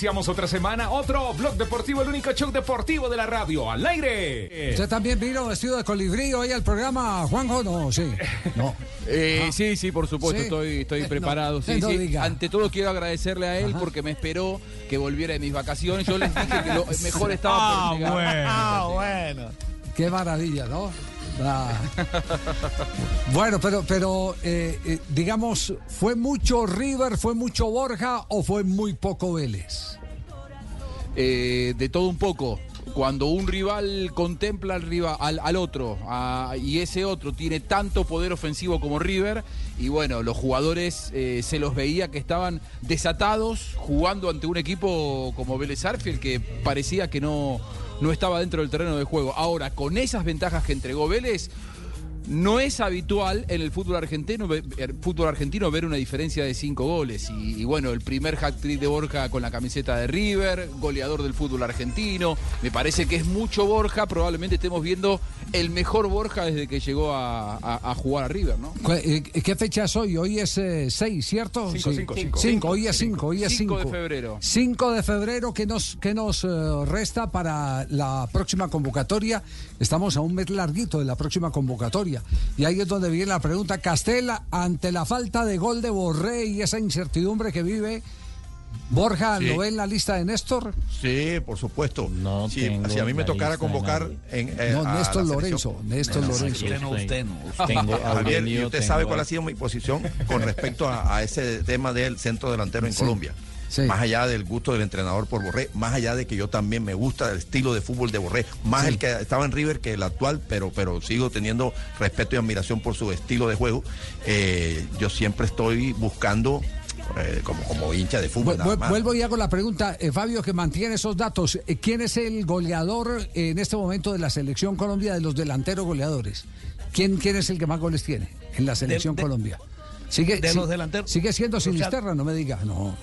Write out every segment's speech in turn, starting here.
Iniciamos otra semana, otro blog deportivo, el único show deportivo de la radio, al aire. ¿Usted también vino vestido de colibrí hoy al programa, Juanjo? No, sí. No. Eh, Ah. Sí, sí, por supuesto, Sí. estoy, estoy No, preparado. sí, no sí. Ante todo quiero agradecerle a él porque me esperó que volviera de mis vacaciones. Yo les dije que lo mejor estaba por llegar. Ah, bueno. Qué maravilla, ¿no? Ah. Bueno, pero, pero eh, eh, digamos, ¿fue mucho River, fue mucho Borja o fue muy poco Vélez? Eh, de todo un poco. Cuando un rival contempla al, al, otro y ese otro tiene tanto poder ofensivo como River, y bueno, los jugadores se los veía que estaban desatados jugando ante un equipo como Vélez Arfield que parecía que no, no estaba dentro del terreno de juego. Ahora, con esas ventajas que entregó Vélez, no es habitual en el fútbol argentino, el fútbol argentino ver una diferencia de cinco goles. Y, y bueno, el primer hat-trick de Borja con la camiseta de River, goleador del fútbol argentino. Me parece que es mucho Borja. Probablemente estemos viendo el mejor Borja desde que llegó a, a- a jugar a River, ¿no? ¿Cu- eh, ¿Qué fecha es hoy? Hoy es 6, ¿cierto? Cinco, Sí. cinco, cinco. Cinco, hoy es 5, hoy es 5. Cinco de febrero. 5 de febrero, ¿qué nos, qué nos eh, resta para la próxima convocatoria? Estamos a un mes larguito de la próxima convocatoria. Y ahí es donde viene la pregunta. Castela, ante la falta de gol de Borré y esa incertidumbre que vive, Borja, Sí. ¿lo ve en la lista de Néstor? Sí, por supuesto. No si, tengo si a mí me tocara convocar en, eh, no, Néstor Lorenzo. Néstor No, Lorenzo. usted no, usted no. Tengo Javier, y usted tengo sabe cuál ha sido mi posición con respecto a, a ese tema del centro delantero en Sí, Colombia. Sí. Más allá del gusto del entrenador por Borré, más allá de que yo también me gusta el estilo de fútbol de Borré, más el que estaba en River que el actual, pero, pero sigo teniendo respeto y admiración por su estilo de juego. Eh, yo siempre estoy buscando, eh, como, como hincha de fútbol, Vu- nada vu- más. Vuelvo ya con la pregunta, eh, Fabio, que mantiene esos datos. Eh, ¿Quién es el goleador en este momento de la selección Colombia de los delanteros goleadores? ¿Quién, quién es el que más goles tiene en la selección de- Colombia? Sigue, de si- los delanteros. Sigue siendo Sinisterra, no me diga. No.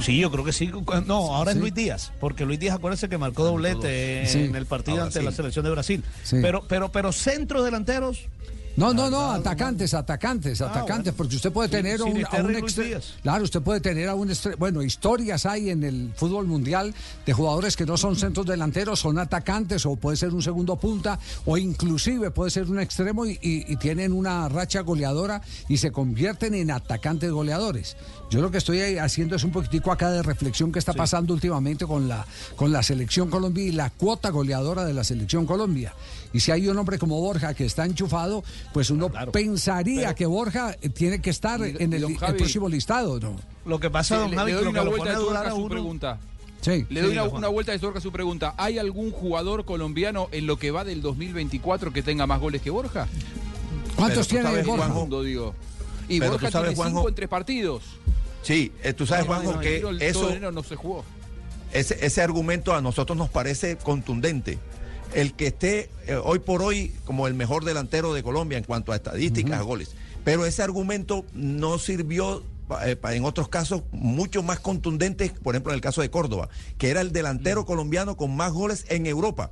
Sí, yo creo que sí. No, ahora Sí. es Luis Díaz, porque Luis Díaz acuérdense que marcó doblete Sí. en el partido ante la selección de Brasil. Sí. Pero, pero, pero centros delanteros. No, no, no, atacantes, atacantes, atacantes, bueno. porque usted puede tener un, a un extre-. Claro, usted puede tener a un estre- Bueno, historias hay en el fútbol mundial de jugadores que no son centros delanteros, son atacantes, o puede ser un segundo punta, o inclusive puede ser un extremo y, y- y tienen una racha goleadora y se convierten en atacantes goleadores. Yo lo que estoy haciendo es un poquitico acá de reflexión que está pasando últimamente con la, con la selección Colombia y la cuota goleadora de la selección Colombia. Y si hay un hombre como Borja que está enchufado, pues uno pensaría que Borja tiene que estar Y- en el, próximo listado, ¿no? Lo que pasa, Sí, don le, Javi, le que doy una lo vuelta de a su uno. pregunta. Sí. Le doy una, vuelta de tuerca a su pregunta. ¿Hay algún jugador colombiano en lo que va del 2024 que tenga más goles que Borja? ¿Cuántos tiene sabes, Borja? Juanjo, Mundo, digo. Y Pero Borja tú sabes, tiene cinco en tres partidos. Sí, eh, tú sabes, Juanjo, no, que el- eso... no se jugó. ese, ese argumento a nosotros nos parece contundente. El que esté eh, hoy por hoy como el mejor delantero de Colombia en cuanto a estadísticas, a goles. Pero ese argumento no sirvió eh, en otros casos mucho más contundentes, por ejemplo en el caso de Córdoba, que era el delantero colombiano con más goles en Europa.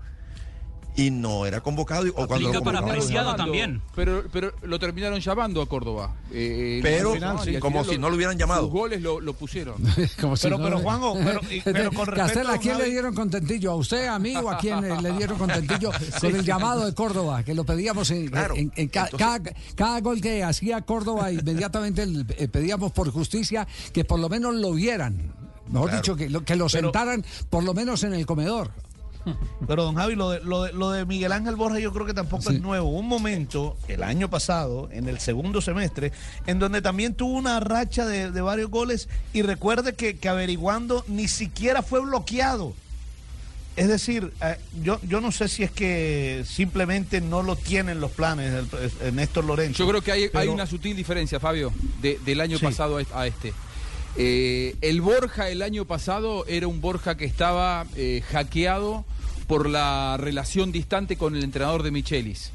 Y no era convocado. y- O cuando lo para Preciado también. Pero, pero lo terminaron llamando a Córdoba. Eh, Pero final, y al como si no lo hubieran llamado. Sus goles lo, lo pusieron. Como si Pero- no- pero, Juanjo, pero- y- pero con Castela, respecto, ¿a quién le dieron contentillo? ¿A usted, a mí o a quién eh, le dieron contentillo con el llamado de Córdoba? Que lo pedíamos en, Claro. en- en ca- Entonces- cada, cada gol que hacía Córdoba, inmediatamente el- eh, pedíamos por justicia que por lo menos lo vieran. Mejor Claro. dicho, que lo, que lo Pero- sentaran por lo menos en el comedor. Pero don Javi, lo de, lo de, lo de Miguel Ángel Borja yo creo que tampoco Sí. es nuevo. Un momento, el año pasado, en el segundo semestre, en donde también tuvo una racha de, de varios goles y recuerde que, que averiguando ni siquiera fue bloqueado. Es decir, eh, yo, yo no sé si es que simplemente no lo tienen los planes el, el Néstor Lorenzo. Yo creo que hay, hay una sutil diferencia, Fabio, de- del año Sí. pasado a este. Eh, el Borja el año pasado era un Borja que estaba eh, hackeado por la relación distante con el entrenador de Michelis.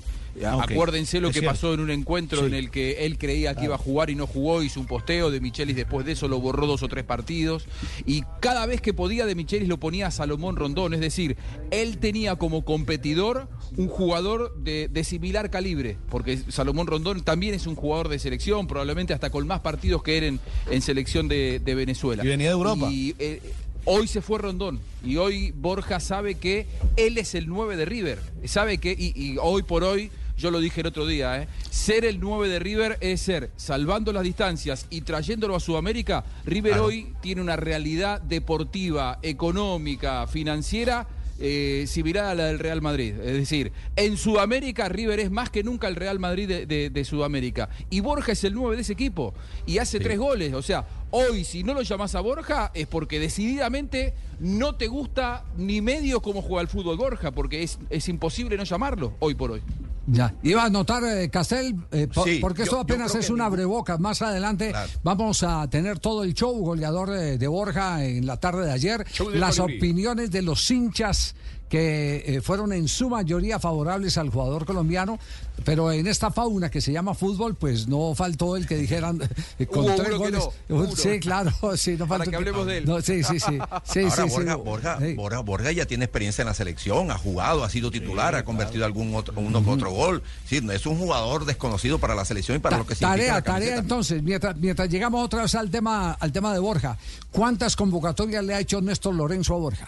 Ah. Acuérdense lo Es que cierto. pasó en un encuentro Sí. en el que él creía que iba a jugar y no jugó, hizo un posteo de Michelis después de eso, lo borró dos o tres partidos. Y cada vez que podía de Michelis lo ponía a Salomón Rondón. Es decir, él tenía como competidor un jugador de, de similar calibre, porque Salomón Rondón también es un jugador de selección, probablemente hasta con más partidos que él en, en selección de, de Venezuela. Y venía de Europa. Y, eh, Hoy se fue Rondón y hoy Borja sabe que él es el 9 de River. Sabe que, y, y hoy por hoy, yo lo dije el otro día, ¿eh? ser el 9 de River es ser, salvando las distancias y trayéndolo a Sudamérica, River Claro. hoy tiene una realidad deportiva, económica, financiera. eh, similar a la del Real Madrid. Es decir, en Sudamérica River es más que nunca el Real Madrid de, de- de Sudamérica. Y Borja es el 9 de ese equipo. Y hace tres goles. O sea, hoy si no lo llamás a Borja es porque decididamente no te gusta ni medio cómo juega el fútbol Borja, porque es, es imposible no llamarlo hoy por hoy. Ya, iba a anotar eh, Castel, eh, po- Sí, porque esto yo apenas es una breboca. Más adelante Claro. vamos a tener todo el show goleador eh, de Borja en la tarde de ayer. De Las opiniones de los hinchas que eh, fueron en su mayoría favorables al jugador colombiano, pero en esta fauna que se llama fútbol, pues no faltó el que dijeran eh, con Hubo tres uno que goles. no, uno. Sí, claro, sí, no Para faltó que hablemos de él. No, sí, sí, sí. sí, Ahora sí, sí. Borja, Borja. Borja, Borja ya tiene experiencia en la selección, ha jugado, ha sido titular, ha convertido algún otro, uno otro gol. Sí, no es un jugador desconocido para la selección y para Ta- lo que significa tarea, la tarea entonces, mientras, mientras llegamos otra vez al tema, al tema de Borja, ¿cuántas convocatorias le ha hecho Néstor Lorenzo a Borja?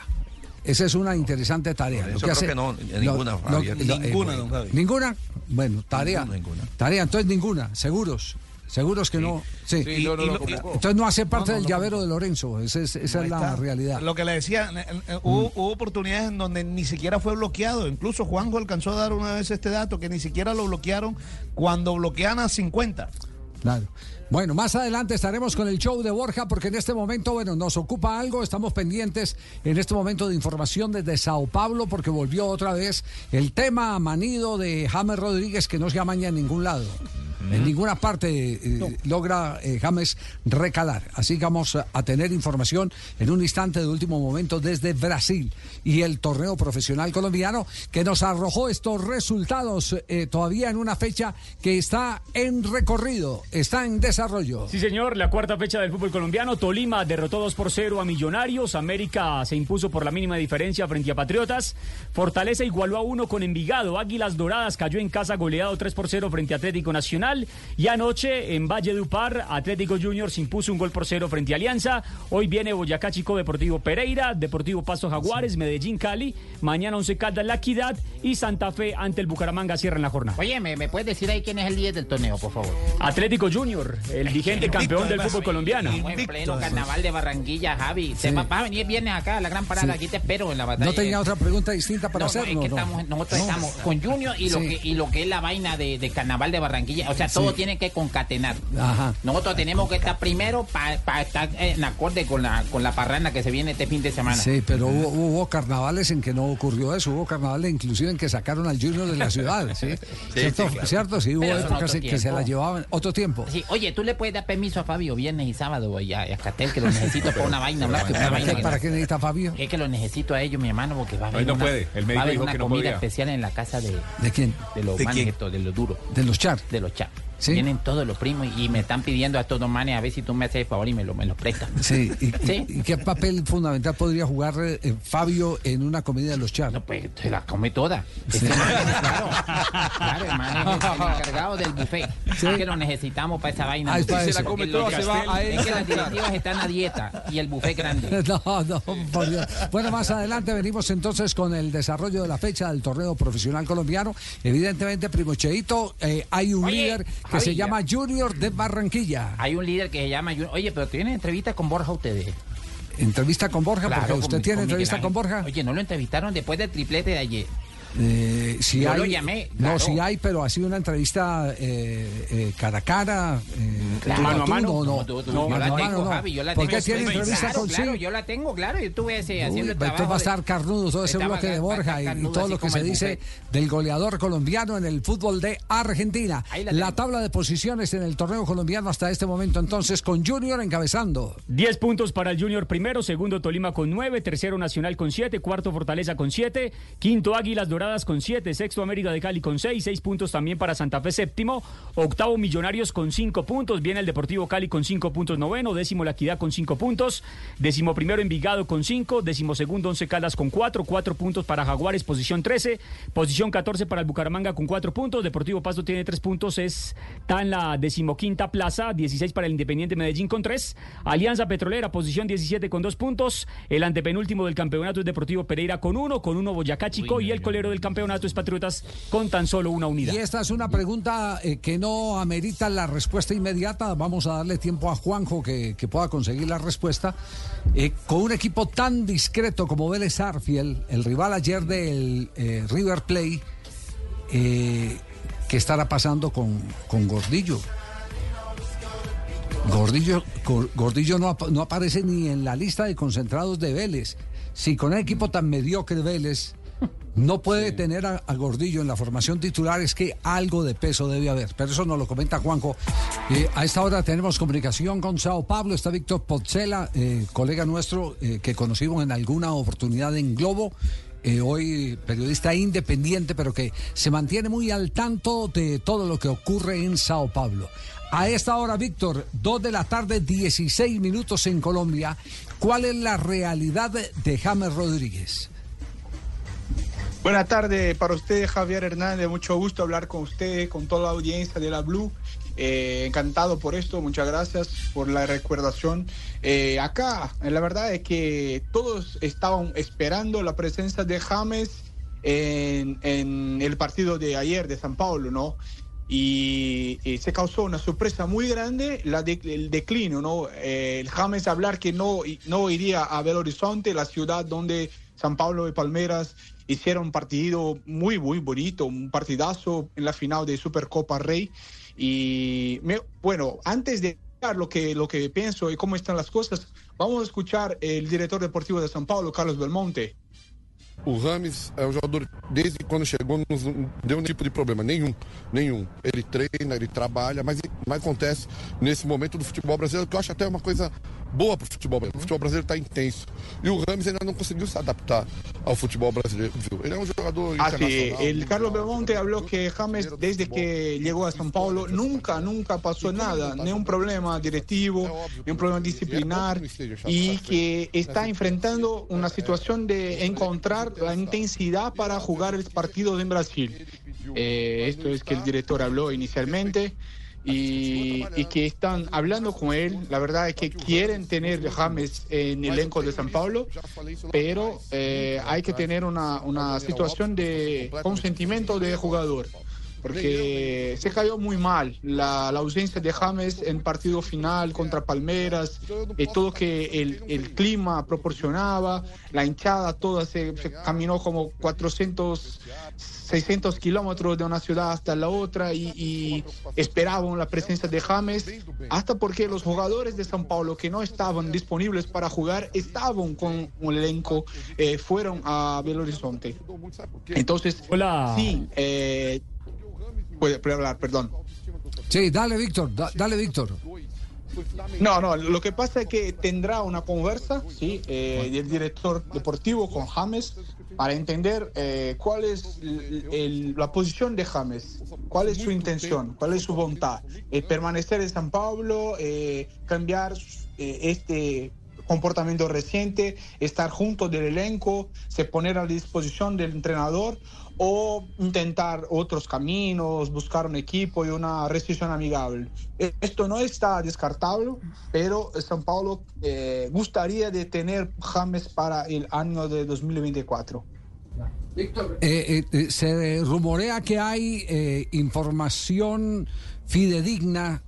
Esa es una interesante tarea. Lorenzo creo que no, ninguna, Javier. Ninguna, don Javi. ¿Ninguna? Bueno, tarea. Ninguna, ninguna. Tarea, entonces ninguna, seguros. Seguros que no. Sí. Sí, no, no y lo lo- convocó. Entonces no hace parte No, no, del no, llavero de Lorenzo. Esa es, esa Ahí es la realidad. Lo que le decía, eh, eh, hubo, hubo oportunidades en donde ni siquiera fue bloqueado. Incluso Juanjo alcanzó a dar una vez este dato, que ni siquiera lo bloquearon cuando bloquean a 50. Claro. Bueno, más adelante estaremos con el show de Borja porque en este momento, bueno, nos ocupa algo, estamos pendientes en este momento de información desde Sao Paulo porque volvió otra vez el tema manido de James Rodríguez que no se amaña en ningún lado. En ninguna parte eh, logra eh, James recalar. Así que vamos a, a tener información en un instante de último momento desde Brasil y el torneo profesional colombiano que nos arrojó estos resultados eh, todavía en una fecha que está en recorrido, está en desarrollo. Sí, señor, la cuarta fecha del fútbol colombiano. Tolima derrotó 2 por 0 a Millonarios. América se impuso por la mínima diferencia frente a Patriotas. Fortaleza igualó a 1 con Envigado. Águilas Doradas cayó en casa goleado 3 por 0 frente a Atlético Nacional. Y anoche en Valle de Upar, Atlético Junior se impuso un gol por 0 frente a Alianza. Hoy viene Boyacá Chico Deportivo Pereira, Deportivo Pasto Jaguares, Medellín Cali. Mañana Once Caldas La Equidad y Santa Fe ante el Bucaramanga cierran la jornada. Oye, ¿me, me puedes decir ahí quién es el líder del torneo, por favor? Atlético Junior, el vigente campeón del fútbol colombiano. En pleno carnaval de Barranquilla, Javi. Te va- vas a venir viernes acá a la gran parada, Sí. aquí te espero en la batalla. ¿No tenía otra pregunta distinta para No, hacer? no, es que estamos, nosotros No. estamos con Junior y lo, Sí. que, y lo que es la vaina de, de carnaval de Barranquilla. O sea, todo Sí. tiene que concatenar. Ajá. Nosotros tenemos que estar primero para estar en acorde con la, con la parranda que se viene este fin de semana. Sí, pero hubo, hubo carnavales en que no ocurrió eso. Hubo carnavales inclusive en que sacaron al Junior de la ciudad. ¿sí? ¿Cierto? sí, claro. ¿Cierto? Sí, hubo épocas en que se la llevaban. Otro tiempo. Sí, oye, tú le puedes dar permiso a Fabio viernes y sábado y a, Castel que lo necesito para una vaina, una ¿Para vaina qué, que- para qué necesita Fabio? Es que lo necesito a ellos, mi hermano, porque va a haber Hoy no una, puede. El médico va a haber dijo una que no comida podía. especial en la casa de, ¿De quién? de los ¿De manes quién? estos, de los duros, De los Char. de los chats. Sí. Vienen todos los primos y me están pidiendo a estos dos manes a ver si tú me haces el favor y me lo, me lo prestas. Sí. ¿Y, Sí. y qué papel fundamental podría jugar eh, Fabio en una comida de los Char? No, pues se la come toda. Ese man es- claro, claro, el man es el encargado del buffet. Sí. Es que lo necesitamos para esa vaina. Ah, es para. Se la come toda, se va a Es que las directivas están a dieta y el buffet grande. No, no, por Dios. Bueno, más adelante venimos entonces con el desarrollo de la fecha del torneo profesional colombiano. Evidentemente, Primo Cheito, eh, hay un Oye, líder que se llama Junior de Barranquilla. Hay un líder que se llama... Jun- Oye, pero tienen entrevistas con Borja ustedes. entrevista con Borja, Claro, porque usted tiene con entrevista con. Borja. Oye, ¿no lo entrevistaron después del triplete de ayer? Eh, si Yo hay, lo llamé, No, claro. si hay, pero ha sido una entrevista eh, eh, cara a cara. eh, Claro. tú Mano a mano. No, no, No, no, yo la tengo, no. Javi, yo la ¿Por tengo. qué tiene entrevista claro, con claro, sí? yo la tengo, claro, yo estuve ese, Uy, haciendo el pues trabajo. entonces va a de- estar carnudo todo ese bloque de Borja y, y todo lo que se dice del goleador colombiano en el fútbol de Argentina. La La, tabla de posiciones en el torneo colombiano hasta este momento entonces con Junior encabezando. 10 puntos para el Junior primero, segundo Tolima con 9, tercero Nacional con 7, cuarto Fortaleza con 7, quinto Águilas Doradas con 7, sexto América de Cali con 6, 6 puntos también para Santa Fe séptimo, octavo Millonarios con 5 puntos, viene el Deportivo Cali con 5 puntos noveno, décimo La Equidad con 5 puntos, décimo primero Envigado con 5, décimo segundo Once Caldas con 4, 4 puntos para Jaguares, posición 13, posición 14 para el Bucaramanga con 4 puntos, Deportivo Pasto tiene 3 puntos, es, está en la decimoquinta plaza, 16 para el Independiente Medellín con 3, Alianza Petrolera, posición 17 con 2 puntos, el antepenúltimo del campeonato es Deportivo Pereira con 1, con 1 Boyacá Chico y el colero del campeonato es Patriotas con tan solo una unidad. Y esta es una pregunta eh, que no amerita la respuesta inmediata. Vamos a darle tiempo a Juanjo que, que pueda conseguir la respuesta. Eh, con un equipo tan discreto como Vélez Arfiel, el rival ayer del eh, River Play, ¿qué estará pasando con, con Gordillo? Gordillo, Gor- Gordillo no, no aparece ni en la lista de concentrados de Vélez. Si con un equipo tan mediocre Vélez no puede tener a, a Gordillo en la formación titular, es que algo de peso debe haber. Pero eso nos lo comenta Juanjo. Eh, a esta hora tenemos comunicación con Sao Pablo. Está Víctor Pozzela, eh, colega nuestro eh, que conocimos en alguna oportunidad en Globo. eh, hoy periodista independiente, pero que se mantiene muy al tanto de todo lo que ocurre en Sao Paulo. A esta hora, Víctor, 2 de la tarde, 16 minutos en Colombia. ¿Cuál es la realidad de James Rodríguez? Buenas tardes para usted, Javier Hernández. Mucho gusto hablar con usted, con toda la audiencia de la Blue. Eh, encantado por esto, muchas gracias por la recordación. Eh, acá, eh, la verdad es que todos estaban esperando la presencia de James en, en el partido de ayer de San Paulo, ¿no? Y, y se causó una sorpresa muy grande la de- el declino, ¿no? Eh, el James hablar que no, no iría a Belo Horizonte, la ciudad donde San Pablo y Palmeras hicieron un partido muy, muy bonito, un partidazo en la final de Supercopa Rey. Y me- bueno, antes de lo que, lo que pienso y cómo están las cosas, vamos a escuchar el director deportivo de San Paulo, Carlos Belmonte. O Rames é um jogador, desde quando chegou, não deu nenhum tipo de problema, nenhum, nenhum. Ele treina, ele trabalha, mas, mas acontece nesse momento do futebol brasileiro, que eu acho até uma coisa boa para o futebol brasileiro. O futebol brasileiro está intenso. E o Rames ainda não conseguiu se adaptar ao futebol brasileiro. viu? Ele é um jogador Así, internacional. el Carlos Belmonte habló que James desde que llegó a San Paulo nunca, nunca pasó nada, ni un problema directivo, ni un problema disciplinar y que está enfrentando una situación de encontrar la intensidad para jugar el partido en Brasil. Eh, esto es que el director habló inicialmente. Y, y que están hablando con él, la verdad es que quieren tener James en el elenco de San Paulo, pero eh, hay que tener una, una situación de consentimiento de jugador, porque se cayó muy mal la, la ausencia de James en partido final contra Palmeras, y todo que el, el clima proporcionaba, la hinchada toda se, se caminó como 400, 600 kilómetros de una ciudad hasta la otra y, y esperaban la presencia de James, hasta porque los jugadores de San Paulo que no estaban disponibles para jugar estaban con un elenco, eh, fueron a Belo Horizonte. Entonces, sí, eh, puede, puede hablar, perdón. Sí, dale, Víctor, da- dale, Víctor. No, no, lo que pasa es que tendrá una conversa, sí, eh, del director deportivo con James para entender eh, cuál es el- el- la posición de James, cuál es su intención, cuál es su voluntad, Eh, permanecer en San Pablo, cambiar este comportamiento reciente, estar junto del elenco, se poner a disposición del entrenador o intentar otros caminos, buscar un equipo y una rescisión amigable. Esto no está descartable, pero San Paulo eh, gustaría de tener James para el año de 2024. Eh, eh, eh, se rumorea que hay eh, información fidedigna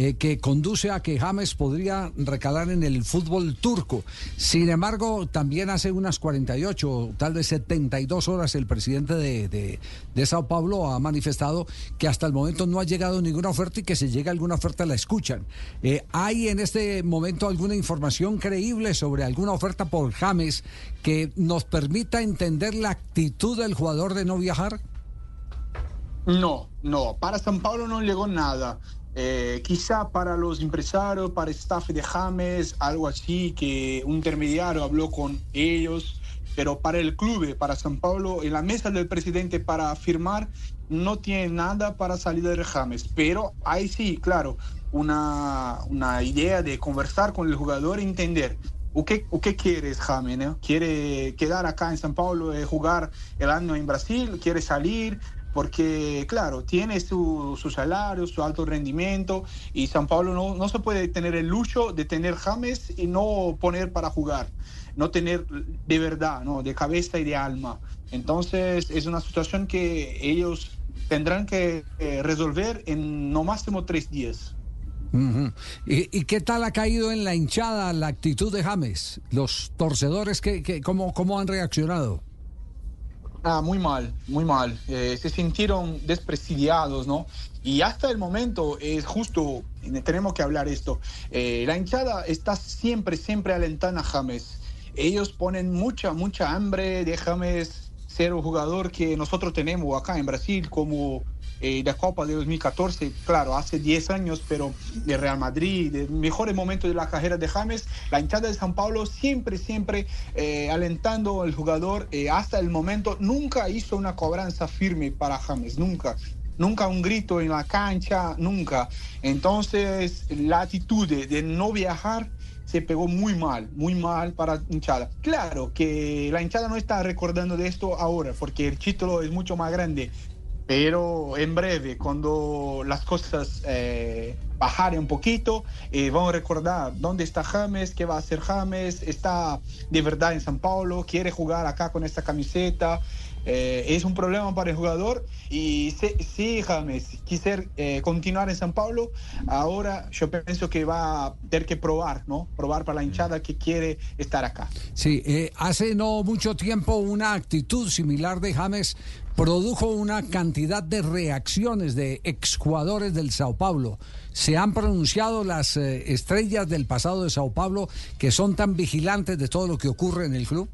eh, que conduce a que James podría recalar en el fútbol turco. Sin embargo, también hace unas 48, tal vez 72 horas, el presidente de, de, Sao Paulo ha manifestado que hasta el momento no ha llegado ninguna oferta y que si llega alguna oferta la escuchan. Eh, ¿Hay en este momento alguna información creíble sobre alguna oferta por James que nos permita entender la actitud del jugador de no viajar? No, no, para San Paulo no llegó nada. Eh, quizá para los empresarios, para el staff de James, algo así, que un intermediario habló con ellos, pero para el club, para San Paulo, en la mesa del presidente para firmar, no tiene nada para salir de James. Pero ahí sí, claro, una, una idea de conversar con el jugador, entender o que, o que quieres, James, ¿no? ¿Quiere quedar acá en San Paulo, eh, jugar el año en Brasil? ¿Quiere salir? Porque claro, tiene su, su, salario, su alto rendimiento y San Paulo no, no, se puede tener el lujo de tener James y no poner para jugar, no tener de verdad, ¿no? de cabeza y de alma. Entonces es una situación que ellos tendrán que eh, resolver en no máximo tres días. Uh -huh. ¿Y, ¿Y, qué tal ha caído en la hinchada la actitud de James? Los torcedores, que, que, cómo, ¿cómo han reaccionado? Ah, muy mal, muy mal. Eh, se sintieron desprestigiados, ¿no? Y hasta el momento es justo, tenemos que hablar esto. Eh, la hinchada está siempre, siempre alentando a James. Ellos ponen mucha, mucha hambre de James ser un jugador que nosotros tenemos acá en Brasil como eh, la Copa de 2014, claro, hace 10 años, pero de Real Madrid, de mejores momentos de la carrera de James, la hinchada de San Paulo siempre, siempre eh, alentando al jugador, eh, hasta el momento nunca hizo una cobranza firme para James, nunca. Nunca un grito en la cancha, nunca. Entonces, la actitud de, de no viajar se pegó muy mal, muy mal para hinchada. Claro que la hinchada no está recordando de esto ahora, porque el título es mucho más grande, pero en breve, cuando las cosas eh, bajaren un poquito, eh, vamos a recordar dónde está James, qué va a hacer James, está de verdad en San Paulo, quiere jugar acá con esta camiseta. Eh, es un problema para el jugador y si, si James quiser eh, continuar en San Paulo, ahora yo pienso que va a tener que probar, ¿no? Probar para la hinchada que quiere estar acá. Sí, eh, hace no mucho tiempo una actitud similar de James produjo una cantidad de reacciones de exjugadores del Sao Paulo. Se han pronunciado las estrellas del pasado de Sao Paulo que son tan vigilantes de todo lo que ocurre en el club.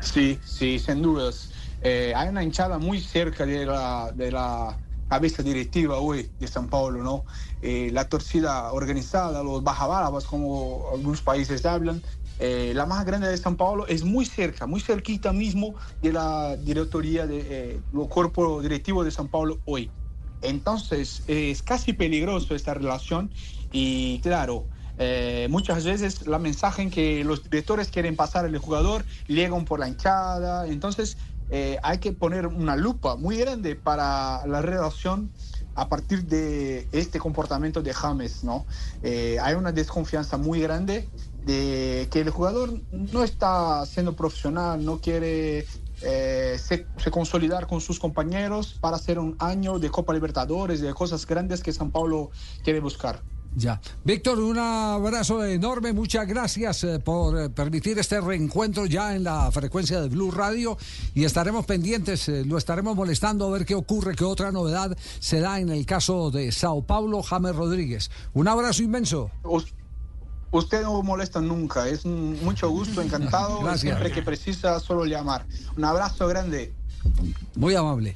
Sí, sí, sin dudas. Eh, hay una hinchada muy cerca de la, de la cabeza directiva hoy de San Paulo, ¿no? Eh, la torcida organizada, los bajabárabas, como algunos países hablan, eh, la más grande de San Paulo es muy cerca, muy cerquita mismo de la directoría de eh, cuerpo directivo de San Paulo hoy. Entonces es casi peligroso esta relación y claro, eh, muchas veces la mensaje en que los directores quieren pasar al jugador llegan por la hinchada, entonces eh, hay que poner una lupa muy grande para la relación a partir de este comportamiento de James, ¿no? Eh, hay una desconfianza muy grande de que el jugador no está siendo profesional, no quiere eh, se, se, consolidar con sus compañeros para hacer un año de Copa Libertadores, de cosas grandes que San Paulo quiere buscar. Ya. Víctor, un abrazo enorme, muchas gracias eh, por eh, permitir este reencuentro ya en la frecuencia de Blue Radio y estaremos pendientes, eh, lo estaremos molestando a ver qué ocurre, qué otra novedad se da en el caso de Sao Paulo, James Rodríguez. Un abrazo inmenso. Usted no molesta nunca, es un mucho gusto, encantado. Gracias. Siempre que precisa, solo llamar. Un abrazo grande. Muy amable.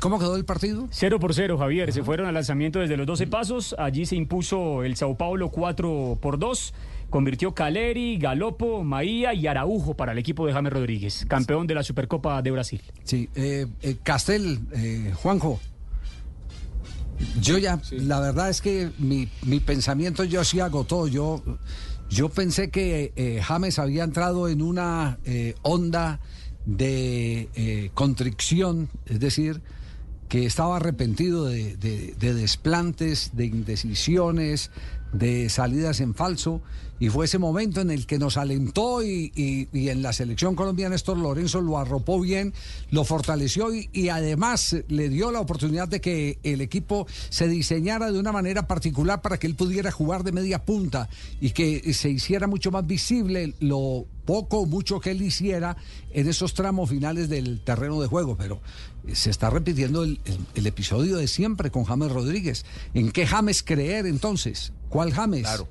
¿Cómo quedó el partido? 0 por 0, Javier. Ajá. Se fueron al lanzamiento desde los 12 pasos. Allí se impuso el Sao Paulo 4 por 2. Convirtió Caleri, Galopo, Maía y Araujo para el equipo de James Rodríguez, campeón de la Supercopa de Brasil. Sí, eh, eh, Castel, eh, Juanjo. Yo ya, sí. la verdad es que mi, mi, pensamiento yo sí agotó. Yo, yo pensé que eh, James había entrado en una eh, onda de eh, contrición, es decir, que estaba arrepentido de, de, de, desplantes, de indecisiones, de salidas en falso y fue ese momento en el que nos alentó y, y- en la selección colombiana Néstor Lorenzo lo arropó bien, lo fortaleció y, y además le dio la oportunidad de que el equipo se diseñara de una manera particular para que él pudiera jugar de media punta y que se hiciera mucho más visible lo poco o mucho que él hiciera en esos tramos finales del terreno de juego, pero se está repitiendo el, el- el episodio de siempre con James Rodríguez. ¿En qué James creer entonces? ¿Cuál James? Claro.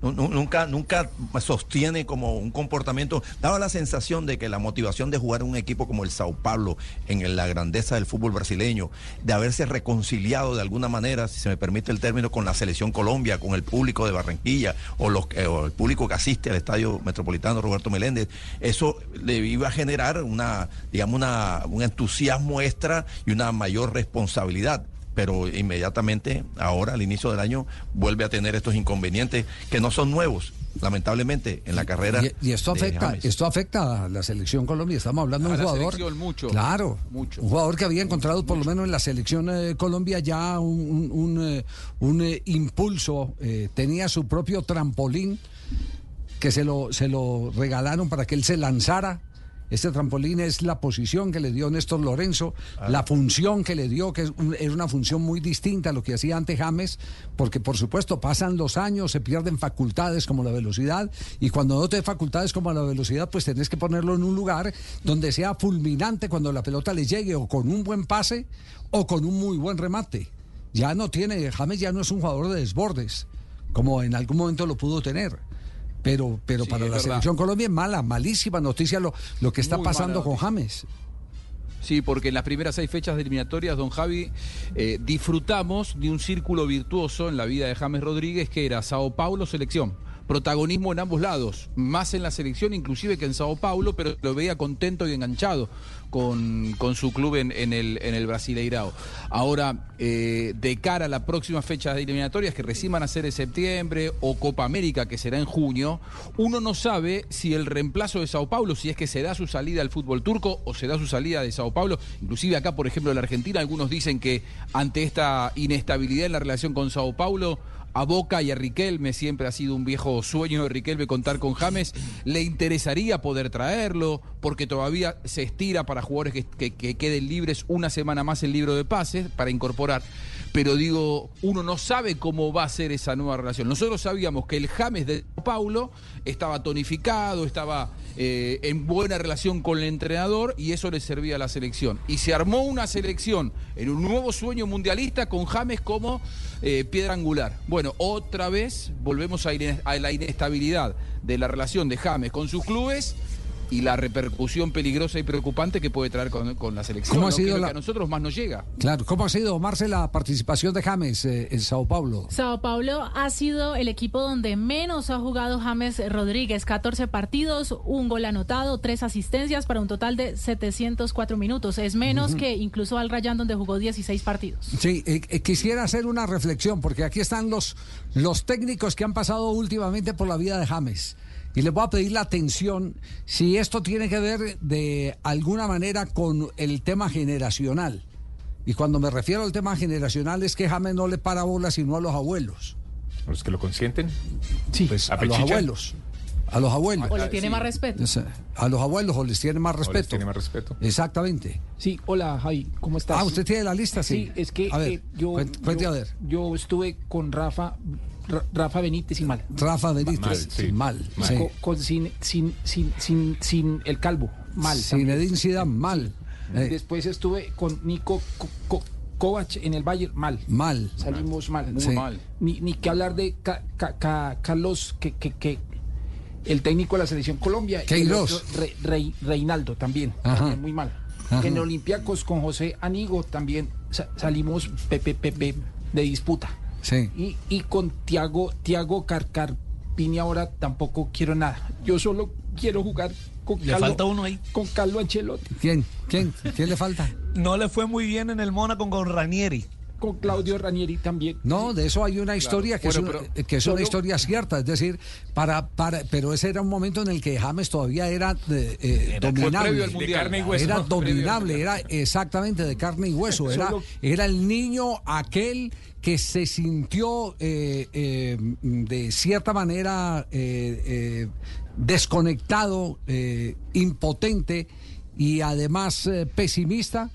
Nu- nu- Nunca, nunca sostiene como un comportamiento. Daba la sensación de que la motivación de jugar un equipo como el Sao Paulo, en la grandeza del fútbol brasileño, de haberse reconciliado de alguna manera, si se me permite el término, con la selección Colombia, con el público de Barranquilla o, los, eh, o el público que asiste al estadio metropolitano Roberto Meléndez, eso le iba a generar una, digamos, una, un entusiasmo extra y una mayor responsabilidad pero inmediatamente ahora al inicio del año vuelve a tener estos inconvenientes que no son nuevos lamentablemente en la carrera Y, y esto afecta, esto afecta a la selección Colombia. Estamos hablando de un la jugador. selección, mucho. Claro, Mucho. un jugador que había encontrado por lo menos en la selección eh, Colombia ya un, un- un, eh, un, eh, impulso. eh, tenía su propio trampolín que se lo, se lo regalaron para que él se lanzara. Este trampolín es la posición que le dio Néstor Lorenzo, la función que le dio, que es, un- es una función muy distinta a lo que hacía antes James, porque por supuesto pasan los años, se pierden facultades como la velocidad, y cuando no te da facultades como la velocidad, pues tenés que ponerlo en un lugar donde sea fulminante cuando la pelota le llegue, o con un buen pase, o con un muy buen remate. Ya no tiene, James ya no es un jugador de desbordes, como en algún momento lo pudo tener. Pero, pero Sí, para la verdad. selección Colombia es mala, malísima noticia lo, lo que está Muy pasando con. James. Sí, porque en las primeras seis fechas de eliminatorias, don Javi, eh, disfrutamos de un círculo virtuoso en la vida de James Rodríguez que era Sao Paulo selección. Protagonismo en ambos lados, más en la selección inclusive que en Sao Paulo, pero lo veía contento y enganchado con, con su club en, el, en el Brasileirao. Ahora, eh, de cara a la próxima fecha de eliminatorias que recién van a ser en septiembre o Copa América que será en junio, uno no sabe si el reemplazo de Sao Paulo, si es que se da su salida al fútbol turco o se da su salida de Sao Paulo, inclusive acá por ejemplo en la Argentina algunos dicen que ante esta inestabilidad en la relación con Sao Paulo, a Boca y a Riquelme, siempre ha sido un viejo sueño de Riquelme contar con James, le interesaría poder traerlo, porque todavía se estira para jugadores que, que- que queden libres una semana más el libro de pases para incorporar. Pero digo, uno no sabe cómo va a ser esa nueva relación. Nosotros sabíamos que el James de Paulo estaba tonificado, estaba eh, en buena relación con el entrenador y eso le servía a la selección. Y se armó una selección en un nuevo sueño mundialista con James como eh, piedra angular. Bueno, otra vez volvemos a, ine- a la inestabilidad de la relación de James con sus clubes y la repercusión peligrosa y preocupante que puede traer con, con la selección. ¿Cómo ha ¿no? Que sido lo la- que a nosotros más nos llega. Claro, ¿cómo ha sido, Marce, la participación de James eh, en Sao Paulo? Sao Paulo ha sido el equipo donde menos ha jugado James Rodríguez. 14 partidos, un gol anotado, tres asistencias para un total de 704 minutos. Es menos que incluso Al Rayán, donde jugó 16 partidos. Sí, eh, eh, quisiera hacer una reflexión, porque aquí están los, los técnicos que han pasado últimamente por la vida de James. Y les voy a pedir la atención si esto tiene que ver de alguna manera con el tema generacional. Y cuando me refiero al tema generacional es que James no le para bola sino a los abuelos. ¿Los que lo consienten? Sí, pues a, los abuelos. A los abuelos. O le tiene más respeto. Es, A los abuelos o les tiene más O les respeto. tiene más respeto. Exactamente. Sí, hola Javi, ¿cómo estás? Ah, ¿usted tiene la lista? Sí. Sí, es que A ver, eh, yo, cuente- cuente yo, a ver. yo estuve con Rafa, Ra- Rafa Benítez y mal. Rafa Benítez. Mal, sí. Mal. Co- sí. con- sin, sin, sin, sin, sin el calvo, mal. también. Zinedine Zidane, mal. Eh, Después estuve con Nico Co- Co- Kovac en el Bayern, mal. mal. Salimos mal. Muy Sí. mal. Ni, ni que hablar de Ca- Ca- Ca- Carlos, que, que, que el técnico de la selección Colombia. Queiroz. Reinaldo también, también muy mal. Ajá. En Olympiacos con José Anigo también sa- salimos pepe, pepe de disputa. Sí. Y, y con Tiago, Tiago Carcarpini ahora tampoco quiero nada. Yo solo quiero jugar con Le falta uno ahí. Con Carlo Ancelotti. ¿Quién? ¿Quién? ¿Quién le falta? No le fue muy bien en el Mónaco con Ranieri. con Claudio Ranieri también. No, de eso hay una historia que, Bueno, es, una- pero que es una solo- historia cierta, es decir, para, para, pero ese era un momento en el que James todavía era, eh, eh, Era- dominable. Mundial. Hueso. Era dominable, era exactamente de carne y hueso. Era, Solo- era el niño aquel que se sintió eh, eh, de cierta manera eh, desconectado, impotente y además pesimista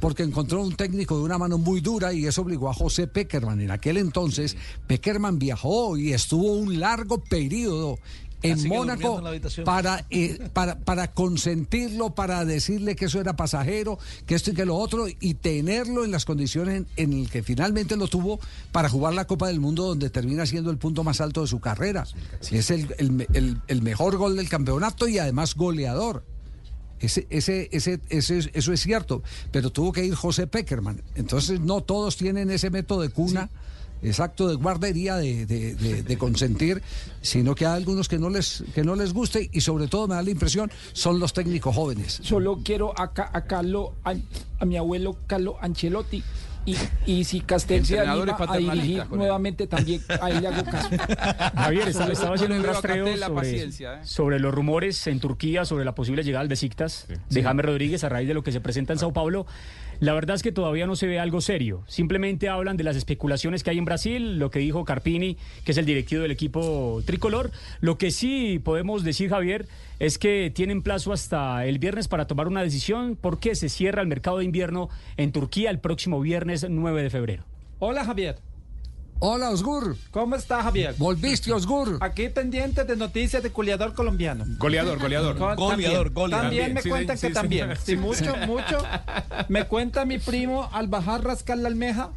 porque encontró un técnico de una mano muy dura y eso obligó a José Peckerman. En aquel entonces, Peckerman viajó y estuvo un largo periodo en Mónaco para, eh, para, para consentirlo, para decirle que eso era pasajero, que esto y que lo otro, y tenerlo en las condiciones en, en las que finalmente lo tuvo para jugar la Copa del Mundo, donde termina siendo el punto más alto de su carrera. Es el, el el- el mejor gol del campeonato y además goleador. Ese, ese, ese, ese- eso es cierto, pero tuvo que ir José Peckerman. Entonces no todos tienen ese método de cuna, exacto, de guardería, de, de- de- de consentir, sino que hay algunos que no les, que no les guste y sobre todo me da la impresión son los técnicos jóvenes. Solo quiero acá a Carlo, a, a mi abuelo Carlo Ancelotti. Y, y si Castel se anima a dirigir nuevamente también, a él le hago caso. Javier, estaba, estaba haciendo un rastreo sobre, ¿eh? sobre los rumores en Turquía sobre la posible llegada al Besiktas de Sí. James Rodríguez a raíz de lo que se presenta en Sao Paulo. La verdad es que todavía no se ve algo serio. Simplemente hablan de las especulaciones que hay en Brasil, lo que dijo Carpini, que es el directivo del equipo tricolor. Lo que sí podemos decir, Javier, es que tienen plazo hasta el viernes para tomar una decisión porque se cierra el mercado de invierno en Turquía el próximo viernes 9 de febrero. Hola Javier. Hola Osgur. ¿Cómo está Javier? Volviste Osgur. Aquí pendiente de noticias de goleador colombiano. Goleador, goleador. Goleador, también, goleador. También También, me sí, cuentan sí, que sí, también. Sí, mucho, mucho. Me cuenta mi primo al bajar rascar la almeja.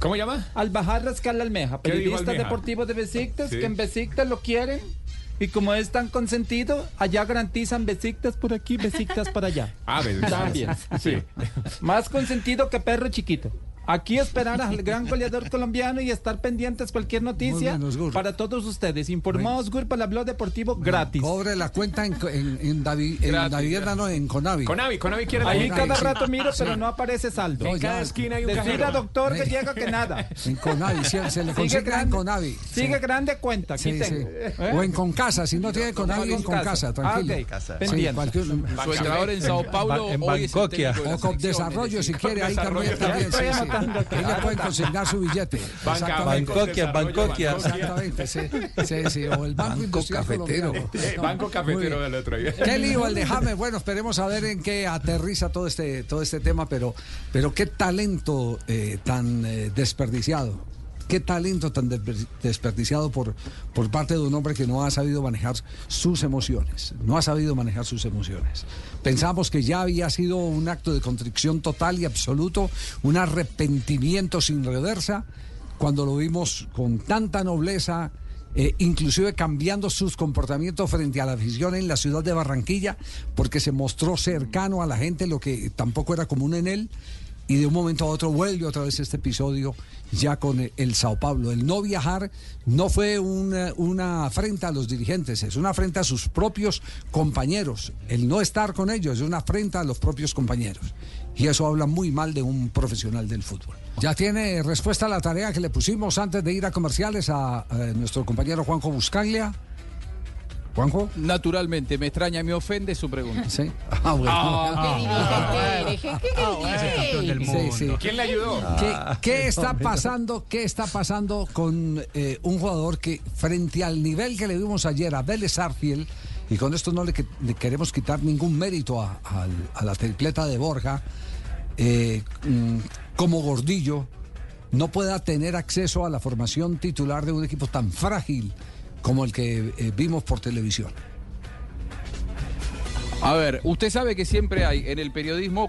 ¿Cómo llama? Al bajar rascar la almeja. ¿Qué dijo Periodista Almeja? deportivo de Besiktas, Sí. que en Besiktas lo quieren. Y como es tan consentido, allá garantizan Besiktas por aquí, Besiktas para allá. Ah, También, sí. Más consentido que perro chiquito. Aquí esperar al gran goleador colombiano y estar pendientes cualquier noticia bien, Osgur. para todos ustedes. Informados, Gur, para el blog deportivo gratis. Cobre la cuenta en, en, en Davi- en Gratis, Davivienda, no, en Conavi. Conavi, Conavi quiere la Ahí cada sí. rato miro, pero no aparece saldo. No, En cada ya. esquina hay un Decir doctor que llega que nada. En Conavi, sí, se le Sigue consigna en grande, Conavi. sigue Sí. grande cuenta. Aquí Sí, tengo. sí. ¿Eh? O en Concasa, si no tiene Conavi, en Concasa, tranquilo. Ah. Sí, Pendiente. Su entrenador en Sao Paulo en Bancoquia. O con desarrollo, es si quiere, ahí Desarrollo. también, le pueden consignar su billete. Banca. Bancoquia, Bancoquia. Exactamente, sí, sí, sí, o el Banco, Banco Industrial Cafetero. Eh, Banco Cafetero del otro día. Qué lío el de James. Bueno, esperemos a ver en qué aterriza todo este, todo este tema, pero, pero qué talento eh, tan eh, desperdiciado. Qué talento tan desper- desperdiciado por, por parte de un hombre que no ha sabido manejar sus emociones. No ha sabido manejar sus emociones. Pensamos que ya había sido un acto de contrición total y absoluto, un arrepentimiento sin reversa, cuando lo vimos con tanta nobleza, eh, inclusive cambiando sus comportamientos frente a la afición en la ciudad de Barranquilla, porque se mostró cercano a la gente, lo que tampoco era común en él, y de un momento a otro vuelve otra vez este episodio ya con eh, el Sao Paulo. El no viajar no fue una, una afrenta a los dirigentes, es una afrenta a sus propios compañeros. El no estar con ellos es una afrenta a los propios compañeros. Y eso habla muy mal de un profesional del fútbol. Ya tiene respuesta a la tarea que le pusimos antes de ir a comerciales a, a nuestro compañero Juanjo Buscaglia. Juanjo. Naturalmente, me extraña, me ofende su pregunta. Sí. Ah, bueno. ¿Quién le ayudó? ¿Qué, qué está pasando? ¿Qué está pasando con eh, un jugador que frente al nivel que le vimos ayer a Vélez Arfiel y con esto no le, que- le queremos quitar ningún mérito a la tripleta de Borja, eh, mm, como Gordillo no pueda tener acceso a la formación titular de un equipo tan frágil como el que eh, vimos por televisión? A ver, usted sabe que siempre hay en el periodismo,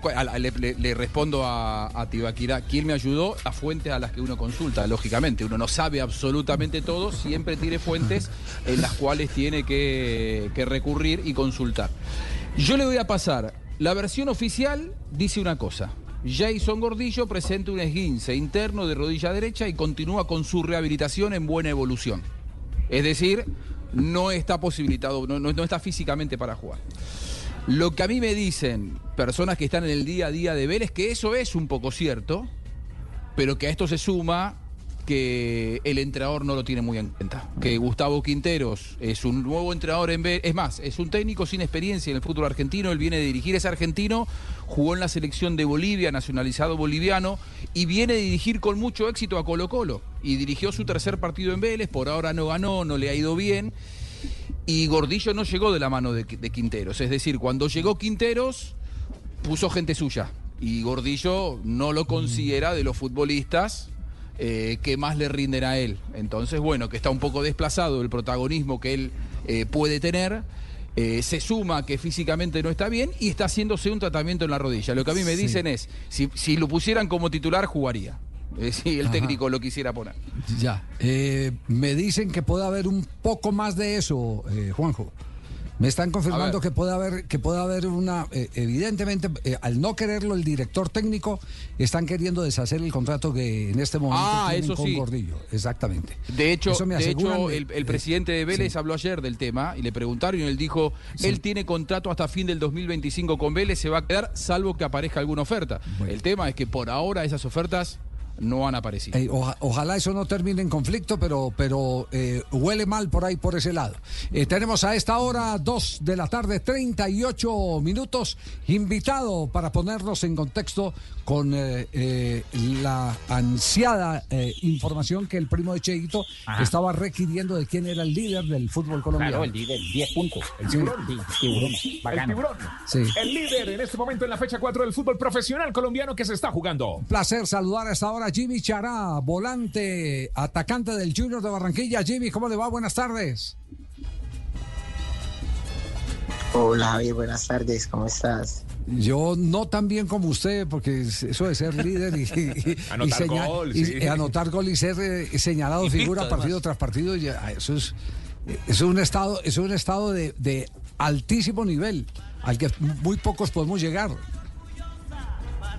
le respondo a, a Tibaquira, ¿quién me ayudó? Las fuentes a las que uno consulta, lógicamente. Uno no sabe absolutamente todo, siempre tiene fuentes en las cuales tiene que, que recurrir y consultar. Yo le voy a pasar, la versión oficial dice una cosa. Jason Gordillo presenta un esguince interno de rodilla derecha y continúa con su rehabilitación en buena evolución. Es decir, no está posibilitado, no, no- está físicamente para jugar. Lo que a mí me dicen personas que están en el día a día de Vélez, que eso es un poco cierto, pero que a esto se suma que el entrenador no lo tiene muy en cuenta. Que Gustavo Quinteros es un nuevo entrenador en B, es más, es un técnico sin experiencia en el fútbol argentino, él viene de dirigir, es argentino, jugó en la selección de Bolivia, nacionalizado boliviano, y viene de dirigir con mucho éxito a Colo Colo. Y dirigió su tercer partido en Vélez, por ahora no ganó, no le ha ido bien. Y Gordillo no llegó de la mano de Quinteros, es decir, cuando llegó Quinteros, puso gente suya. Y Gordillo no lo considera de los futbolistas eh, que más le rinden a él. Entonces, bueno, que está un poco desplazado el protagonismo que él eh, puede tener. eh, se suma que físicamente no está bien y está haciéndose un tratamiento en la rodilla. Lo que a mí me Sí. dicen es, si, si lo pusieran como titular, jugaría. Eh, si el Ajá. técnico lo quisiera poner. Ya. Eh, me dicen que puede haber un poco más de eso, eh, Juanjo. Me están confirmando que puede haber que puede haber una eh, evidentemente eh, al no quererlo el director técnico están queriendo deshacer el contrato que en este momento Ah, tienen eso con sí. Gordillo, exactamente. De hecho, Eso me de hecho el, el eh, presidente de Vélez sí. habló ayer del tema y le preguntaron y él dijo, Sí. él tiene contrato hasta fin del 2025 con Vélez, se va a quedar salvo que aparezca alguna oferta. El tema es que por ahora esas ofertas no han aparecido. Eh, oja- ojalá eso no termine en conflicto, pero, pero eh, huele mal por ahí, por ese lado. Eh, tenemos a esta hora, 2 de la tarde, 38 minutos, invitado para ponernos en contexto con eh, eh, la ansiada eh, información que el primo de Cheito Ajá. estaba requiriendo de quién era el líder del fútbol colombiano. Claro, el líder, 10 puntos. El tiburón. Sí, tiburón. El tiburón. Sí. El líder en este momento en la fecha 4 del fútbol profesional colombiano que se está jugando. Un placer saludar a esta hora Jimmy Chará, volante, atacante del Junior de Barranquilla. Jimmy, ¿cómo le va? Buenas tardes. Hola Javier, buenas tardes, ¿cómo estás? Yo no tan bien como usted, porque es- eso de ser líder y, y- y Anotar gol, y- sí. y anotar gol y ser eh, señalado figura partido tras partido, ya, eso es, eso es un estado, eso es un estado de, de altísimo nivel al que muy pocos podemos llegar.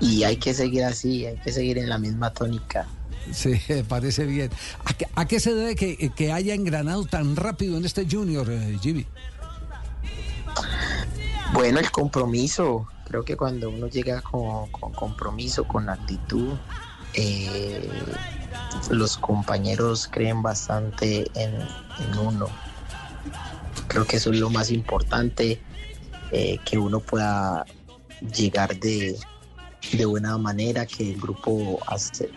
Y hay que seguir así, hay que seguir en la misma tónica. Sí, parece bien. ¿A qué, a qué se debe que, que haya engranado tan rápido en este Junior, eh, Jimmy? Bueno, el compromiso, creo que cuando uno llega con, con compromiso, con actitud, eh, los compañeros creen bastante en, en uno. Creo que eso es lo más importante, eh, que uno pueda llegar de, de buena manera, que el grupo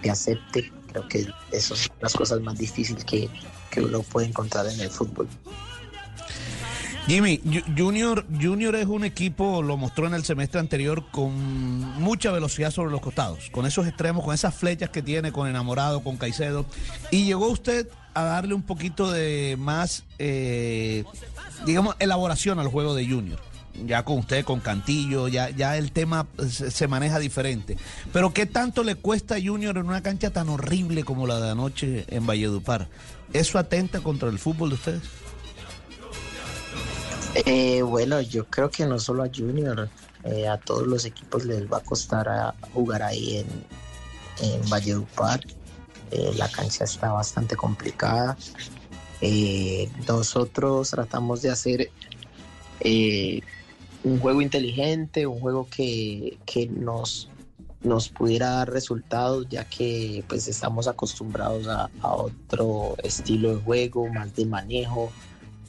te acepte. Creo que eso son las cosas más difíciles que, que uno puede encontrar en el fútbol. Jimmy, Ju- Junior, Junior es un equipo, lo mostró en el semestre anterior, con mucha velocidad sobre los costados, con esos extremos, con esas flechas que tiene, con Enamorado, con Caicedo. Y llegó usted a darle un poquito de más, eh, digamos, elaboración al juego de Junior. Ya con usted, con Cantillo, ya, ya el tema se, se maneja diferente. Pero ¿qué tanto le cuesta a Junior en una cancha tan horrible como la de anoche en Valledupar? ¿Eso atenta contra el fútbol de ustedes? Eh, bueno, yo creo que no solo a Junior, eh, a todos los equipos les va a costar a jugar ahí en, en Valledupar. Eh, la cancha está bastante complicada. Eh, nosotros tratamos de hacer eh, un juego inteligente, un juego que, que nos, nos pudiera dar resultados, ya que pues estamos acostumbrados a, a otro estilo de juego, más de manejo,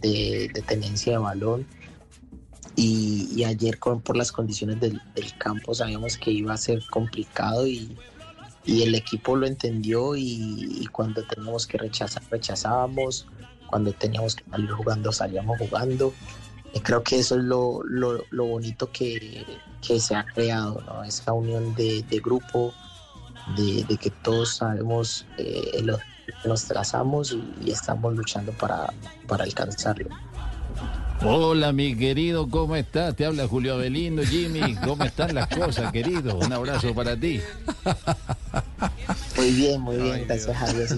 de, tenencia de balón. Y, y ayer con, por las condiciones del, del campo sabíamos que iba a ser complicado y, y el equipo lo entendió y, y cuando teníamos que rechazar, rechazábamos, cuando teníamos que salir jugando, salíamos jugando. Y creo que eso es lo, lo, bonito que, que se ha creado, esa unión de, de grupo, de, que todos sabemos eh, nos trazamos y, y estamos luchando para, para alcanzarlo. Hola, mi querido, ¿cómo estás? Te habla Julio Avelino, Jimmy. ¿Cómo están las cosas, querido? Un abrazo para ti. Muy bien, muy bien, gracias Javier.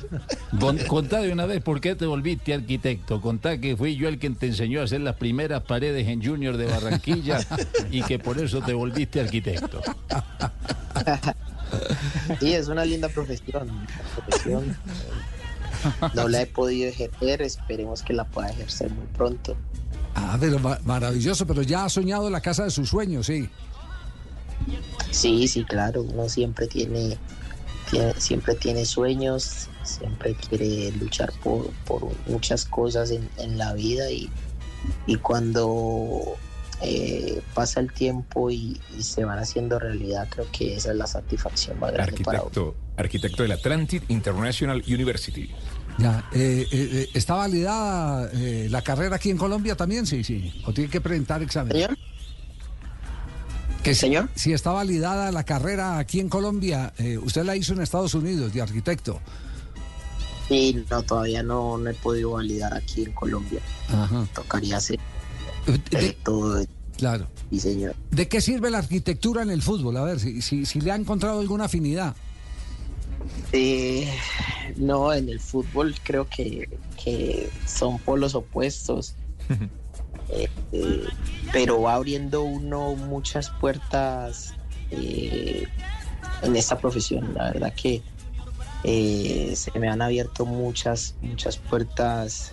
Con- contá de una vez por qué te volviste arquitecto. Contá que fui yo el que te enseñó a hacer las primeras paredes en Junior de Barranquilla y que por eso te volviste arquitecto. Sí, es una linda profesión. una profesión. No la he podido ejercer, esperemos que la pueda ejercer muy pronto. Ah, pero ma- maravilloso, pero ya ha soñado la casa de sus sueños, sí. Sí, sí, claro, uno siempre tiene tiene, siempre tiene sueños, siempre quiere luchar por, por muchas cosas en, en la vida y, y cuando eh, pasa el tiempo y, y se van haciendo realidad, creo que esa es la satisfacción más grande para uno. Arquitecto, arquitecto del Atlantic International University. Ya, eh, eh, eh, ¿Está validada eh, la carrera aquí en Colombia también? Sí, sí. ¿O tiene que presentar examen? ¿Señor? Que si, si está validada la carrera aquí en Colombia, eh, usted la hizo en Estados Unidos de arquitecto. Y no, todavía no, no he podido validar aquí en Colombia. Ajá. Tocaría hacer De- todo claro. diseño. ¿De qué sirve la arquitectura en el fútbol? A ver, si, si, si le ha encontrado alguna afinidad. Eh, no, en el fútbol creo que, que son polos opuestos. Eh, eh, pero va abriendo uno muchas puertas eh, en esta profesión. La verdad que se me han abierto muchas, muchas puertas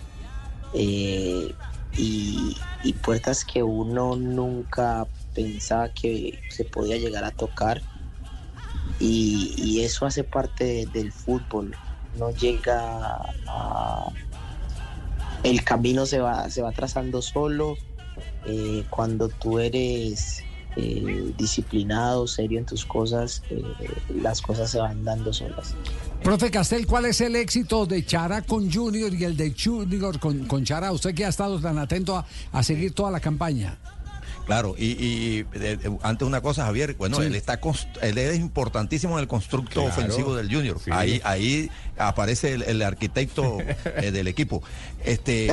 y, y puertas que uno nunca pensaba que se podía llegar a tocar y, y eso hace parte de- del fútbol. No llega a... El camino se va, se va trazando solo. eh, cuando tú eres eh, disciplinado, serio en tus cosas, eh, las cosas se van dando solas. Profe Castel, ¿cuál es el éxito de Chara con Junior y el de Junior con, con Chara? Usted que ha estado tan atento a, a seguir toda la campaña. Claro, y, y, eh, antes una cosa, Javier, bueno, Sí. él está él es importantísimo en el constructo Claro. ofensivo del Junior. Sí. Ahí, ahí aparece el, el arquitecto eh, del equipo. Este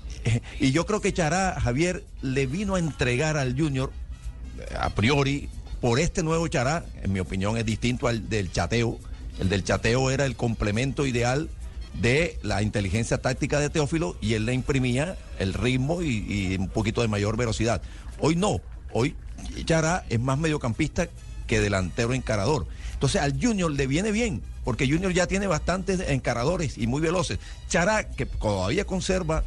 y yo creo que Chará, Javier, le vino a entregar al Junior eh, a priori por este nuevo Chará, en mi opinión es distinto al del chateo. El del chateo era el complemento ideal de la inteligencia táctica de Teófilo y él le imprimía el ritmo y, y un poquito de mayor velocidad. Hoy no, hoy Chará es más mediocampista que delantero encarador. Entonces al Junior le viene bien, porque Junior ya tiene bastantes encaradores y muy veloces. Chará, que todavía conserva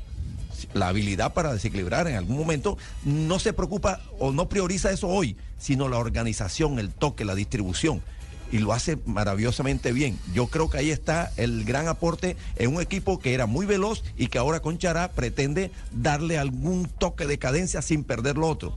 la habilidad para desequilibrar en algún momento, no se preocupa o no prioriza eso hoy, sino la organización, el toque, la distribución. Y lo hace maravillosamente bien. Yo creo que ahí está el gran aporte en un equipo que era muy veloz y que ahora con Chará pretende darle algún toque de cadencia sin perder lo otro.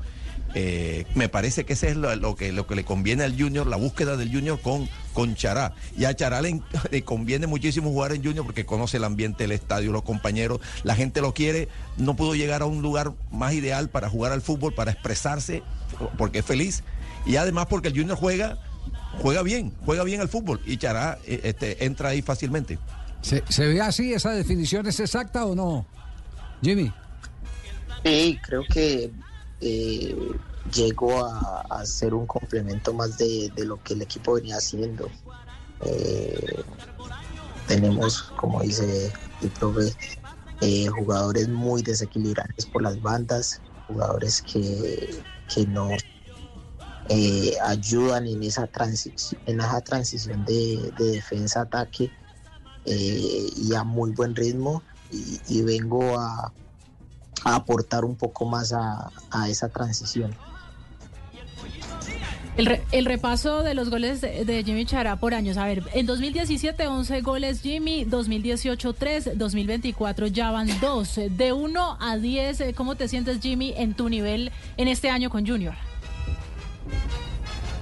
Eh, me parece que ese es lo, que, lo que le conviene al Junior, la búsqueda del Junior con, con Chará. Y a Chará le, le conviene muchísimo jugar en Junior porque conoce el ambiente, el estadio, los compañeros, la gente lo quiere. No pudo llegar a un lugar más ideal para jugar al fútbol, para expresarse, porque es feliz. Y además porque el Junior juega, juega bien, juega bien al fútbol. Y Chará eh, este, entra ahí fácilmente. ¿Se, se ve así? ¿Esa definición es exacta o no? Jimmy. Sí, creo que eh, llegó a, a ser un complemento más de, de lo que el equipo venía haciendo. Eh, tenemos, como dice el profe, eh, jugadores muy desequilibrantes por las bandas, jugadores que, que nos eh, ayudan en esa, transición, en esa transición de, de defensa-ataque eh, y a muy buen ritmo. Y, y vengo a, a aportar un poco más a, a esa transición. El, re- el repaso de los goles de, de Jimmy Chará por años. A ver, en 2017 11 goles Jimmy, 2018 3, 2024 ya van 2. De 1 a 10, eh, ¿cómo te sientes Jimmy en tu nivel en este año con Junior?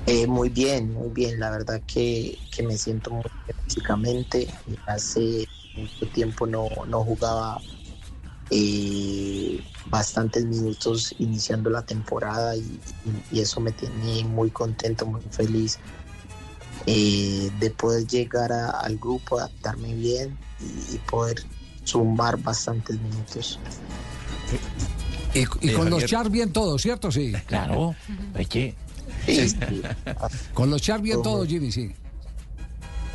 Eh, muy bien, muy bien. La verdad que, que me siento muy bien físicamente. Hace mucho tiempo no, no jugaba eh, bastantes minutos iniciando la temporada y, eso me tiene muy contento, muy feliz eh, de poder llegar a- al grupo, adaptarme bien y, y poder sumar bastantes minutos. Y, y Eh, con los Javier. char bien todo, ¿cierto? Sí. Claro. Es que Con los char bien Todo Jimmy, sí.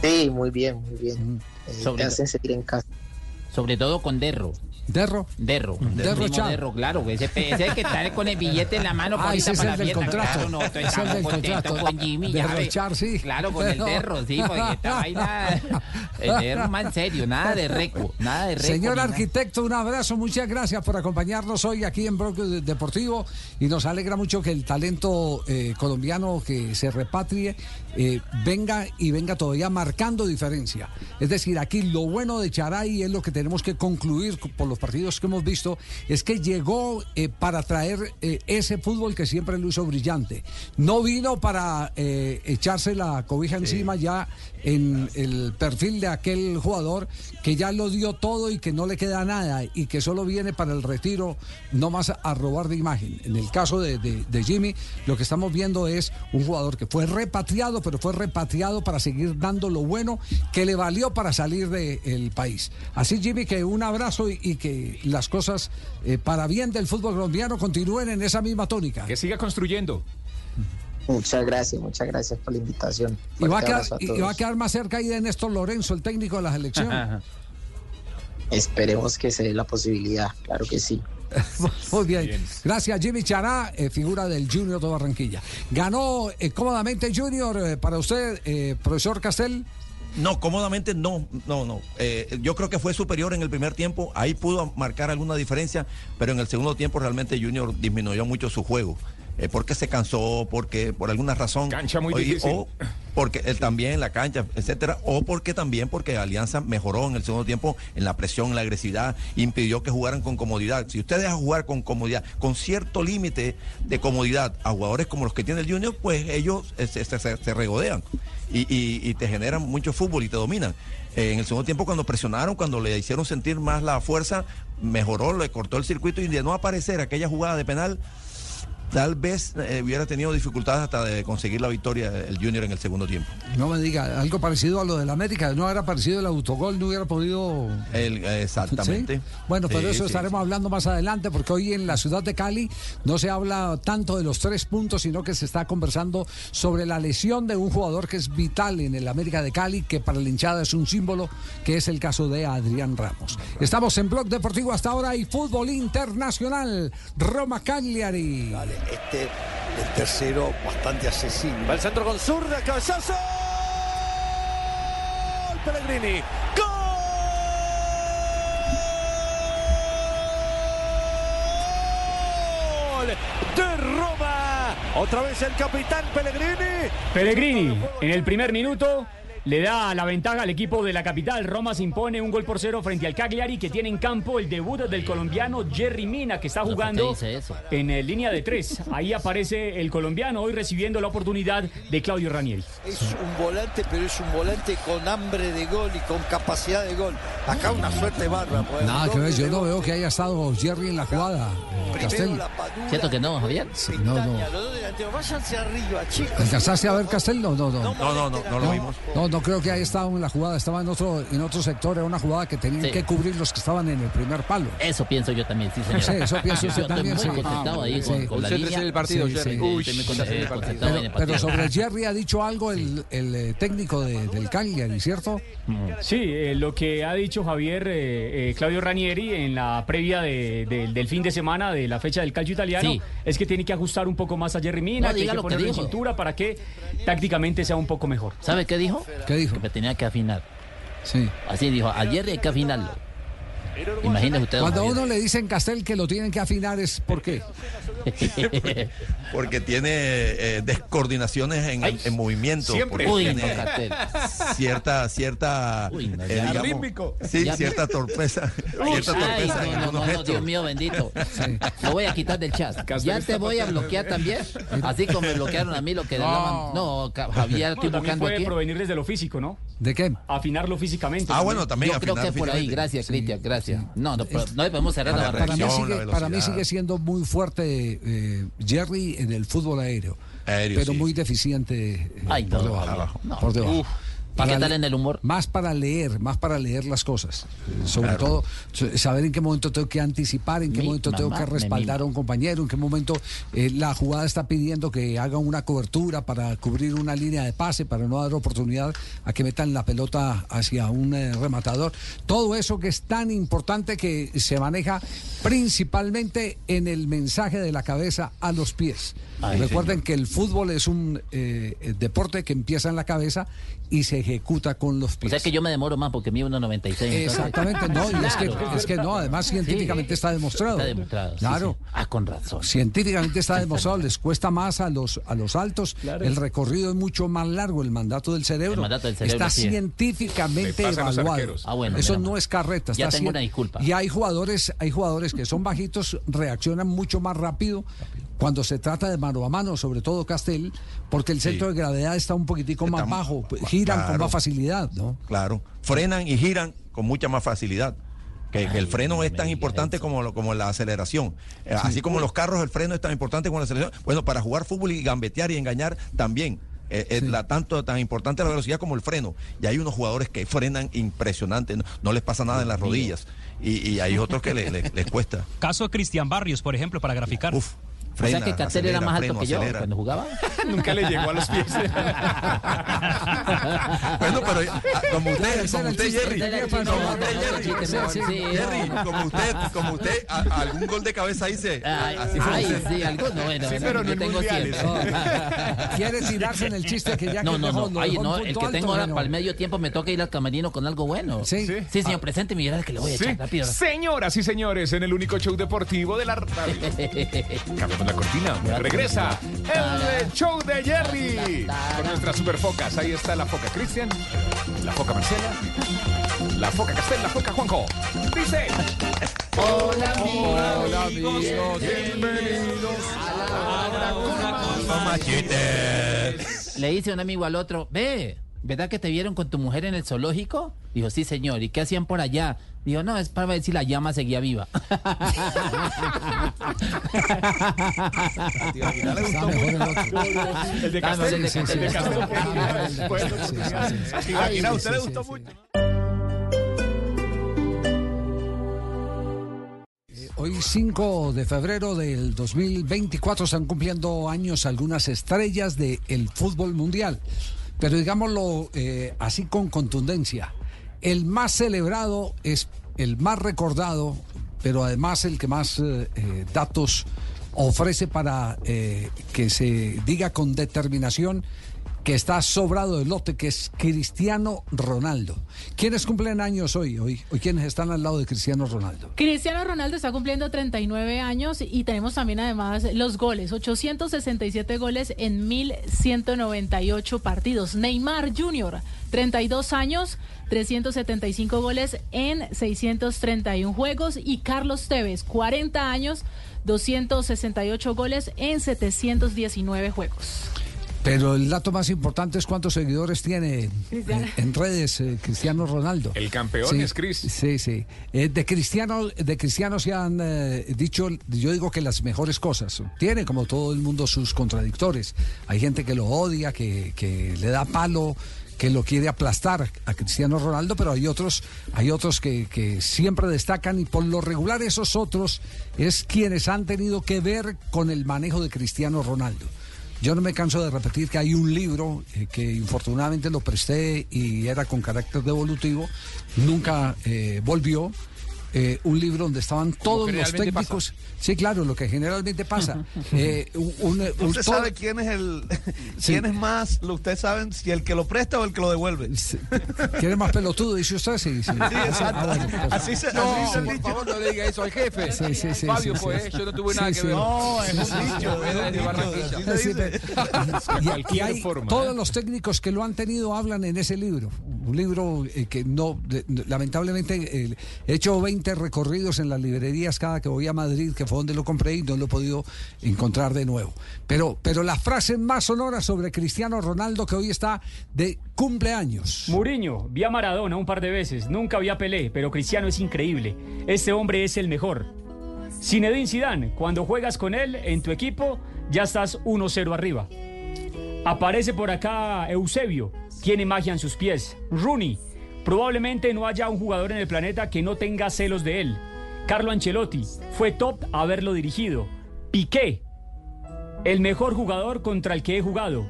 Sí, muy bien, muy bien. Eh, Sobre te hacen seguir en casa. sobre todo con Derro. Derro. Derro. Derro claro. Ese, que está con el billete en la mano Ah, ese es para el la del fiesta. contrato. Claro, Es el del contrato. con Jimmy. ya. Derrochar, sí. Claro, con el Derro, sí, porque esta vaina... El Derro más en serio, nada de reco, nada de reco. Señor arquitecto, un abrazo, muchas gracias por acompañarnos hoy aquí en Bloque Deportivo y nos alegra mucho que el talento eh, colombiano que se repatrie eh, venga y venga todavía marcando diferencia. Es decir, aquí lo bueno de Charay es lo que tenemos que concluir por los partidos que hemos visto, es que llegó eh, para traer eh, ese fútbol que siempre lo hizo brillante. No vino para eh, echarse la cobija encima ya en el perfil de aquel jugador que ya lo dio todo y que no le queda nada y que solo viene para el retiro, no más a robar de imagen. En el caso de, de- de Jimmy, lo que estamos viendo es un jugador que fue repatriado, pero fue repatriado para seguir dando lo bueno que le valió para salir del país. Así, Jimmy, que un abrazo y, y que las cosas eh, para bien del fútbol colombiano continúen en esa misma tónica. Que siga construyendo. Muchas gracias, muchas gracias por la invitación. Y va, a quedar, abrazo a y- y va a todos. quedar más cerca ahí de Néstor Lorenzo, el técnico de la selección. Esperemos que se dé la posibilidad, claro que sí. Muy bien. Gracias, Jimmy Chará, eh, figura del Junior de Barranquilla. Ganó eh, cómodamente Junior eh, para usted, eh, profesor Castel. No, cómodamente no, no, no. Eh, yo creo que fue superior en el primer tiempo, ahí pudo marcar alguna diferencia, pero en el segundo tiempo realmente Junior disminuyó mucho su juego. Eh, porque se cansó, porque por alguna razón. Cancha muy difícil. O porque él también la cancha, etcétera, o porque también porque Alianza mejoró en el segundo tiempo en la presión, en la agresividad, impidió que jugaran con comodidad. Si usted deja jugar con comodidad, con cierto límite de comodidad a jugadores como los que tiene el Junior, pues ellos eh, se, se- se- se regodean y, y- y te generan mucho fútbol y te dominan. Eh, en el segundo tiempo, cuando presionaron, cuando le hicieron sentir más la fuerza, mejoró, le cortó el circuito y de no aparecer aquella jugada de penal, tal vez eh, hubiera tenido dificultades hasta de conseguir la victoria el Junior en el segundo tiempo. No me diga, algo parecido a lo del América. No hubiera parecido el autogol, no hubiera podido. El- exactamente. ¿Sí? Bueno, pero Sí, eso sí, estaremos hablando más adelante, porque hoy en la ciudad de Cali no se habla tanto de los tres puntos, sino que se está conversando sobre la lesión de un jugador que es vital en el América de Cali, que para la hinchada es un símbolo, que es el caso de Adrián Ramos. Estamos en Blog Deportivo hasta ahora y fútbol internacional. Roma Cagliari. Este, el tercero, bastante accesible. Va el centro con zurda, cabezazo. Pellegrini. Gol de Roma. Otra vez el capitán Pellegrini. Pellegrini, en el primer minuto, le da la ventaja al equipo de la capital. Roma se impone un gol por cero frente al Cagliari, que tiene en campo el debut del colombiano Jerry Mina, que está ¿Pero por qué jugando en eh, línea de tres. Ahí aparece el colombiano, hoy recibiendo la oportunidad de Claudio Ranieri. Es un volante, pero es un volante con hambre de gol y con capacidad de gol. Acá una suerte bárbara. pues, Nada que yo no veo que haya estado Jerry en la jugada. ¿Cierto que no, Javier? No, no. Delanteros, váyanse arriba, chicos. ¿Alcanzaste a ver Castel? No, no, no. No, no, no, no lo vimos. No, no creo que haya estado en la jugada, estaba en otro, en otro sector, era una jugada que tenían Sí. que cubrir los que estaban en el primer palo. Eso pienso yo también, sí, señor. Sí, eso pienso yo también, Estoy muy sí. concentrado ahí Sí. con, con la Concéntrese línea. en el partido, Jerry. Uy, el Pero, sobre Jerry ha dicho algo el, el, eh, técnico de- del Cagliari, ¿cierto? Sí, eh, lo que ha dicho Javier eh, eh, Claudio Ranieri en la previa de- de- del fin de semana de la fecha del calcio italiano Sí. es que tiene que ajustar un poco más a Jerry Mina, No, que hay diga que dijo. cintura para que tácticamente sea un poco mejor. ¿Sabe qué dijo? ¿Qué dijo? Que me tenía que afinar. Sí. Así dijo, ayer hay que afinarlo. Imagínese usted. don Cuando a uno le dicen Castel que lo tienen que afinar es ¿por qué? Porque tiene eh, descoordinaciones en, en movimiento. Siempre. Uy, tiene no, Castel. cierta, cierta, Uy, no, eh, digamos, Rítmico. sí, Ya- cierta torpeza, cierta Ay, torpeza en no, no, no, no. Dios mío bendito. Lo voy a quitar del chat. Ya te voy a bloquear también. Así como me bloquearon a mí lo que le llaman. No, Javier, No, estoy también buscando puede aquí. provenir desde lo físico, ¿no? ¿De qué? Afinarlo físicamente. Ah, bueno, también Yo creo que por ahí. físicamente. Gracias, Cristian, gracias. No, no, pero no le podemos cerrar Para la Para mí, sigue, la para mí sigue siendo muy fuerte eh, Jerry en el fútbol aéreo, Aéreo, pero sí. muy deficiente eh, Ay, por no, debajo. Javier, no. por debajo. Qué tal en el humor? Más para leer, más para leer las cosas. Eh, Sobre Claro. todo, saber en qué momento tengo que anticipar, en qué Mi momento tengo que respaldar a un compañero, en qué momento eh, la jugada está pidiendo que haga una cobertura para cubrir una línea de pase, para no dar oportunidad a que metan la pelota hacia un eh, rematador. Todo eso que es tan importante que se maneja principalmente en el mensaje de la cabeza a los pies. Ay, Recuerden que el fútbol es un eh, deporte que empieza en la cabeza y se ejecuta con los O pies. sea que yo me demoro más porque mío 1.96. entonces- Exactamente, no, y es que, es que no, además científicamente está demostrado. Está demostrado, sí, Claro. sí. Ah, con razón. Científicamente está demostrado, les cuesta más a los a los altos, Claro. el recorrido es mucho más largo, el mandato del cerebro. El mandato del cerebro, está sí es. científicamente evaluado. Ah, bueno, Eso no es carreta. Ya tengo cien- una disculpa. Y hay jugadores, hay jugadores que son bajitos, reaccionan mucho más rápido cuando se trata de mano a mano, sobre todo Castel, porque el centro de gravedad está un poquitico más bajo, giran con más facilidad, ¿no? Claro, frenan y giran con mucha más facilidad. Que, que el freno es tan importante como, como la aceleración. Eh, Así como los carros, el freno es tan importante como la aceleración. Bueno, para jugar fútbol y gambetear y engañar también. Eh, es la, tanto tan importante la velocidad como el freno. Y hay unos jugadores que frenan impresionante, no, no les pasa nada en las rodillas. Y, y hay otros que le- le- les cuesta. Caso de Cristian Barrios, por ejemplo, para graficar. O sea que Castel era más alto que yo cuando jugaba. Nunca le llegó a los pies. Bueno, pero ah, como usted, como usted, Jerry, como usted, Jerry, como usted, como usted, a- algún gol de cabeza hice. Ay, así ay, fue. sí, algo no, bueno, Sí, pero no en tengo mundiales. siempre. Quiere tirarse en el chiste que ya No, que no, dejó- no. Ay, no, el que tengo ahora para el medio tiempo me toca ir al camerino con algo bueno. Sí. Sí, señor, presente mi que le voy a echar rápido. Señoras y señores, en el único show deportivo de la radio. La cortina. Regresa el show de Jerry con nuestras superfocas. Ahí está la foca Cristian, la foca Marcela, la foca Castel, la foca Juanjo. Dice. Hola Hola amigos, bienvenidos Le dice un amigo al otro, ve, ¿verdad que te vieron con tu mujer en el zoológico? Dijo, sí, señor. ¿Y qué hacían por allá? Dijo, no, es para ver si la llama seguía viva. El de Ah, Castel. el de Castel. De. Ah, de usted le sí, gustó sí. mucho. Hoy 5 de febrero del 2024 están cumpliendo años algunas estrellas del fútbol mundial. Pero digámoslo eh, así con contundencia. El más celebrado es el más recordado, pero además el que más eh, eh, datos ofrece para eh, que se diga con determinación que está sobrado de lote, que es Cristiano Ronaldo. ¿Quiénes cumplen años hoy? Hoy, hoy ¿quiénes están al lado de Cristiano Ronaldo? Cristiano Ronaldo está cumpliendo 39 años y tenemos también además los goles, 867 goles en 1198 partidos. Neymar Jr., 32 años, 375 goles en 631 juegos y Carlos Tevez, 40 años, 268 goles en 719 juegos. Pero el dato más importante es cuántos seguidores tiene Cristiano. eh, en redes eh, Cristiano Ronaldo. El campeón Sí, es Chris. Sí, sí. Eh, de Cristiano, de Cristiano se han eh, dicho, yo digo que las mejores cosas. Tiene como todo el mundo sus contradictores. Hay gente que lo odia, que, que le da palo que lo quiere aplastar a Cristiano Ronaldo, pero hay otros, hay otros que, que siempre destacan y por lo regular esos otros es quienes han tenido que ver con el manejo de Cristiano Ronaldo. Yo no me canso de repetir que hay un libro eh, que infortunadamente lo presté y era con carácter devolutivo, nunca eh, volvió. Eh, un libro donde estaban todos los técnicos. Sí, claro, lo que generalmente pasa. Eh, un- un- Usted todo- sabe quién es el Sí. quién es más, lo- ustedes saben si el que lo presta o el que lo devuelve. ¿Quién es más pelotudo? Dice usted, sí. sí. exacto. Ah, bueno, pues- Así se, No, así se por dicho. favor, no le diga eso al jefe. Sí, sí, sí, Fabio sí, sí. yo no tuve Sí, nada sí. que ver. No, es un dicho, de Barranquilla. Sí, todos ¿eh? los técnicos que lo han tenido hablan en ese libro. Un libro eh, que no, lamentablemente, eh, he hecho 20 recorridos en las librerías cada que voy a Madrid, que fue donde lo compré y no lo he podido encontrar de nuevo. Pero, pero la frase más sonora sobre Cristiano Ronaldo que hoy está de cumpleaños. Muriño, vi a Maradona un par de veces, nunca vi a Pelé, pero Cristiano es increíble. Este hombre es el mejor. Zinedine Zidane, cuando juegas con él en tu equipo, ya estás 1-0 arriba. Aparece por acá Eusebio. tiene magia en sus pies. Rooney, probablemente no haya un jugador en el planeta que no tenga celos de él. Carlo Ancelotti, fue top haberlo dirigido. Piqué, el mejor jugador contra el que he jugado.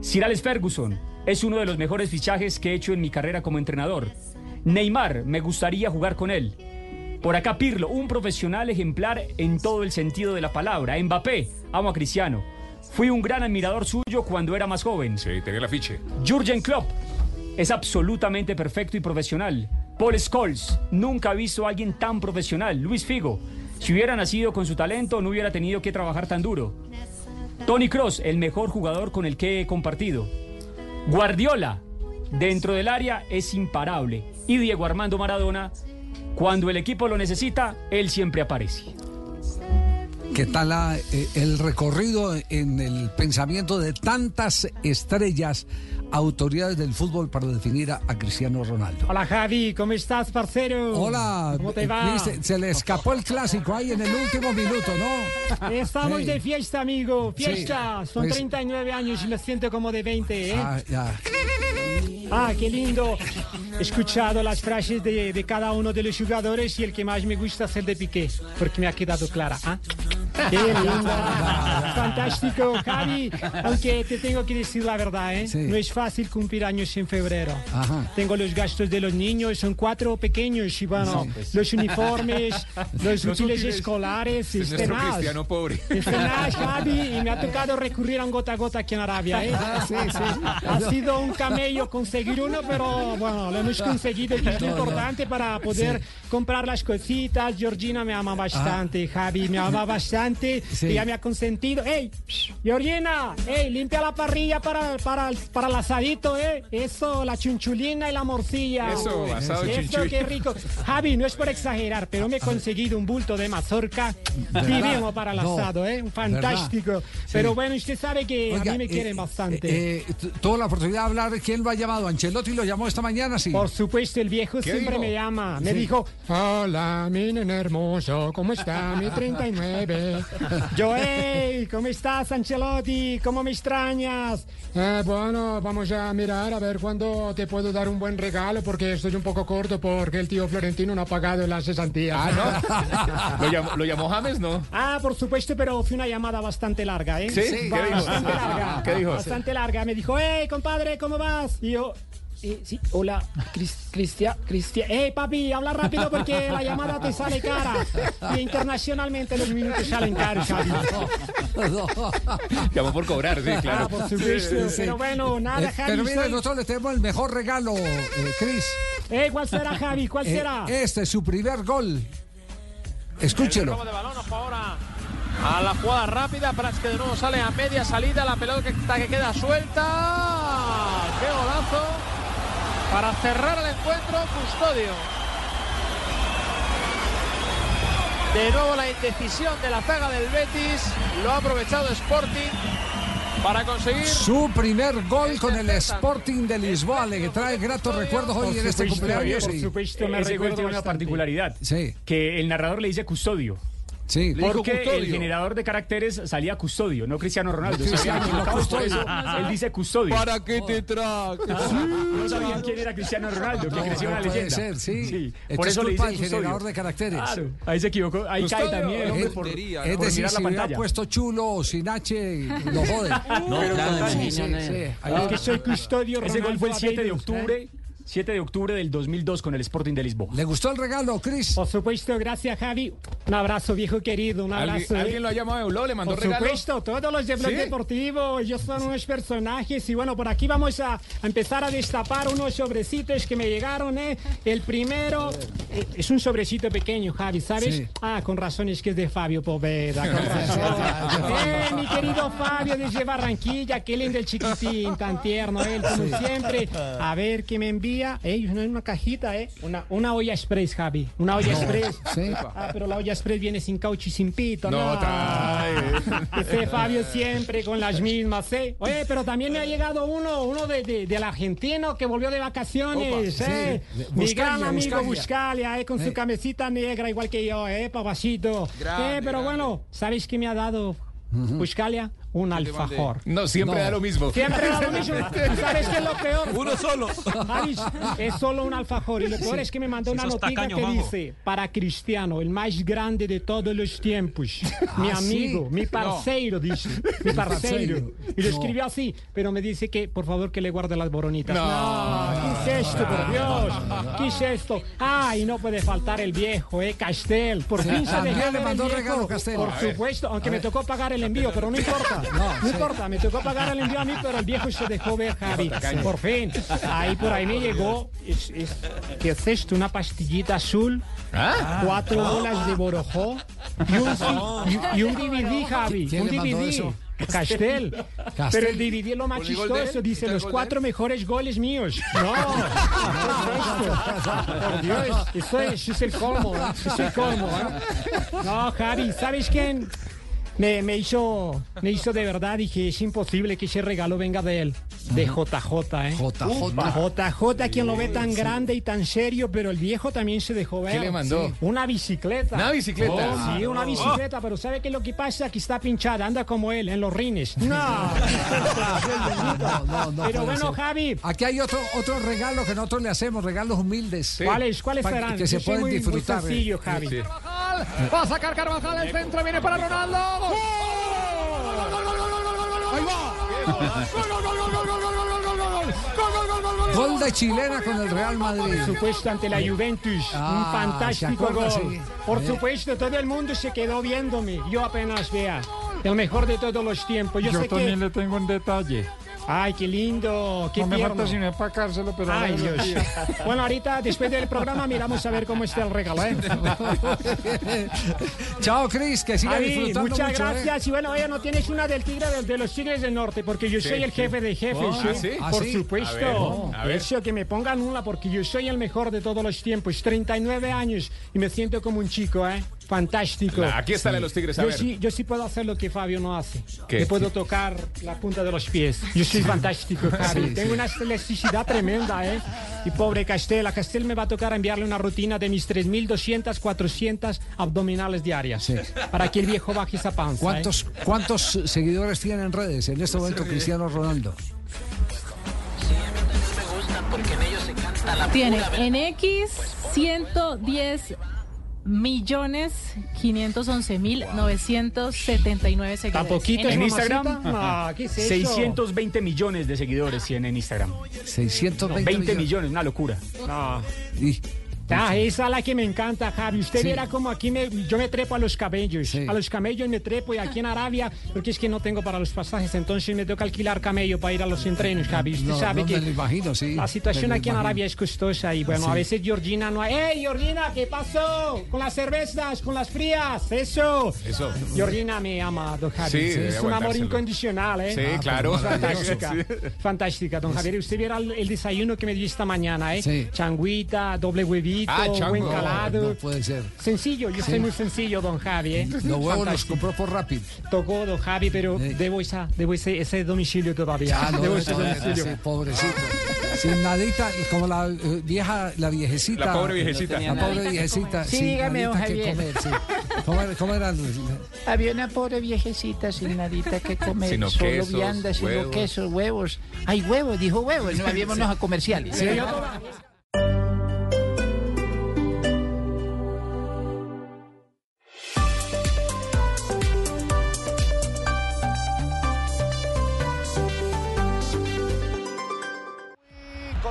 Sir Alex Ferguson, es uno de los mejores fichajes que he hecho en mi carrera como entrenador. Neymar, me gustaría jugar con él. Por acá Pirlo, un profesional ejemplar en todo el sentido de la palabra. Mbappé, amo a Cristiano. Fui un gran admirador suyo cuando era más joven. Sí, tenía el afiche. Jürgen Klopp es absolutamente perfecto y profesional. Paul Scholes, nunca he visto a alguien tan profesional. Luis Figo, si hubiera nacido con su talento no hubiera tenido que trabajar tan duro. Tony Cross, el mejor jugador con el que he compartido. Guardiola, dentro del área es imparable. Y Diego Armando Maradona, cuando el equipo lo necesita, él siempre aparece. ¿Qué tal eh, el recorrido en el pensamiento de tantas estrellas, autoridades del fútbol para definir a, a Cristiano Ronaldo? Hola Javi, ¿cómo estás, parcero? Hola, ¿cómo te eh, va? viste, se le escapó el clásico ahí en el último minuto, ¿no? Estamos Sí. de fiesta, amigo, fiesta. Sí, Son pues- 39 años y me siento como de 20, ¿eh? Ah, ya. Ah, qué lindo. He escuchado las frases de, de cada uno de los jugadores y el que más me gusta es el de Piqué, porque me ha quedado clara. ¿ah? Qué lindo. Fantástico, Javi. Aunque te tengo que decir la verdad, ¿eh? Sí. No es fácil cumplir años en febrero. Ajá. Tengo los gastos de los niños, son cuatro pequeños y bueno, Sí, pues. los uniformes, los, Los útiles escolares, Es este más. cristiano pobre. Este más, Javi, y me ha tocado recurrir a un gota a gota aquí en Arabia, ¿eh? Sí, sí. Ha sido un camello conseguir uno, pero bueno, lo hemos conseguido y es lo importante para poder comprar las cositas. Georgina me ama bastante, Javi me ama bastante. Sí. Ella me ha consentido. ¡Ey! Georgina, ¡ey! Limpia la parrilla para, para, para el asadito, ¿eh? Eso, la chunchulina y la morcilla. Eso, asado Eso, qué rico. Javi, no es por exagerar, pero me he conseguido un bulto de mazorca divino para el No, asado, ¿eh? Fantástico. ¿verdad? pero Sí. bueno, usted sabe que Oiga, a mí me eh, quieren bastante. eh, tuvo la oportunidad de hablar. ¿Quién lo ha llamado? ¿Ancelotti lo llamó esta mañana? Sí. Por supuesto, el viejo ¿Qué siempre me llama. Me Sí. dijo, hola, mi nene hermoso, ¿cómo está? Mi 39. Yo, hey, ¿cómo estás, Ancelotti? ¿Cómo me extrañas? "Eh, bueno, vamos a mirar a ver cuándo te puedo dar un buen regalo porque estoy un poco corto porque el tío Florentino no ha pagado las cesantías. Ah, ¿no? ¿Lo llamó, lo llamó James, no? Ah, por supuesto, pero fue una llamada bastante larga, ¿eh? ¿Sí? ¿Qué dijo? Bastante larga. ¿Qué dijo? Bastante larga. Me dijo, hey, compadre, ¿cómo vas? Y yo, eh, sí, hola, Cris- Cristian, Cristian. Hey, papi, habla rápido porque la llamada te sale cara. Y internacionalmente los minutos salen caros, Javi. Llamó por cobrar, sí, claro. Ah, por supuesto. Pero bueno, nada, Eh, Javi. pero mire, soy- nosotros le tenemos el mejor regalo, eh, Cris. Eh, ¿cuál será, Javi? ¿Cuál Eh, será? este es su primer gol. Escúchelo. El robo de balón, ojo ahora a la jugada rápida. Prats que de nuevo sale a media salida. La pelota que, que queda suelta. ¡Qué golazo! Para cerrar el encuentro, Custodio. De nuevo la indecisión de la zaga del Betis. Lo ha aprovechado Sporting para conseguir. Su primer gol con el Sporting de Lisboa, le trae gratos recuerdos hoy en este cumpleaños. por supuesto, me tiene una particularidad. Sí. Que el narrador le dice custodio. Sí. Porque el generador de caracteres salía custodio, no Cristiano Ronaldo. Sí, sí, no, eso él dice custodio. ¿Para qué te traje? No sabían quién era Cristiano Ronaldo, que No, creció una no puede leyenda. ser, sí. Por es eso le del custodio. generador de caracteres. Claro, ahí se equivocó. Ahí Custodio. cae también el hombre Es, por, es por decir, mirar si la hubiera pantalla. puesto chulo o sin H, lo jode. No, Pero no, no. sí. Ahí Es va. que soy custodio Ese gol fue el Ronaldo 7 de Abello, ¿eh? octubre. 7 de octubre del 2002 con el Sporting de Lisboa. ¿Le gustó el regalo, Cris? Por supuesto, gracias Javi. Un abrazo, viejo querido, un abrazo. ¿Alguien, ¿eh? alguien lo ha llamado a Euló? ¿Le mandó Por regalo? supuesto, todos los de Blog ¿Sí? Deportivo, ellos son unos personajes y bueno, por aquí vamos a, a empezar a destapar unos sobrecitos que me llegaron, ¿eh? El primero eh, es un sobrecito pequeño, Javi, ¿sabes? Sí. Ah, con razón es que es de Fabio Poveda, con razón. eh, mi querido Fabio desde Barranquilla, qué lindo el chiquitín, tan tierno él, como siempre. A ver qué me envía. Ey, una, una cajita, ¿eh? Una, una olla express, Javi, una olla express. Sí. Ah, pero la olla express viene sin caucho y sin pito, No, ¿no? Ese Fabio siempre con las mismas, ¿eh? Oye, pero también me ha llegado uno, uno de, de- del argentino que volvió de vacaciones, Opa, ¿eh? sí. Mi Buscalia, gran amigo Buscalia. Buscalia, ¿eh? Con su Eh. camisita negra igual que yo, ¿eh? Papacito. Grande, eh, pero grande. bueno, ¿sabéis qué me ha dado Buscalia? Un alfajor. No, siempre da lo mismo. Siempre da lo mismo. ¿Sabes qué es lo peor? Uno solo. Javis, es solo un alfajor. Y lo peor es que me mandó Si una noticia tacaño, que dice, para Cristiano, el más grande de todos los tiempos. mi Ah, amigo, sí. mi parceiro, dice. Mi parceiro. Y lo No. escribió así, pero me dice que, por favor, que le guarde las boronitas. No. ¿qué es esto, por Dios? ¿Qué es esto? Ah, y no puede faltar el viejo, ¿eh? Castel. Por fin se le mandó regalo Castel. Por supuesto, aunque me tocó pagar el envío, pero no importa. No, No, importa, me tocó pagar el envío a mí, pero el viejo se dejó ver, Javi. Por fin. Ahí por ahí me llegó. Es, es, ¿Qué es esto? Una pastillita azul. ¿Ah? Cuatro bolas de borojó. Y un, y, y un DVD, Javi. ¿Quién un DVD. Castel. Castel. Pero el DVD es lo más chistoso. Dice ¿Está el los cuatro mejores goles míos. No. ¿qué es esto? Por Dios, eso es, es el colmo. ¿eh? Es el colmo. ¿eh? No, Javi, ¿sabes quién? Me, me hizo me hizo de verdad dije es imposible que ese regalo venga de él de JJ eh JJ. JJ quien lo ve tan grande y tan serio pero el viejo también se dejó ver ¿Qué le mandó? Sí. una bicicleta ¿Una bicicleta? Oh, sí una bicicleta pero sabe qué es lo que pasa que está pinchada anda como él en los rines no No, no, no pero bueno ser. Javi Aquí hay otro, otro regalo que nosotros le hacemos, regalos humildes. ¿Cuáles, cuáles serán? Que se pueden muy- muy disfrutar. eh. sencillo, Javi. Sí. Va a sacar Carvajal el centro, viene para Ronaldo. Gol de chilena con el Real Madrid. Por supuesto, ante la Juventus. Un ah, fantástico gol. Por supuesto, todo el mundo se quedó viéndome. Yo apenas vea. El mejor de todos los tiempos. Yo, también le tengo un detalle. Ay, qué lindo. Qué no me falta sino empacárselo, pero... Ay, Dios. Bueno, ahorita, después del programa, miramos a ver cómo está el regalo. ¿eh? Chao, Cris, que siga disfrutando muchas mucho, ¿eh? gracias. Y bueno, oye, no tienes una del tigre de, de los tigres del norte, porque yo soy el jefe de jefes. Oh, ¿sí? ¿ah, sí? ¿Ah, Por sí? supuesto. A ver, a ver. Eso, que me pongan una, porque yo soy el mejor de todos los tiempos. 39 años y me siento como un chico, ¿eh? Fantástico. La- aquí está la de los Tigres, a yo ver. sí, yo sí puedo hacer lo que Fabio no hace. ¿Qué? Le puedo tocar la punta de los pies. Yo soy fantástico, Javi. Sí, Tengo sí. una elasticidad tremenda, ¿eh? Y pobre Castel, a Castel me va a tocar enviarle una rutina de mis 3.200, 400 abdominales diarias. Sí. Para que el viejo baje esa panza. ¿eh? ¿Cuántos, ¿Cuántos seguidores tiene en redes en este momento Cristiano Ronaldo? Tiene en X 110 millones 511 mil 979 seguidores. ¿Tan poquito, En en. Instagram? Ah, ¿qué es eso? 620 millones de seguidores tiene en Instagram. 620 20 millones. millones, una locura. No. Y- Ah, esa es la que me encanta, Javi. Usted Sí. verá como aquí me, yo me trepo a los camellos. Sí. A los camellos me trepo y aquí en Arabia, porque es que no tengo para los pasajes, entonces me toca alquilar camello para ir a los entrenos, Javi. Usted No, sabe no que me lo imagino, sí. la situación aquí en. Arabia es costosa y bueno, Sí. a veces Georgina no hay. ¡Ey, Georgina, qué pasó! Con las cervezas, con las frías, eso. Eso. Georgina me ama, don Javi. Es un amor incondicional, ¿eh? Sí, claro. Fantástica. Sí. Fantástica, don Javier. Usted viera el, el desayuno que me dio esta mañana, ¿eh? Sí. Changuita, doble huevito, Ah, chango. buen No, calado. no puede ser. Sencillo, yo soy muy sencillo, don Javi, ¿eh? Los huevos los Fantástico. compró por rápido. Tocó, don Javi, pero Sí. debo, esa, debo ese, ese domicilio todavía. Ah, no, debo no, ese no, domicilio. sí, pobrecito. Sin nadita, y como la eh, vieja, la viejecita. La pobre viejecita. La pobre viejecita. Sí, sin dígame, don Javier. comer, sí. ¿Cómo, era- cómo era? Había una pobre viejecita sin nadita que comer, Sino solo quesos, viandas, sino huevos. quesos, huevos. Ay, huevos, dijo huevos, no habíamos a comerciales. Sí,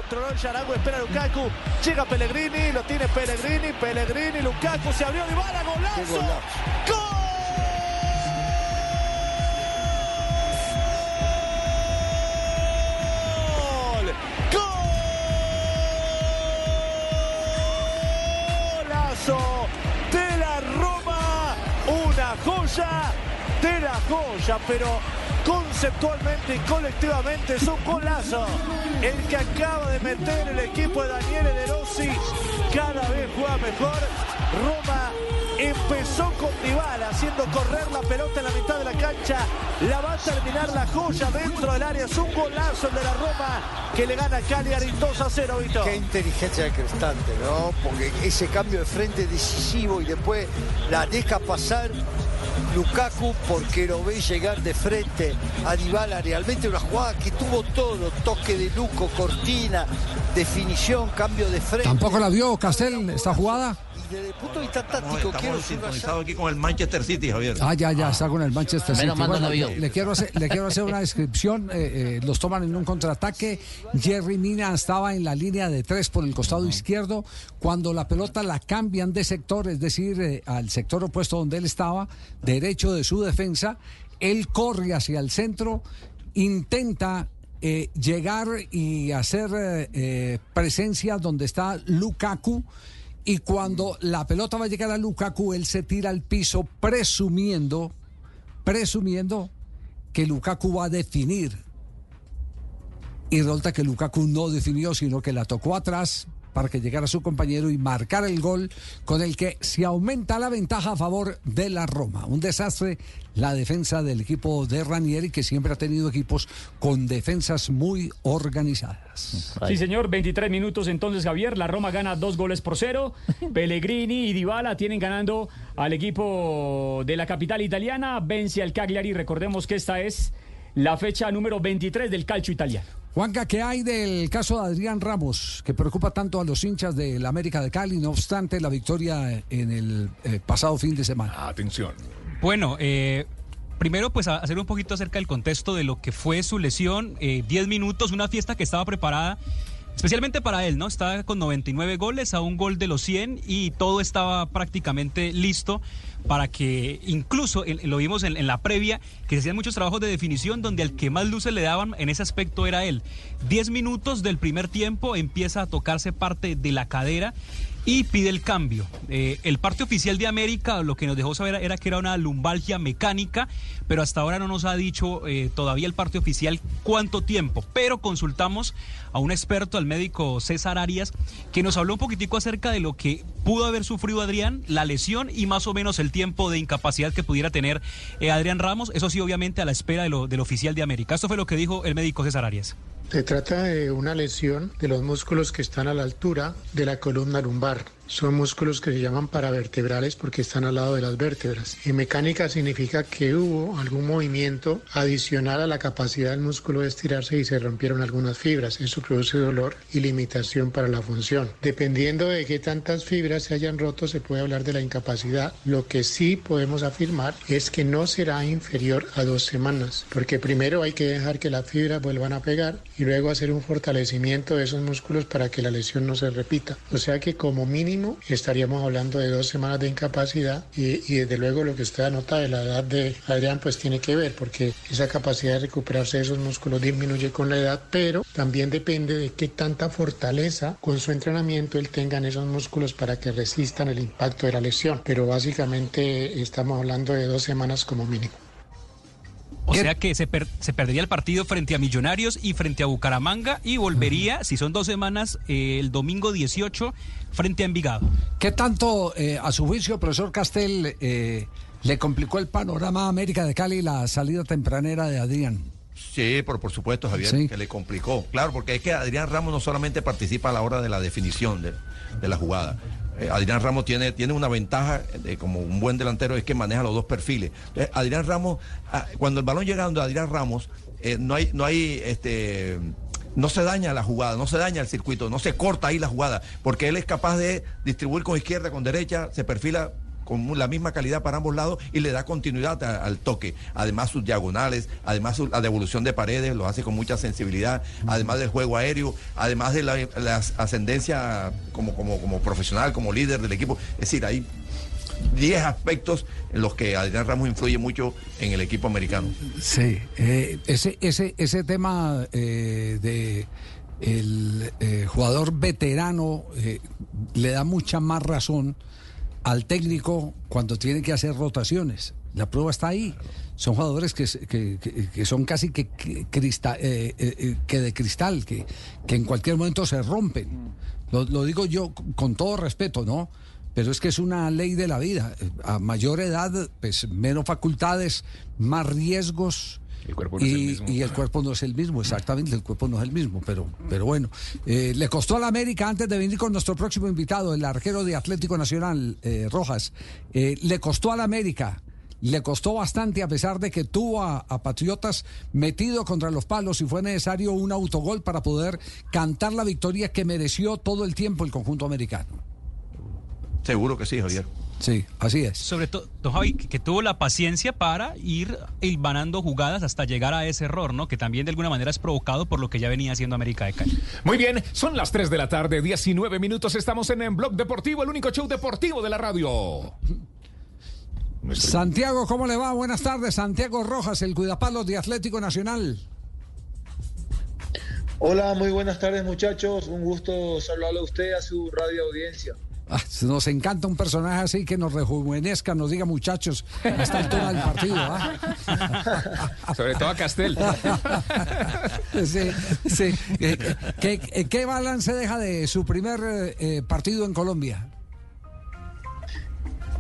Controló el Yarango, espera Lukaku. Llega Pellegrini, lo tiene Pellegrini, Pellegrini, Lukaku se abrió Dybala, golazo. ¡Gol! ¡Golazo de la Roma! Una joya de la joya, pero conceptualmente y colectivamente es un golazo. El que acaba de meter el equipo de Daniele De Rossi cada vez juega mejor. Roma empezó con Dybala haciendo correr la pelota en la mitad de la cancha. La va a terminar la joya dentro del área. Es un golazo el de la Roma que le gana Cagliari 2 a 0, Vito. Qué inteligencia del Cristante, ¿no? Porque ese cambio de frente decisivo y después la deja pasar Lukaku porque lo ve llegar de frente a Dybala. Realmente una jugada que tuvo todo, toque de Luco, cortina, definición, cambio de frente. ¿Tampoco la vio Castel esta jugada? Desde el punto de vista táctico, Estamos quiero sintonizados aquí con el Manchester City, Javier. Ah, ya, ya, está con el Manchester City. No Bueno, le, le quiero hacer, le quiero hacer una descripción. eh, eh, los toman en un contraataque. Jerry Mina estaba en la línea de tres por el costado izquierdo. Cuando la pelota la cambian de sector, es decir, eh, al sector opuesto donde él estaba, derecho de su defensa, él corre hacia el centro, intenta eh, llegar y hacer eh, presencia donde está Lukaku. Y cuando la pelota va a llegar a Lukaku, él se tira al piso presumiendo, presumiendo que Lukaku va a definir. Y resulta que Lukaku no definió, sino que la tocó atrás para que llegara su compañero y marcara el gol con el que se aumenta la ventaja a favor de la Roma. Un desastre la defensa del equipo de Ranieri, que siempre ha tenido equipos con defensas muy organizadas. Sí, señor, 23 minutos entonces, Javier. La Roma gana dos goles por cero. Pellegrini y Dybala tienen ganando al equipo de la capital italiana. Vence al Cagliari. Recordemos que esta es la fecha número 23 del calcio italiano. Juanca, ¿qué hay del caso de Adrián Ramos, que preocupa tanto a los hinchas del América de Cali, no obstante la victoria en el eh, pasado fin de semana? Atención. Bueno, eh, primero pues a- hacer un poquito acerca del contexto de lo que fue su lesión. Eh, 10 minutos, una fiesta que estaba preparada especialmente para él, ¿no? Estaba con 99 goles a un gol de los 100 y todo estaba prácticamente listo para que incluso lo vimos en, la previa que se hacían muchos trabajos de definición donde al que más luces le daban en ese aspecto era él. 10 minutos del primer tiempo empieza a tocarse parte de la cadera y pide el cambio. Eh, el parte oficial de América lo que nos dejó saber era que era una lumbalgia mecánica, pero hasta ahora no nos ha dicho eh, todavía el parte oficial cuánto tiempo. Pero consultamos a un experto, al médico César Arias, que nos habló un poquitico acerca de lo que pudo haber sufrido Adrián, la lesión y más o menos el tiempo de incapacidad que pudiera tener eh, Adrián Ramos. Eso sí, obviamente a la espera de lo, del oficial de América. Esto fue lo que dijo el médico César Arias. Se trata de una lesión de los músculos que están a la altura de la columna lumbar. Son músculos que se llaman paravertebrales porque están al lado de las vértebras. Y mecánica significa que hubo algún movimiento adicional a la capacidad del músculo de estirarse y se rompieron algunas fibras. Eso produce dolor y limitación para la función. Dependiendo de qué tantas fibras se hayan roto, se puede hablar de la incapacidad. Lo que sí podemos afirmar es que no será inferior a dos semanas, porque primero hay que dejar que las fibras vuelvan a pegar y luego hacer un fortalecimiento de esos músculos para que la lesión no se repita. O sea que como mínimo estaríamos hablando de dos semanas de incapacidad y, y desde luego lo que usted anota de la edad de Adrián pues tiene que ver porque esa capacidad de recuperarse de esos músculos disminuye con la edad, pero también depende de qué tanta fortaleza con su entrenamiento él tenga en esos músculos para que resistan el impacto de la lesión. Pero básicamente estamos hablando de dos semanas como mínimo. O sea que se, per- se perdería el partido frente a Millonarios y frente a Bucaramanga y volvería, si son dos semanas, eh, el domingo 18 frente a Envigado. ¿Qué tanto, eh, a su juicio, profesor Castel, eh, le complicó el panorama a América de Cali la salida tempranera de Adrián? Sí, por, por supuesto, Javier, Sí. que le complicó. Claro, porque es que Adrián Ramos no solamente participa a la hora de la definición de, de la jugada. Eh, Adrián Ramos tiene, tiene una ventaja de, como un buen delantero, es que maneja los dos perfiles. Entonces, Adrián Ramos, ah, cuando el balón llega donde Adrián Ramos, eh, no hay, no hay este no se daña la jugada, no se daña el circuito, no se corta ahí la jugada, porque él es capaz de distribuir con izquierda, con derecha, se perfila con la misma calidad para ambos lados y le da continuidad al toque. Además sus diagonales, además su- la devolución de paredes, lo hace con mucha sensibilidad, además del juego aéreo, además de la, ascendencia como, como, como profesional, como líder del equipo. Es decir, hay 10 aspectos en los que Adrián Ramos influye mucho en el equipo americano. Sí, eh, ese, ese, ese tema eh, de el eh, jugador veterano eh, le da mucha más razón al técnico cuando tiene que hacer rotaciones. La prueba está ahí. Son jugadores que, que- son casi que, que, crista- eh, eh, eh, que de cristal, que, en cualquier momento se rompen. Lo, lo digo yo con- todo respeto, ¿no? Pero es que es una ley de la vida. A mayor edad, pues menos facultades, más riesgos. El cuerpo no es el y, mismo. y el cuerpo no es el mismo, exactamente, el cuerpo no es el mismo, pero, pero bueno. Eh, le costó a la América, antes de venir con nuestro próximo invitado, el arquero de Atlético Nacional, eh, Rojas, eh, le costó a la América le costó bastante a pesar de que tuvo a, a Patriotas metido contra los palos y fue necesario un autogol para poder cantar la victoria que mereció todo el tiempo el conjunto americano. Seguro que sí, Javier. Sí, así es. Sobre todo, Javi, que, tuvo la paciencia para ir hilvanando jugadas hasta llegar a ese error, ¿no? Que también de alguna manera es provocado por lo que ya venía haciendo América de Cali. Muy bien, son las 3 de la tarde, 19 minutos. Estamos en, en Blog Deportivo, el único show deportivo de la radio. Santiago, ¿cómo le va? Buenas tardes. Santiago Rojas, el cuidapalos de Atlético Nacional. Hola, muy buenas tardes muchachos. Un gusto saludarlo a usted, a su radio audiencia. Ah, nos encanta un personaje así que nos rejuvenezca, nos diga muchachos a esta altura del partido. ¿ah? Sobre todo a Castel. sí, sí. Eh, ¿Qué, qué, qué balance deja de su primer eh, partido en Colombia?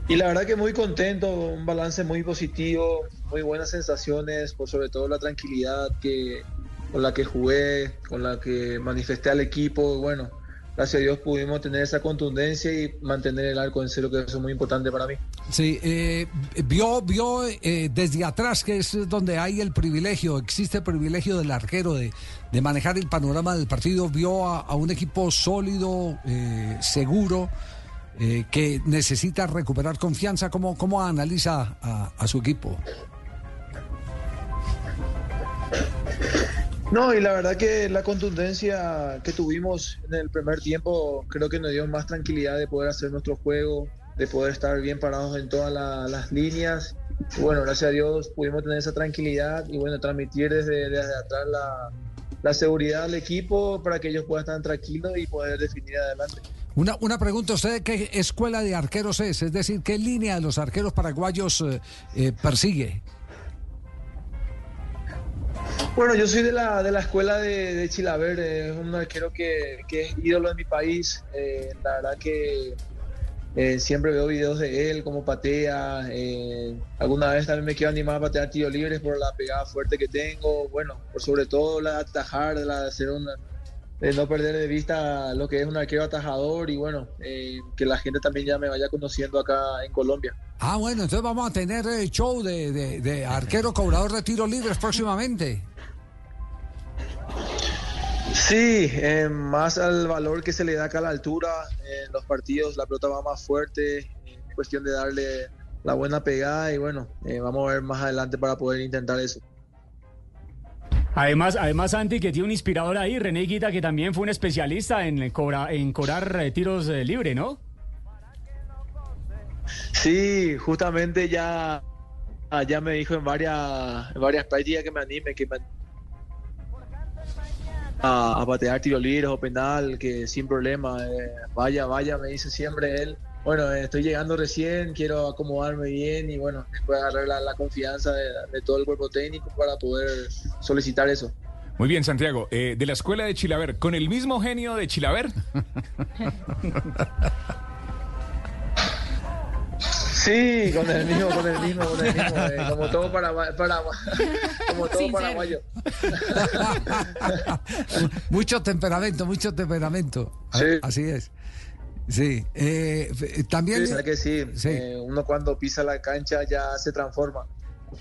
Y la verdad que muy contento, un balance muy positivo, muy buenas sensaciones, por sobre todo la tranquilidad que con la que jugué, con la que manifesté al equipo. Bueno, gracias a Dios pudimos tener esa contundencia y mantener el arco en cero, que es muy importante para mí. Sí, eh, vio, vio eh, desde atrás, que es donde hay el privilegio, existe el privilegio del arquero de, de manejar el panorama del partido, vio a, un equipo sólido, eh, seguro. Que necesita recuperar confianza, ¿cómo, cómo analiza a, a su equipo? No, y la verdad que la contundencia que tuvimos en el primer tiempo creo que nos dio más tranquilidad de poder hacer nuestro juego, de poder estar bien parados en todas la- las líneas. Bueno, gracias a Dios pudimos tener esa tranquilidad y bueno, transmitir desde, desde atrás la, la seguridad al equipo para que ellos puedan estar tranquilos y poder definir adelante. Una, una pregunta, ¿usted qué escuela de arqueros es? Es decir, ¿qué línea de los arqueros paraguayos eh, eh, persigue? Bueno, yo soy de la, de la escuela de, de Chilaver, eh, es un arquero que, que es ídolo de mi país. eh, la verdad que eh, siempre veo videos de él, cómo patea. eh, alguna vez también me quiero animar a patear tiros libres por la pegada fuerte que tengo. Bueno, por sobre todo la atajar, la hacer una, de no perder de vista lo que es un arquero atajador y bueno, eh, que la gente también ya me vaya conociendo acá en Colombia. Ah, bueno, entonces vamos a tener eh, show de, de- de arquero cobrador de tiros libres próximamente. Sí, eh, más al valor que se le da acá a la altura, en los partidos la pelota va más fuerte, eh, es cuestión de darle la buena pegada y bueno, eh, vamos a ver más adelante para poder intentar eso. Además, además Santi, que tiene un inspirador ahí, René Guita, que también fue un especialista en, cobra- en cobrar eh, tiros eh, libre, ¿no? Sí, justamente ya, ya me dijo en varias, en varias prácticas que me anime, que me a, a patear tiro libres o penal, que sin problema, eh, vaya, vaya, me dice siempre él. Bueno, eh, estoy llegando recién, quiero acomodarme bien y bueno, después agarrar la, la confianza de, de todo el cuerpo técnico para poder solicitar eso. Muy bien, Santiago. eh, de la escuela de Chilaver, ¿con el mismo genio de Chilaver? Sí, con el mismo, con el mismo, con el mismo, eh, como todo Paraguay- como todo paraguayo. mucho temperamento, mucho temperamento. Sí. Así es. Sí. eh, f- también. Sí, ¿sabes que sí? Sí. Eh, uno cuando pisa la cancha ya se transforma.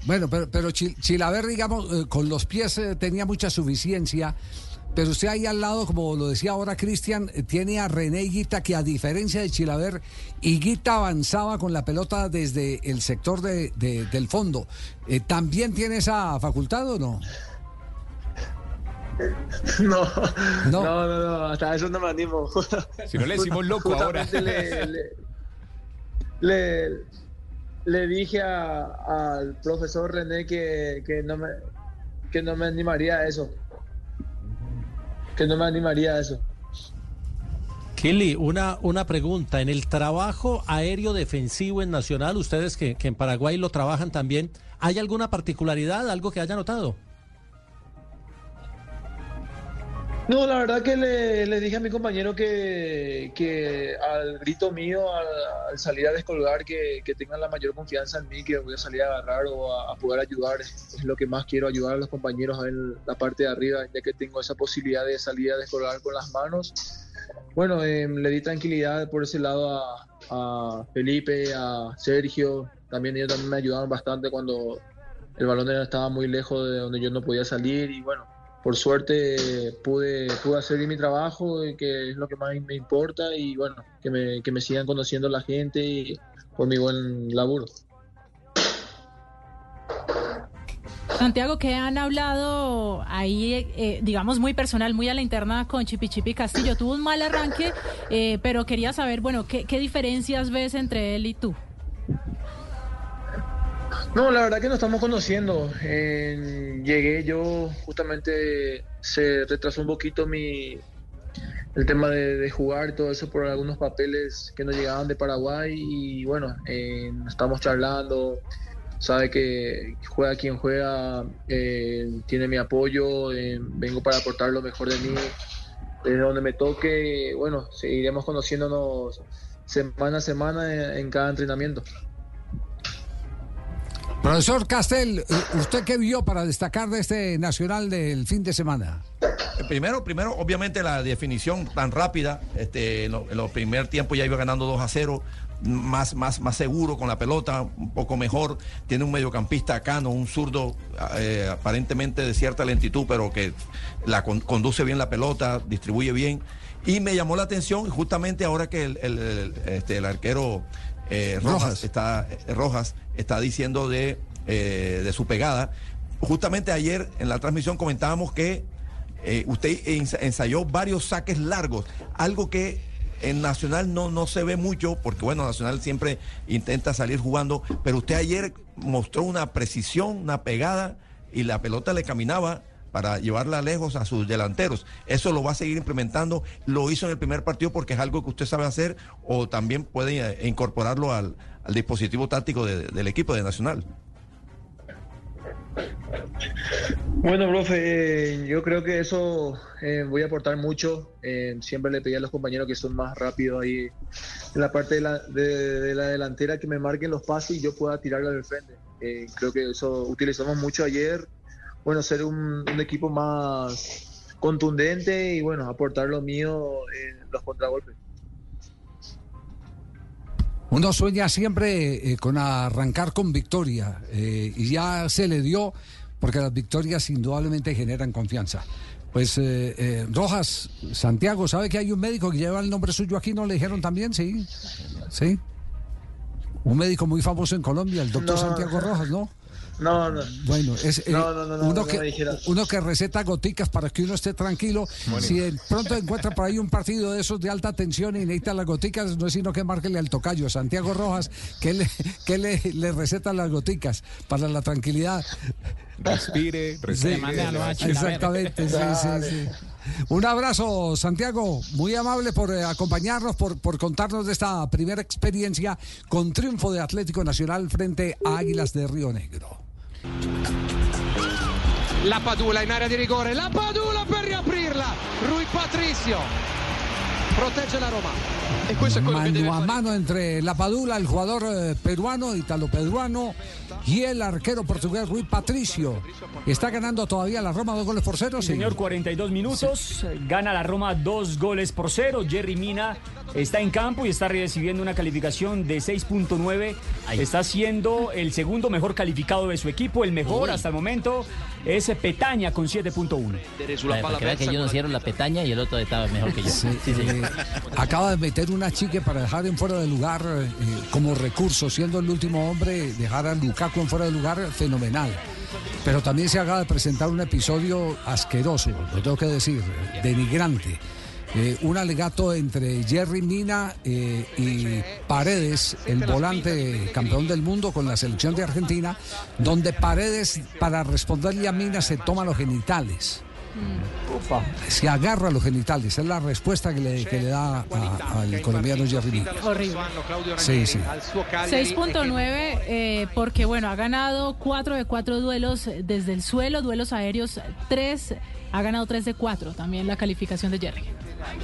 Bueno, pero, pero Chil- Chilaver, digamos, eh, con los pies eh, tenía mucha suficiencia. Pero usted ahí al lado, como lo decía ahora Cristian, eh, tiene a René Higuita, que a diferencia de Chilaver, Higuita avanzaba con la pelota desde el sector de- de- del fondo. Eh, ¿También tiene esa facultad o no? No, no, no, no, hasta eso no me animo. Si no le decimos loco ahora. Le, le, le- le dije a- al profesor René que, que no me, que no me animaría a eso. Que no me animaría a eso. Kelly, una, una pregunta. En el trabajo aéreo defensivo en Nacional, ustedes que, que en Paraguay lo trabajan también, ¿hay alguna particularidad, algo que haya notado? No, la verdad que le, le dije a mi compañero que, que al grito mío, al, al salir a descolgar, que, que tengan la mayor confianza en mí, que voy a salir a agarrar o a, a poder ayudar. Es lo que más quiero, ayudar a los compañeros en la parte de arriba, ya que tengo esa posibilidad de salir a descolgar con las manos. Bueno, eh, le di tranquilidad por ese lado a, a Felipe, a Sergio, también ellos también me ayudaron bastante cuando el balón estaba muy lejos de donde yo no podía salir y bueno, por suerte pude, pude hacer mi trabajo, y que es lo que más me importa y bueno, que me, que me sigan conociendo la gente y por mi buen laburo. Santiago, que han hablado ahí, eh, digamos, muy personal, muy a la interna con Chipi Chipi Castillo. Tuvo un mal arranque, eh, pero quería saber, bueno, ¿qué, ¿qué diferencias ves entre él y tú? No, la verdad que nos estamos conociendo. Llegué yo, justamente se retrasó un poquito mi el tema de, jugar y todo eso por algunos papeles que nos llegaban de Paraguay y bueno, estamos charlando. Sabe que juega quien juega, eh, tiene mi apoyo, vengo para aportar lo mejor de mí desde donde me toque. Bueno, seguiremos conociéndonos semana a semana en cada entrenamiento. Profesor Castel, ¿usted qué vio para destacar de este nacional del fin de semana? Primero, primero, obviamente la definición tan rápida, este, en, lo- en los primer tiempos ya iba ganando 2 a 0, más, más, más seguro con la pelota, un poco mejor. Tiene un mediocampista Cano, un zurdo eh, aparentemente de cierta lentitud, pero que la con- conduce bien la pelota, distribuye bien. Y me llamó la atención justamente ahora que el- este, el arquero eh, Rojas, Rojas. Está, eh, Rojas está diciendo de, eh, de su pegada. Justamente ayer en la transmisión comentábamos que eh, usted ens- ensayó varios saques largos, algo que en Nacional no, no se ve mucho, porque bueno, Nacional siempre intenta salir jugando, pero usted ayer mostró una precisión, una pegada, y la pelota le caminaba para llevarla lejos a sus delanteros. Eso lo va a seguir implementando, lo hizo en el primer partido porque es algo que usted sabe hacer, o también puede eh, incorporarlo al, al dispositivo táctico de- del equipo de Nacional. Bueno, profe, eh, yo creo que eso eh, voy a aportar mucho. Siempre le pedí a los compañeros que son más rápidos ahí en la parte de la, de, de la delantera que me marquen los pases y yo pueda tirarla del frente. Creo que eso utilizamos mucho ayer. Bueno, ser un, un equipo más contundente y bueno, aportar lo mío en los contragolpes. Uno sueña siempre eh, con arrancar con victoria eh, y ya se le dio porque las victorias indudablemente generan confianza. Pues eh, Rojas, Santiago, ¿sabe que hay un médico que lleva el nombre suyo aquí? ¿No le dijeron también? Sí. Sí. Un médico muy famoso en Colombia, el doctor No. Santiago Rojas, ¿no? No, no. Bueno, es eh, No, no, no, no, uno, no que, uno que receta goticas para que uno esté tranquilo. Bueno. Si de pronto encuentra por ahí un partido de esos de alta tensión y necesita las goticas, no es sino que márquele al tocayo, Santiago Rojas, que le, que le, le receta las goticas para la tranquilidad. Respire, Sí, respire. exactamente, sí, sí, sí. Un abrazo, Santiago, muy amable por eh, acompañarnos, por, por contarnos de esta primera experiencia con triunfo de Atlético Nacional frente a Águilas de Río Negro. La Padula in area di rigore, la Padula per riaprirla, Rui Patricio protegge la Roma. E questo è quello che deve Mano a mano entre la Padula, el jugador eh, peruano, italo-peruano, y el arquero portugués Rui Patricio. Está ganando todavía la Roma dos goles por cero. Sí, señor, 42 minutos. Gana la Roma dos goles por cero. Jerry Mina está en campo y está recibiendo una calificación de 6.9. Está siendo el segundo mejor calificado de su equipo. El mejor Uy. hasta el momento es Petaña con 7.1. Vale, para que vea que yo no hicieron la petaña y el otro estaba mejor que yo. Sí. Eh, acaba de meter una chique para dejar en fuera de lugar eh, como recurso, siendo el último hombre, dejar a Lukaku en fuera de lugar, fenomenal. Pero también se acaba de presentar un episodio asqueroso, lo tengo que decir, denigrante. Eh, un alegato entre Jerry Mina eh, y Paredes, el volante campeón del mundo con la selección de Argentina, donde Paredes, para responderle a Mina, se toma los genitales. Se agarra a los genitales, es la respuesta que le, que le da a- al colombiano Jerry Mina. Horrible. Sí, sí. 6.9 eh, porque bueno, ha ganado 4 de 4 duelos desde el suelo, duelos aéreos 3, ha ganado 3 de 4 también la calificación de Jerry.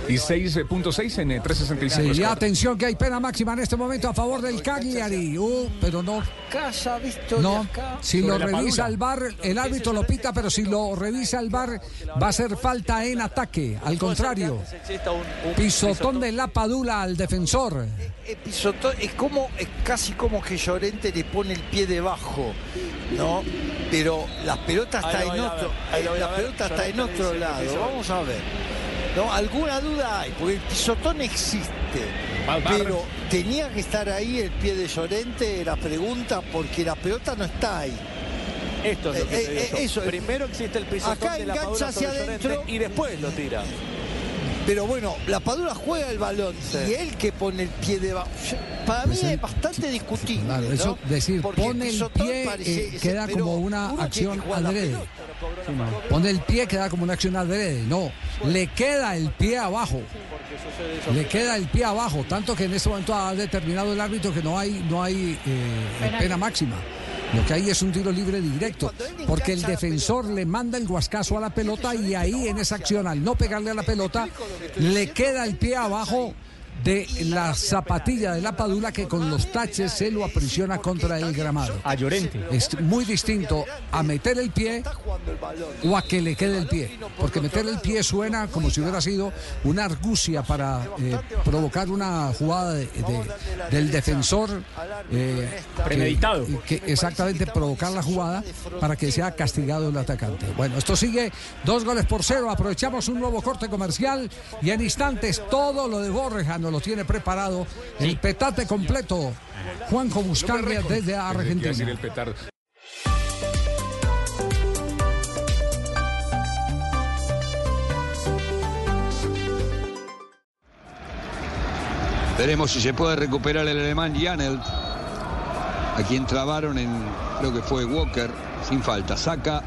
Y 6.6 en eh, 365. Sí, y atención que hay pena máxima en este momento a favor del Cagliari. Uh, pero no, Casa no. Si lo revisa el bar, el árbitro lo pita, pero si lo revisa el bar, va a ser falta en ataque. Al contrario, pisotón de la Padula al defensor. Eh, pisotón, es como es casi como que Llorente le pone el pie debajo, ¿no? Pero la pelota está en otro, la pelota está en Otro lado. Vamos a ver. ¿No? Alguna duda hay, porque el pisotón existe. Pero tenía que estar ahí el pie de Llorente, la pregunta, porque la pelota no está ahí. Esto es lo que Eh, te digo eh, eso es. Primero existe el pisotón Acá de la engancha hacia sobre Llorente adentro. y después lo tira. Pero bueno, la Padula juega el balón y él que pone el pie debajo. Para mí Pues el- es bastante discutible. Claro, ¿no? eso decir, Porque pone el pie, parece- eh, queda pero como una acción adrede. Pone el pie, queda como una acción adrede. No, le queda el pie abajo. Le queda el pie abajo, tanto que en este momento ha determinado el árbitro que no hay, no hay eh, pena máxima. Lo que hay es un tiro libre directo, porque el defensor le manda el guascazo a la pelota y ahí en esa acción, al no pegarle a la pelota, le queda el pie abajo de la zapatilla de la Padula que con los taches se lo aprisiona contra el gramado. A Llorente. Es muy distinto a meter el pie o a que le quede el pie. Porque meter el pie suena como si hubiera sido una argucia para eh, provocar una jugada de- de- del defensor. eh, que- Premeditado. que exactamente provocar la jugada para que sea castigado el atacante. Bueno, esto sigue dos goles por cero. Aprovechamos un nuevo corte comercial y en instantes todo lo de Borja nos lo tiene preparado. El petate completo. Juanjo Buscaglia desde Argentina. Veremos si se puede recuperar el alemán Janelt, a quien trabaron en, creo que fue Walker, sin falta. Saca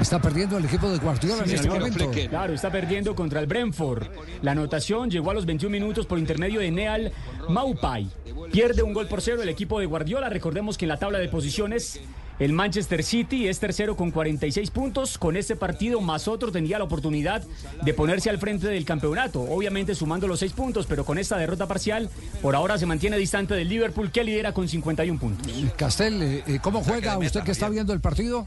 Está perdiendo el equipo de Guardiola en este momento. Claro, está perdiendo contra el Brentford. La anotación llegó a los 21 minutos por intermedio de Neal Maupai. Pierde un gol por cero el equipo de Guardiola. Recordemos que en la tabla de posiciones el Manchester City es tercero con 46 puntos. Con este partido más otro tendría la oportunidad de ponerse al frente del campeonato. Obviamente sumando los 6 puntos, pero con esta derrota parcial por ahora se mantiene distante del Liverpool que lidera con 51 puntos. Castel, eh, eh, ¿cómo juega usted que está viendo el partido?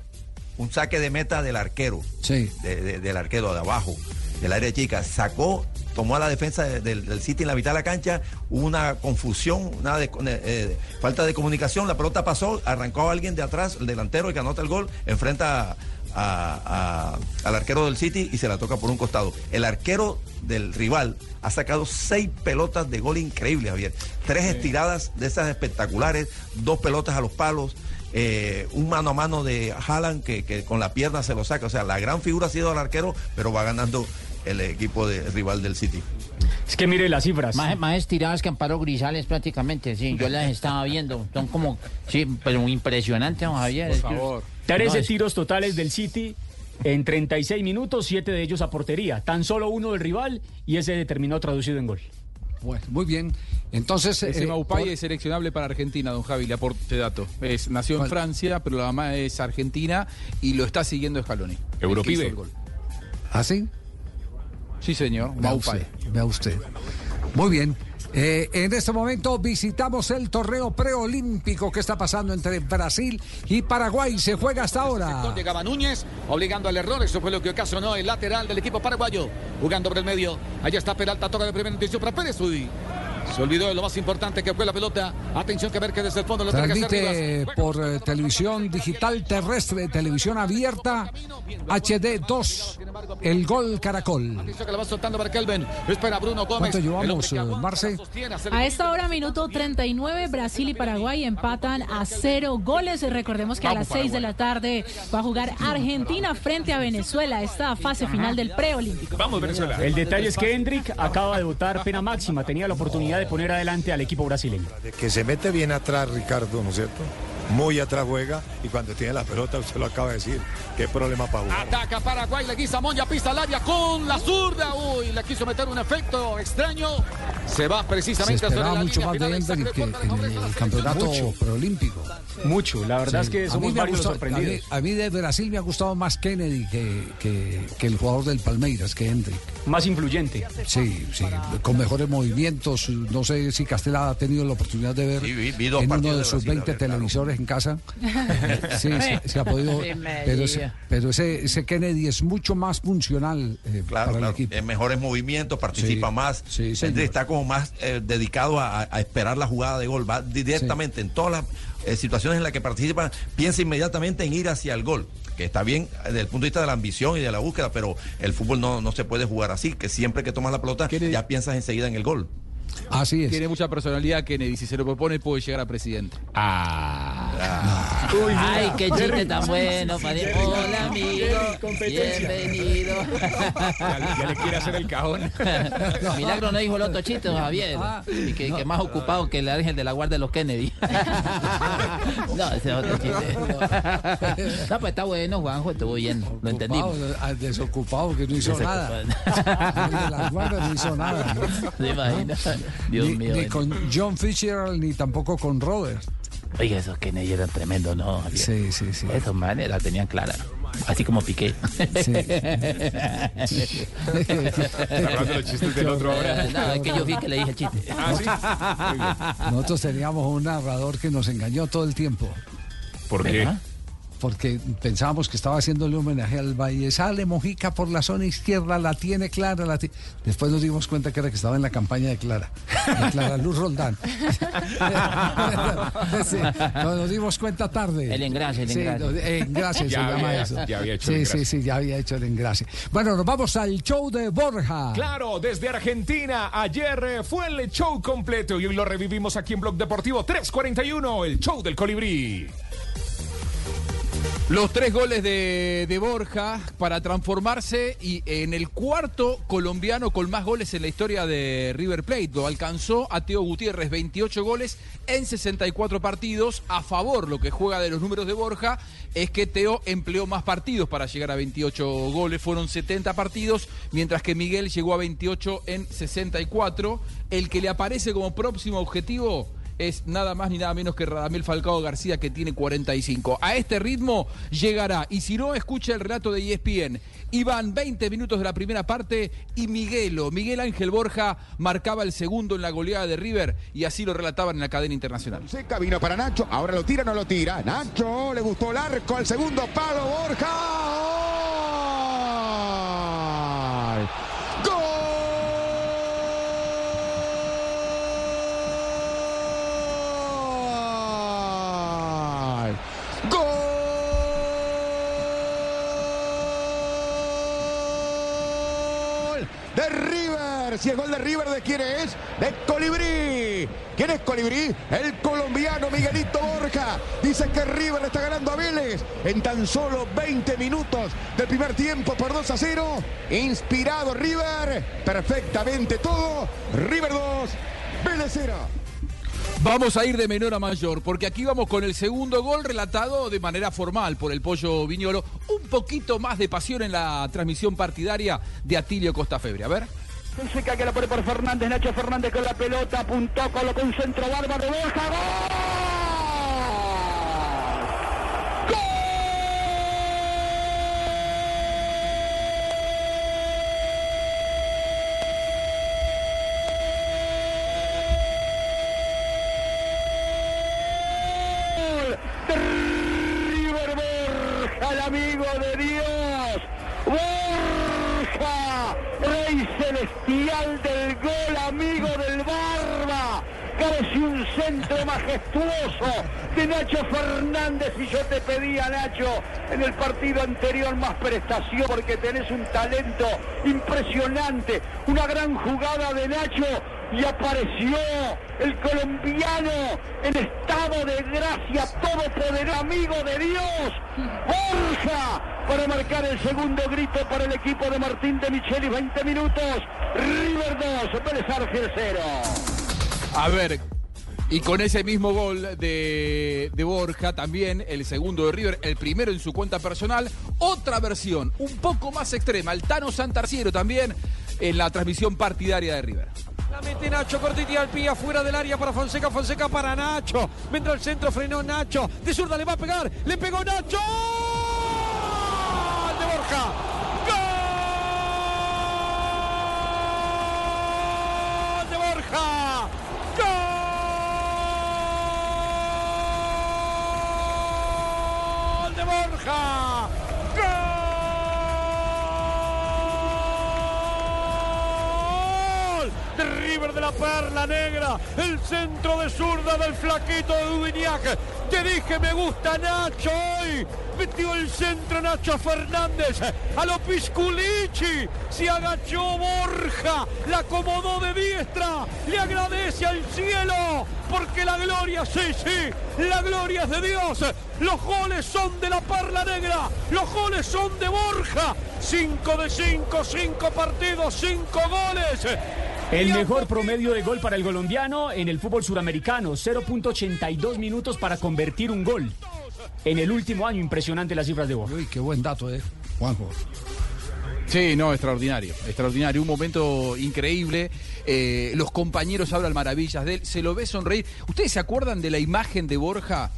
Un saque de meta del arquero. Sí. de- de- del arquero de abajo, del área chica. Sacó, tomó a la defensa de- del, del City en la mitad de la cancha, hubo una confusión, una de- eh, falta de comunicación, la pelota pasó, arrancó a alguien de atrás, el delantero el que anota el gol, enfrenta a- a- al arquero del City y se la toca por un costado. El arquero del rival ha sacado seis pelotas de gol increíbles, Javier. Tres estiradas de esas espectaculares, dos pelotas a los palos. Eh, un mano a mano de Haaland que, que con la pierna se lo saca. O sea, la gran figura ha sido el arquero, pero va ganando el equipo de, rival del City. Es que mire las cifras. Más, más estiradas que Amparo Grisales prácticamente, sí, yo las estaba viendo. Son como, sí, pero impresionante, don Javier. que- No, 13 es- tiros totales del City en 36 minutos, 7 de ellos a portería. Tan solo uno del rival y ese terminó traducido en gol. Bueno, muy bien. Entonces, Ese eh, Maupay por- es seleccionable para Argentina, don Javi, le aporte dato. Es, nació en ¿Cuál? Francia, pero la mamá es argentina y lo está siguiendo Scaloni. Europibe. ¿Ah, sí? Sí, señor, Vea Maupay. usted, vea usted. Muy bien. Eh, en este momento visitamos el torneo preolímpico que está pasando entre Brasil y Paraguay. Se juega hasta ahora. Llegaba Núñez, obligando al error. Eso fue lo que ocasionó el lateral del equipo paraguayo. Jugando por el medio. Allá está Peralta, toca de primera intención para Pérez. Uy, Se olvidó de lo más importante que fue la pelota. Atención que ver que desde el fondo lo Transmite por eh, televisión digital terrestre, televisión abierta, HD 2, el gol Caracol. Atención que la va soltando para Kelvin. Espera Bruno Gómez. ¿Cuánto llevamos, eh, Marce? A esta hora, minuto 39, Brasil y Paraguay empatan a cero goles. Recordemos que a las 6 de la tarde va a jugar Argentina frente a Venezuela, esta fase final del preolímpico. Vamos, Venezuela. El detalle es que Hendrik acaba de votar pena máxima. Tenía la oportunidad de poner adelante al equipo brasileño. Que se mete bien atrás Ricardo, ¿no es cierto? Muy atrás juega y cuando tiene la pelota, usted lo acaba de decir, qué problema para jugar. Ataca Paraguay, le guisa Moya, pisa al área con la zurda. Uy, le quiso meter un efecto extraño. Se va Se precisamente sobre esperaba la mucho línea más de. Hendrik que en el campeonato Mucho. preolímpico. Mucho, la verdad Sí. es que A mí somos varios gustado- sorprendidos. A mí, a mí de Brasil me ha gustado más Kennedy que, que, que el jugador del Palmeiras, que Hendrik. Más influyente. Sí, sí, con mejores movimientos. No sé si Castela ha tenido la oportunidad de ver Sí, vi- vi dos en uno de de sus Brasil, 20 a ver, claro. televisores en casa. Sí, se, se ha podido. Pero, ese, pero ese, ese Kennedy es mucho más funcional eh, Claro, para claro. el equipo. En mejores movimientos, participa Sí, más. sí, está como más eh, dedicado a, a esperar la jugada de gol. Va directamente en todas las eh, situaciones en las que participa, piensa inmediatamente en ir hacia el gol. Que está bien eh, desde el punto de vista de la ambición y de la búsqueda, pero el fútbol no, no se puede jugar así, que siempre que tomas la pelota ya piensas enseguida en el gol. Así es. Tiene mucha personalidad Kennedy. Si se lo propone, puede llegar a presidente. Ah. Ay, qué chiste tan bueno. padre. Hola, amigo. Bienvenido. Ya, ya le quiere hacer el cajón. Milagro no dijo el otro chiste, Javier. y que, que más ocupado que el ángel de la guardia de los Kennedy. no, ese es otro chiste. No, pues está bueno, Juanjo, estuvo bien. Lo entendimos. Ocupado, al desocupado que no hizo Desocupado. nada. El de las guardas no hizo nada. ¿Se imagina? Dios ni, mío. ni con John Fitzgerald ni tampoco con Robert. Oiga, esos Kennedy eran tremendos, ¿no? Javier? Sí, sí, sí. Esos manes la tenían clara. Así como Piqué. hablando los chistes del otro ahora. No, es que yo vi que le dije el chiste. Ah, Nosotros teníamos un narrador que nos engañó todo el tiempo. ¿Por qué? ¿Verdad? Porque pensábamos que estaba haciéndole homenaje al Valle. Sale Mojica por la zona izquierda, la tiene Clara. La Después nos dimos cuenta que era que estaba en la campaña de Clara. De Clara Luz Roldán. Sí, nos, dimos cuenta tarde. El engrase, el Sí, engrase. no, engrase se Ya llama eso. ya había hecho sí, el sí, engrase. sí, ya había hecho el engrase. Bueno, nos vamos al show de Borja. Claro, desde Argentina. Ayer eh, fue el show completo y hoy lo revivimos aquí en Blog Deportivo 341, el show del colibrí. Los tres goles de, de Borja para transformarse y en el cuarto colombiano con más goles en la historia de River Plate. Lo alcanzó a Teo Gutiérrez, 28 goles en 64 partidos. A favor, lo que juega de los números de Borja es que Teo empleó más partidos para llegar a 28 goles. Fueron 70 partidos, mientras que Miguel llegó a 28 en 64. El que le aparece como próximo objetivo es nada más ni nada menos que Radamel Falcao García que tiene 45. A este ritmo llegará. Y si no, escucha el relato de ESPN. Iban 20 minutos de la primera parte y Miguelo, Miguel Ángel Borja, marcaba el segundo en la goleada de River y así lo relataban en la cadena internacional. Seca vino para Nacho, ahora lo tira, no lo tira. Nacho, le gustó el arco, al segundo palo, Borja. ¡Gol! ¡Gol! River. Si es gol de River, ¿de quién es? De Colibrí. ¿Quién es Colibrí? El colombiano Miguelito Borja. Dice que River le está ganando a Vélez en tan solo 20 minutos del primer tiempo por 2 a 0. Inspirado River. Perfectamente todo. River 2, Vélez 0. Vamos a ir de menor a mayor, porque aquí vamos con el segundo gol relatado de manera formal por el Pollo Viñolo. Un poquito más de pasión en la transmisión partidaria de Atilio Costafebre. A ver. Seca que la pone por Fernández, Nacho Fernández con la pelota, apuntó, colocó un centro bárbaro, ¡Gol! Centro majestuoso. De Nacho Fernández y yo te pedía, Nacho, en el partido anterior más prestación porque tenés un talento impresionante, una gran jugada de Nacho y apareció el colombiano en estado de gracia, todopoderoso amigo de Dios, Borja, para marcar el segundo grito para el equipo de Martín de Micheli, 20 minutos, River 2, Vélez Arfiel 0. A ver, Y con ese mismo gol de, de Borja, también el segundo de River, el primero en su cuenta personal, otra versión, un poco más extrema, el Tano Santarciero también en la transmisión partidaria de River. La mete Nacho Cortiti al pie afuera del área para Fonseca, Fonseca para Nacho. Vendrá el centro, frenó Nacho. De zurda le va a pegar, le pegó Nacho. ¡Gol de Borja! ¡Gol River de la Perla Negra. El centro de zurda del flaquito de Dubiniac. Te dije me gusta Nacho hoy. Metió el centro Nacho Fernández. A lo Pisculici. Se agachó Borja. La acomodó de diestra. Le agradece al cielo. Porque la gloria, sí, sí. La gloria es de Dios. Los goles son de la Perla Negra. Los goles son de Borja. 5 de 5, 5 partidos, 5 goles. El mejor promedio de gol para el colombiano en el fútbol suramericano, 0.82 minutos para convertir un gol. En el último año, impresionante las cifras de Borja. Uy, qué buen dato, eh, Juanjo. Sí, no, extraordinario, extraordinario, un momento increíble. Eh, los compañeros hablan maravillas de él, se lo ve sonreír. ¿Ustedes se acuerdan de la imagen de Borja?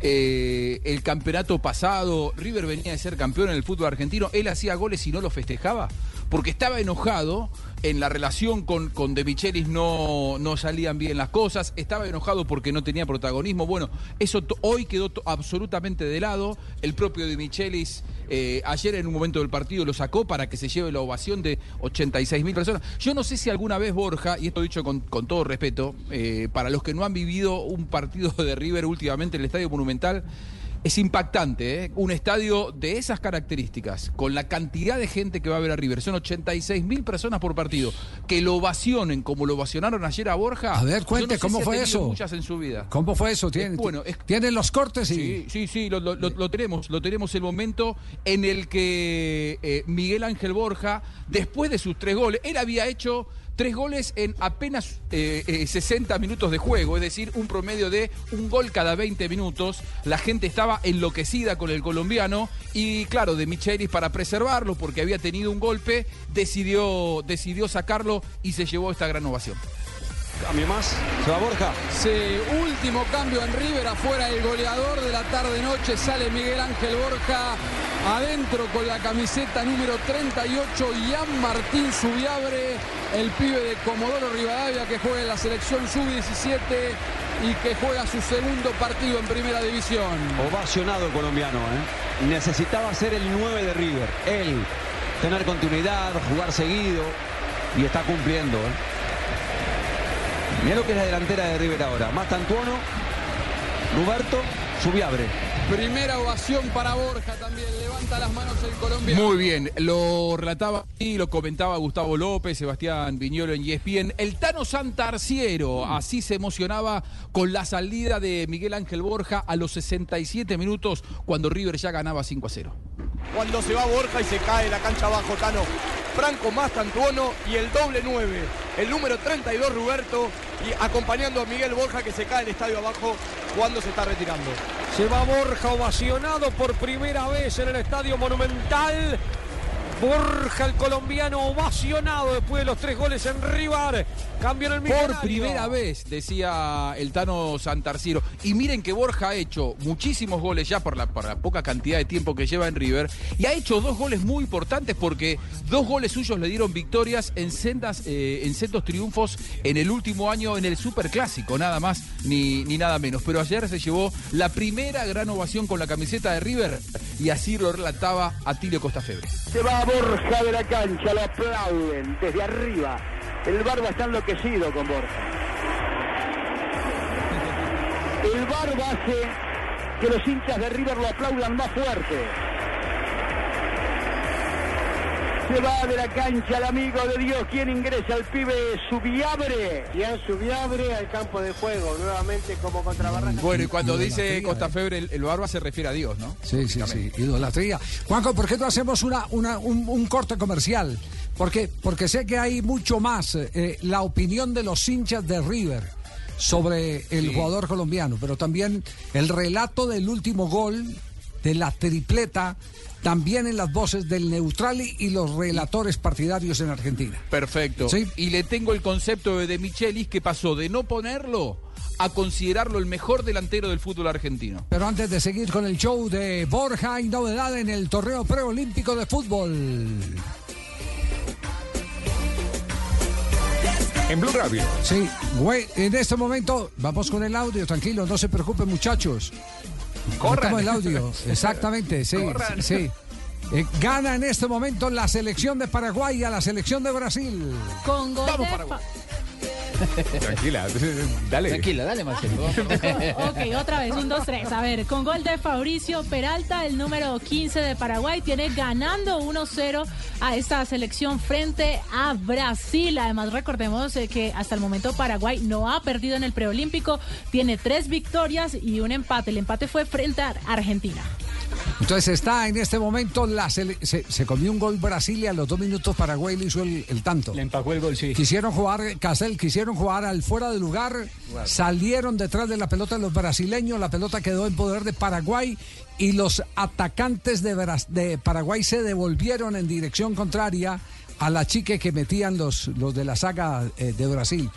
Eh, el campeonato pasado, River venía de ser campeón en el fútbol argentino, él hacía goles y no los festejaba, porque estaba enojado en la relación con, con De Michelis no, no salían bien las cosas, estaba enojado porque no tenía protagonismo. Bueno, eso hoy quedó absolutamente de lado. El propio De Michelis eh, ayer en un momento del partido lo sacó para que se lleve la ovación de 86 mil personas. Yo no sé si alguna vez Borja, y esto dicho con, con todo respeto, eh, para los que no han vivido un partido de River últimamente en el Estadio Monumental, es impactante, ¿eh? Un estadio de esas características, con la cantidad de gente que va a ver a River, son 86 mil personas por partido, que lo ovacionen como lo ovacionaron ayer a Borja. A ver, cuente, no sé ¿cómo si fue eso? Muchas en su vida. ¿Cómo fue eso? ¿Tienen, bueno, es- ¿tienen los cortes? Y... Sí, sí, sí, lo, lo- lo- lo tenemos, lo tenemos el momento en el que eh, Miguel Ángel Borja, después de sus tres goles, él había hecho tres goles en apenas eh, eh, 60 minutos de juego, es decir, un promedio de un gol cada 20 minutos. La gente estaba enloquecida con el colombiano y claro, de Michelis para preservarlo, porque había tenido un golpe, decidió, decidió sacarlo y se llevó esta gran ovación. Cambio más. Se va Borja. Se último cambio en River, afuera el goleador de la tarde-noche, sale Miguel Ángel Borja, adentro con la camiseta número 38, Ian Martín Subiabre, el pibe de Comodoro Rivadavia que juega en la selección sub-17 y que juega su segundo partido en primera división. Ovacionado el colombiano, ¿eh? Necesitaba ser el 9 de River. Él, tener continuidad, jugar seguido y está cumpliendo, ¿eh? Mira lo que es la delantera de River ahora. Más Tantuono, Roberto, Subiabre. Primera ovación para Borja también, levanta las manos el colombiano. Muy bien, lo relataba y lo comentaba Gustavo López, Sebastián Viñolo en ESPN. El Tano Santarciero, así se emocionaba con la salida de Miguel Ángel Borja a los 67 minutos cuando River ya ganaba 5 a 0. Cuando se va Borja y se cae la cancha abajo, Tano. Franco más Tantuono y el doble 9. El número 32, Roberto, y acompañando a Miguel Borja que se cae el estadio abajo cuando se está retirando. Se va Borja ovacionado por primera vez en el Estadio Monumental. Borja, el colombiano, ovacionado después de los tres goles en River. Cambio en el Por millonario. primera vez, decía el Tano Santarciero. Y miren que Borja ha hecho muchísimos goles ya por la, por la poca cantidad de tiempo que lleva en River. Y ha hecho dos goles muy importantes porque dos goles suyos le dieron victorias en sendas, eh, en sendos triunfos en el último año en el Superclásico, nada más ni, ni nada menos. Pero ayer se llevó la primera gran ovación con la camiseta de River y así lo relataba Atilio Costafebre. Se va Borja de la cancha, lo aplauden desde arriba. El Barba está enloquecido con Borja. El Barba hace que los hinchas de River lo aplaudan más fuerte. Se va de la cancha el amigo de Dios. ¿Quién ingresa? El pibe Subiabre. Ian Subiabre al campo de juego, nuevamente como contra Barraca. Bueno, y cuando dice Idolatría, Costafebre, el, el Barba se refiere a Dios, ¿no? Sí, sí, sí, idolatría. Juanjo, ¿por qué no hacemos una, una- un, un corte comercial? Porque, porque sé que hay mucho más. eh, la opinión de los hinchas de River. sobre el jugador colombiano, pero también el relato del último gol de la tripleta, también en las voces del Neutrali y los relatores partidarios en Argentina. Perfecto. Y le tengo el concepto de, de Michelis que pasó de no ponerlo a considerarlo el mejor delantero del fútbol argentino. Pero antes de seguir con el show de Borja, hay novedad en el torneo preolímpico de fútbol. En Blue Radio. Sí, güey, en este momento vamos con el audio, tranquilo, no se preocupen muchachos. Corran. El audio, exactamente, sí, Corran. sí. Eh, gana en este momento la selección de Paraguay a la selección de Brasil. Con gol Vamos, de Paraguay. Tranquila, dale. Tranquila, dale, Marcelo. Ok, otra vez, un, dos, tres. A ver, con gol de Fabricio Peralta, el número 15 de Paraguay, tiene ganando 1-0 a esta selección frente a Brasil. Además, recordemos eh, que hasta el momento Paraguay no ha perdido en el preolímpico, tiene tres victorias y un empate. El empate fue frente a Argentina. Entonces está en este momento la se, se comió un gol Brasil y a los dos minutos Paraguay le hizo el, el tanto. Le empacó el gol, sí. Quisieron jugar, Castel, quisieron jugar al fuera de lugar, salieron detrás de la pelota los brasileños, la pelota quedó en poder de Paraguay y los atacantes de, Bras- de Paraguay se devolvieron en dirección contraria a la chique que metían los, los de la saga eh, de Brasil.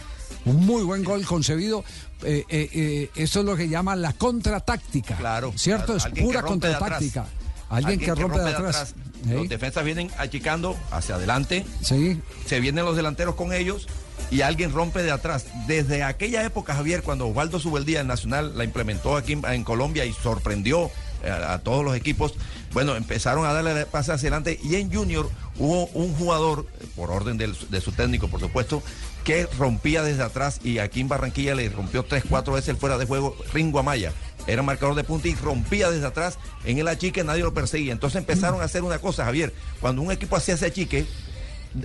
Un muy buen gol concebido. Eh, eh, eh, eso es lo que llaman la contratáctica. Claro. ¿Cierto? claro. Es Alguien pura contratáctica. atrás. Alguien, que rompe, de atrás. ¿Eh? Los defensas vienen achicando hacia adelante. Sí. Se vienen los delanteros con ellos y alguien rompe de atrás. Desde aquella época, Javier, cuando Osvaldo Subeldía, el Nacional, la implementó aquí en, Colombia y sorprendió a, a todos los equipos, bueno, empezaron a darle pase hacia adelante y en Junior hubo un jugador, por orden del- de su técnico, por supuesto, que rompía desde atrás y aquí en Barranquilla le rompió tres, cuatro veces el fuera de juego Ringo Amaya. Era marcador de punta y rompía desde atrás en el achique, nadie lo perseguía. Entonces empezaron a hacer una cosa, Javier. Cuando un equipo hacía ese achique,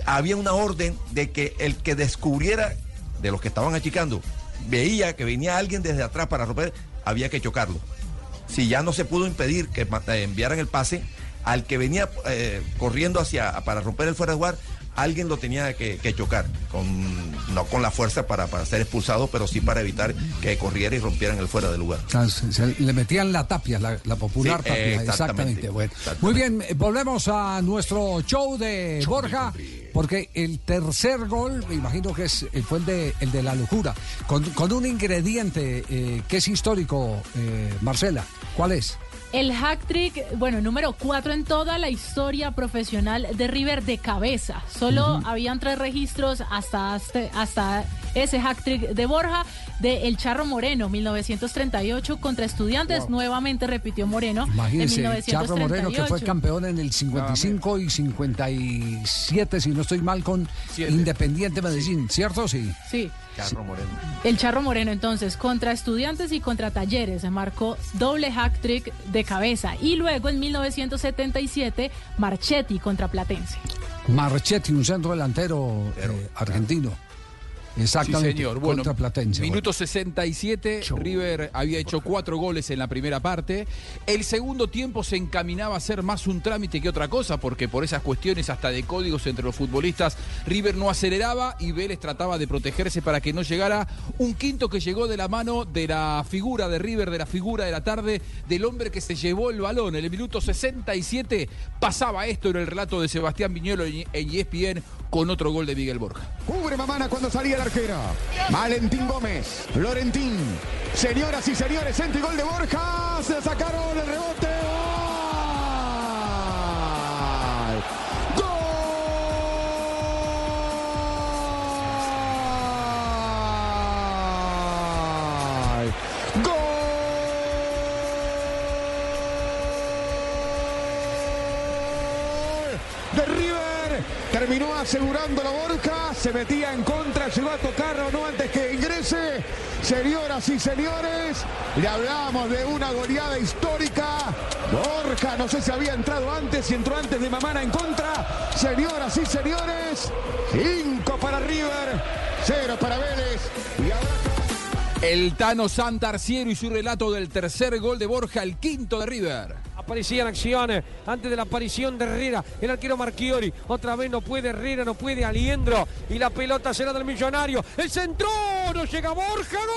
había una orden de que el que descubriera de los que estaban achicando, veía que venía alguien desde atrás para romper, había que chocarlo. Si ya no se pudo impedir que eh, enviaran el pase, al que venía eh, corriendo hacia para romper el fuera de lugar, alguien lo tenía que, que chocar, con, no con la fuerza para, para ser expulsado, pero sí para evitar que corriera y rompieran el fuera de lugar. Se- se le metían la tapia, la, la popular Sí, tapia, exactamente, exactamente. Bueno, exactamente. muy bien, eh, volvemos a nuestro show de Borja, porque el tercer gol, me imagino que es, eh, fue el de, el de la locura, con, con un ingrediente eh, que es histórico, eh, Marcela. ¿Cuál es? El hack trick, bueno, número cuatro en toda la historia profesional de River de cabeza. Solo habían tres registros hasta, este- hasta ese hack trick de Borja, de El Charro Moreno, 1938 contra Estudiantes. Wow. Nuevamente repitió Moreno Imagínense, en Charro Moreno, que fue 1938. campeón en el 55 y 57, si no estoy mal, con Independiente Medellín, ¿cierto? Sí. Sí. Charro Moreno. El Charro Moreno entonces contra Estudiantes y contra Talleres se marcó doble hack trick de cabeza y luego en 1977 Marchetti contra Platense. Marchetti, un centro delantero eh, argentino. Exactamente. Sí, señor. Bueno, contra Platense. Minuto 67, River había hecho cuatro goles en la primera parte. El segundo tiempo se encaminaba a ser más un trámite que otra cosa, porque por esas cuestiones hasta de códigos entre los futbolistas, River no aceleraba y Vélez trataba de protegerse para que no llegara un quinto que llegó de la mano de la figura de River, de la figura de la tarde, del hombre que se llevó el balón. En el minuto 67 pasaba esto en el relato de Sebastián Viñolo en ESPN con otro gol de Miguel Borja. Cubre Mamana cuando salía el arquero. Valentín Gómez. Florentín. Señoras y señores, entre gol de Borja. Se sacaron el rebote. Terminó asegurando la Borja. Se metía en contra. Llegó a tocar o no antes que ingrese. Señoras y señores, le hablamos de una goleada histórica. Borja, no sé si había entrado antes, si entró antes de Mamana en contra. Señoras y señores, 5 para River, 0 para Vélez. Y ahora El Tano Santarciero y su relato del tercer gol de Borja, el quinto de River. Aparecía en acciones antes de la aparición de Herrera. El arquero Marchiori. Otra vez no puede Herrera, no puede Aliendro. Y la pelota será del millonario. El centro. No llega Borja. ¡Gol!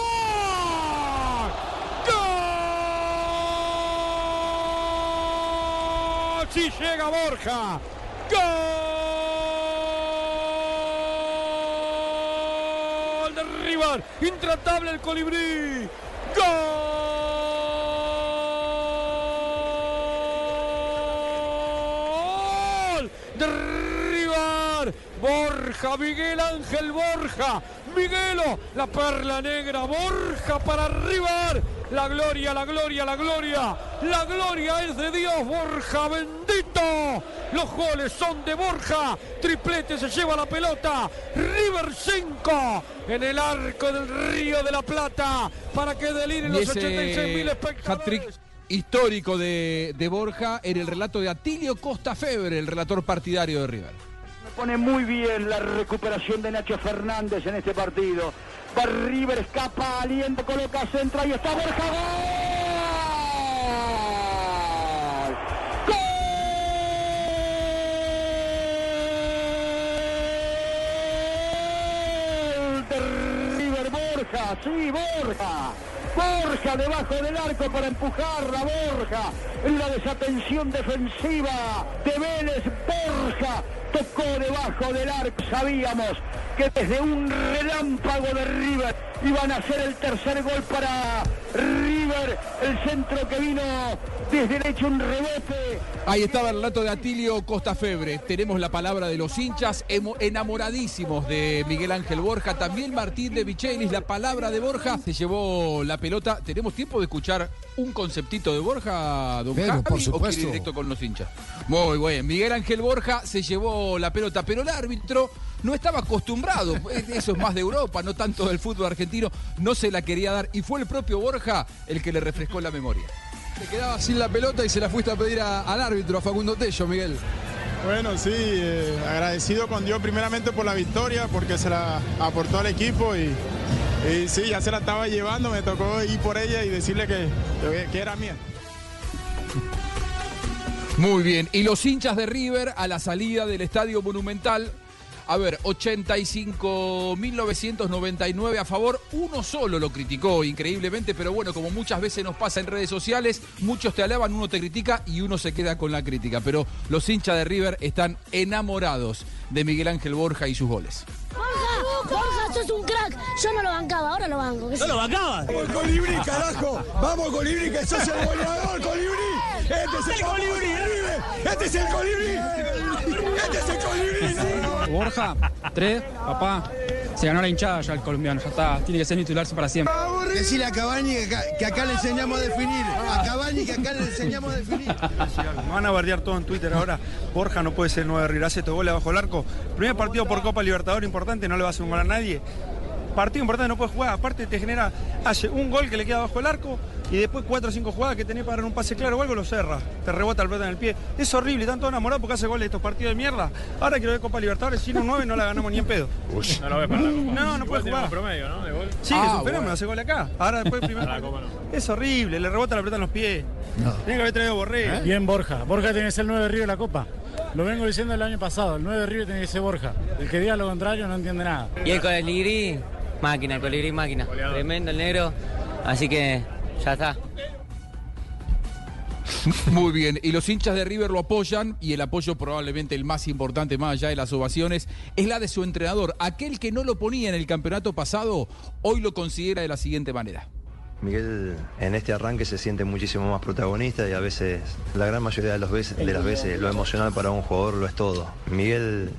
¡Gol! Sí llega Borja. ¡Gol! De River. Intratable el colibrí. ¡Gol! De River. Borja, Miguel Ángel Borja. Miguelo, la perla negra. Borja para River. La gloria, la gloria, la gloria. La gloria es de Dios, Borja, bendito. Los goles son de Borja. Triplete se lleva la pelota. River 5 en el arco del Río de la Plata para que deliren los 86 mil ese espectadores. Histórico de, de Borja en el relato de Atilio Costa Febre, el relator partidario de River. Pone muy bien la recuperación de Nacho Fernández en este partido. Va River, escapa, aliento, coloca centro, ahí está Borja. ¡Gol! ¡Gol de River Borja! Sí, Borja. Borja debajo del arco para empujarla, Borja. En la desatención defensiva de Vélez, Borja tocó debajo del arco. Sabíamos que desde un relámpago de River iban a hacer el tercer gol para River. El centro que vino desde derecho, un rebote. Ahí estaba el relato de Atilio Costa Febre. Tenemos la palabra de los hinchas enamoradísimos de Miguel Ángel Borja. También Martín de Michelis, la palabra de Borja. Se llevó la pelota. ¿Tenemos tiempo de escuchar un conceptito de Borja, don Pero, Javi, por ¿O quiere supuesto. ir directo con los hinchas? Muy bien. Miguel Ángel Borja se llevó la pelota, pero el árbitro no estaba acostumbrado. Eso es más de Europa, no tanto del fútbol argentino. No se la quería dar. Y fue el propio Borja el que le refrescó la memoria. Te quedabas sin la pelota y se la fuiste a pedir a- al árbitro, a Facundo Tello, Miguel. Bueno, sí, eh, agradecido con Dios primeramente por la victoria, porque se la aportó al equipo y, y sí, ya se la estaba llevando, me tocó ir por ella y decirle que, que era mía. Muy bien. Y los hinchas de River a la salida del Estadio Monumental. A ver, 85.999 a favor, uno solo lo criticó increíblemente, pero bueno, como muchas veces nos pasa en redes sociales, muchos te alaban, uno te critica y uno se queda con la crítica, pero los hinchas de River están enamorados de Miguel Ángel Borja y sus goles. Borja, Borja, sos un crack. Yo no lo bancaba, ahora lo banco. ¿No lo bancabas? ¡Vamos, Colibrí, carajo! ¡Vamos, Colibrí, que sos el goleador, Colibrí! ¡Este es el Colibrí! ¡Este es el Colibrí! ¡Este es el Colibrí! Borja, tres, papá. Se ganó la hinchada ya el colombiano, ya está. Tiene que ser titularse para siempre. Decirle a Cavani que acá, que acá le enseñamos a definir. A Cavani que acá le enseñamos a definir. Me van a bardear todo en Twitter ahora. Borja no puede ser el 9 de River, hace estos goles bajo el arco. Primer partido por Copa Libertadores importante, no le va a hacer un gol a nadie. Partido importante, no puede jugar. Aparte te genera, hace un gol que le queda bajo el arco y después cuatro o cinco jugadas que tenés para dar un pase claro o algo lo cerra. Te rebota el pelota en el pie. Es horrible, están todos enamorados porque hace goles de estos partidos de mierda. Ahora quiero ver Copa Libertadores, sin un 9 no la ganamos ni en pedo. No lo ves para la Copa. No, no puede jugar. promedio, ¿no? De gol. Sí, Ah, que es un fenómeno, bueno. hace gol acá. Ahora después primer Para la Copa no. Es horrible, le rebota la pelota en los pies. Tiene que haber traído Borré. Bien Borja. Borja tiene que ser el 9 de River de la Copa. Lo vengo diciendo el año pasado. El 9 de River tiene que ser Borja. El que diga lo contrario no entiende nada. Y el colibrí, máquina, el colibrí máquina. Tremendo el negro. Así que ya está. Muy bien, y los hinchas de River lo apoyan y el apoyo probablemente el más importante más allá de las ovaciones es la de su entrenador. Aquel que no lo ponía en el campeonato pasado, hoy lo considera de la siguiente manera. Miguel en este arranque se siente muchísimo más protagonista y a veces, la gran mayoría de, veces, de las veces, lo emocional para un jugador lo es todo. Miguel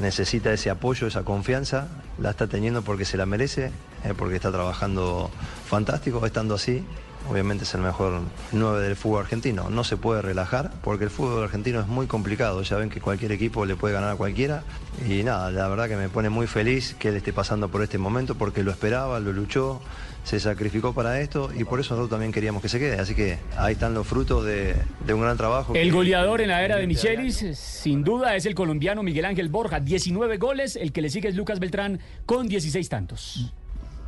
necesita ese apoyo, esa confianza, la está teniendo porque se la merece, eh, porque está trabajando fantástico, estando así. Obviamente es el mejor 9 del fútbol argentino. No se puede relajar porque el fútbol argentino es muy complicado. Ya ven que cualquier equipo le puede ganar a cualquiera. Y nada, la verdad que me pone muy feliz que él esté pasando por este momento porque lo esperaba, lo luchó, se sacrificó para esto y por eso nosotros también queríamos que se quede. Así que ahí están los frutos de, de un gran trabajo. El goleador en la era de Michelis, sin duda, es el colombiano Miguel Ángel Borja. 19 goles, el que le sigue es Lucas Beltrán con 16 tantos.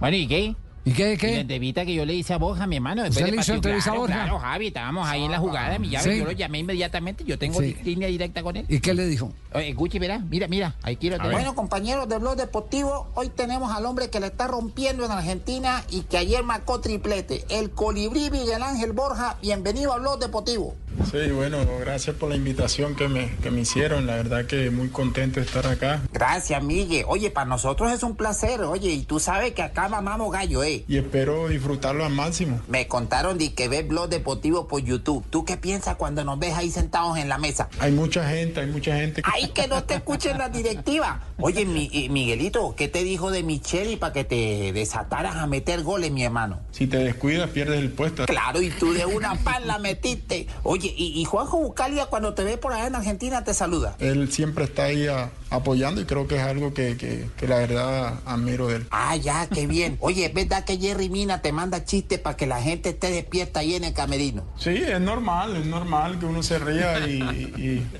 Bueno, ¿y qué? ¿Y qué, qué? Y la entrevista que yo le hice a Borja, mi hermano. después ¿Usted le hizo entrevista a claro, Borja? Claro, Javi, estábamos ahí en la jugada, mi llave, Sí. yo lo llamé inmediatamente, yo tengo Sí. línea directa con él. ¿Y qué le dijo? Oye, Gucci, verá, mira, mira, ahí quiero tener. Bueno, compañeros de Blog Deportivo, hoy tenemos al hombre que le está rompiendo en Argentina y que ayer marcó triplete, el colibrí Miguel Ángel Borja. Bienvenido a Blog Deportivo. Sí, bueno, gracias por la invitación que me, que me hicieron. La verdad que muy contento de estar acá. Gracias, Miguel. Oye, para nosotros es un placer. Oye, y tú sabes que acá mamamos gallo, ¿eh? Y espero disfrutarlo al máximo. Me contaron de que ves Blog Deportivo por YouTube. ¿Tú qué piensas cuando nos ves ahí sentados en la mesa? Hay mucha gente, hay mucha gente. Ay, que no te escuchen la directiva. Oye, mi- eh, Miguelito, ¿qué te dijo de Micheli para que te desataras a meter goles, mi hermano? Si te descuidas, pierdes el puesto. Claro, y tú de una pan la metiste. Oye, y, y Juanjo Bucalia cuando te ve por allá en Argentina te saluda. Él siempre está ahí a- apoyando y creo que es algo que, que- que la verdad admiro de él. Ah, ya, qué bien. Oye, ¿es verdad que Jerry Mina te manda chistes para que la gente esté despierta ahí en el camerino? Sí, es normal, es normal que uno se ría y,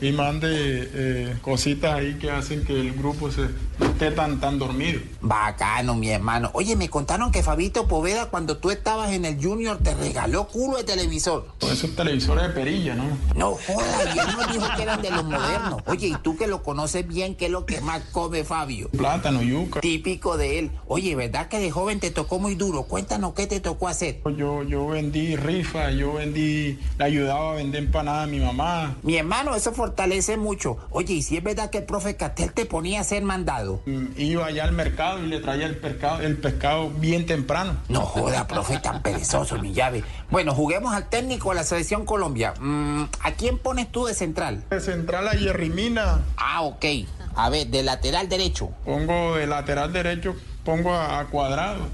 y- y mande eh, cositas ahí que hacen que el grupo se no esté tan, tan dormido. Bacano, mi hermano. Oye, me contaron que Fabito Poveda cuando tú estabas en el Junior te regaló culo de televisor. Esos televisores de ¿no? No jodas, y él nos dijo que eran de los modernos. Oye, y tú que lo conoces bien, ¿qué es lo que más come Fabio? Plátano, yuca. Típico de él. Oye, ¿verdad que de joven te tocó muy duro? Cuéntanos qué te tocó hacer. Yo, yo vendí rifa, yo vendí, le ayudaba a vender empanadas a mi mamá. Mi hermano, eso fortalece mucho. Oye, ¿y si es verdad que el profe Castel te ponía a ser mandado? Mm, Iba allá al mercado y le traía el pescado, el pescado bien temprano. No joda, profe, tan perezoso, mi llave. Bueno, juguemos al técnico de la selección Colombia. Mm, ¿A quién pones tú de central? De central a Jerry Mina. Ah, ok. A ver, de lateral derecho. Pongo de lateral derecho, pongo a, a cuadrado.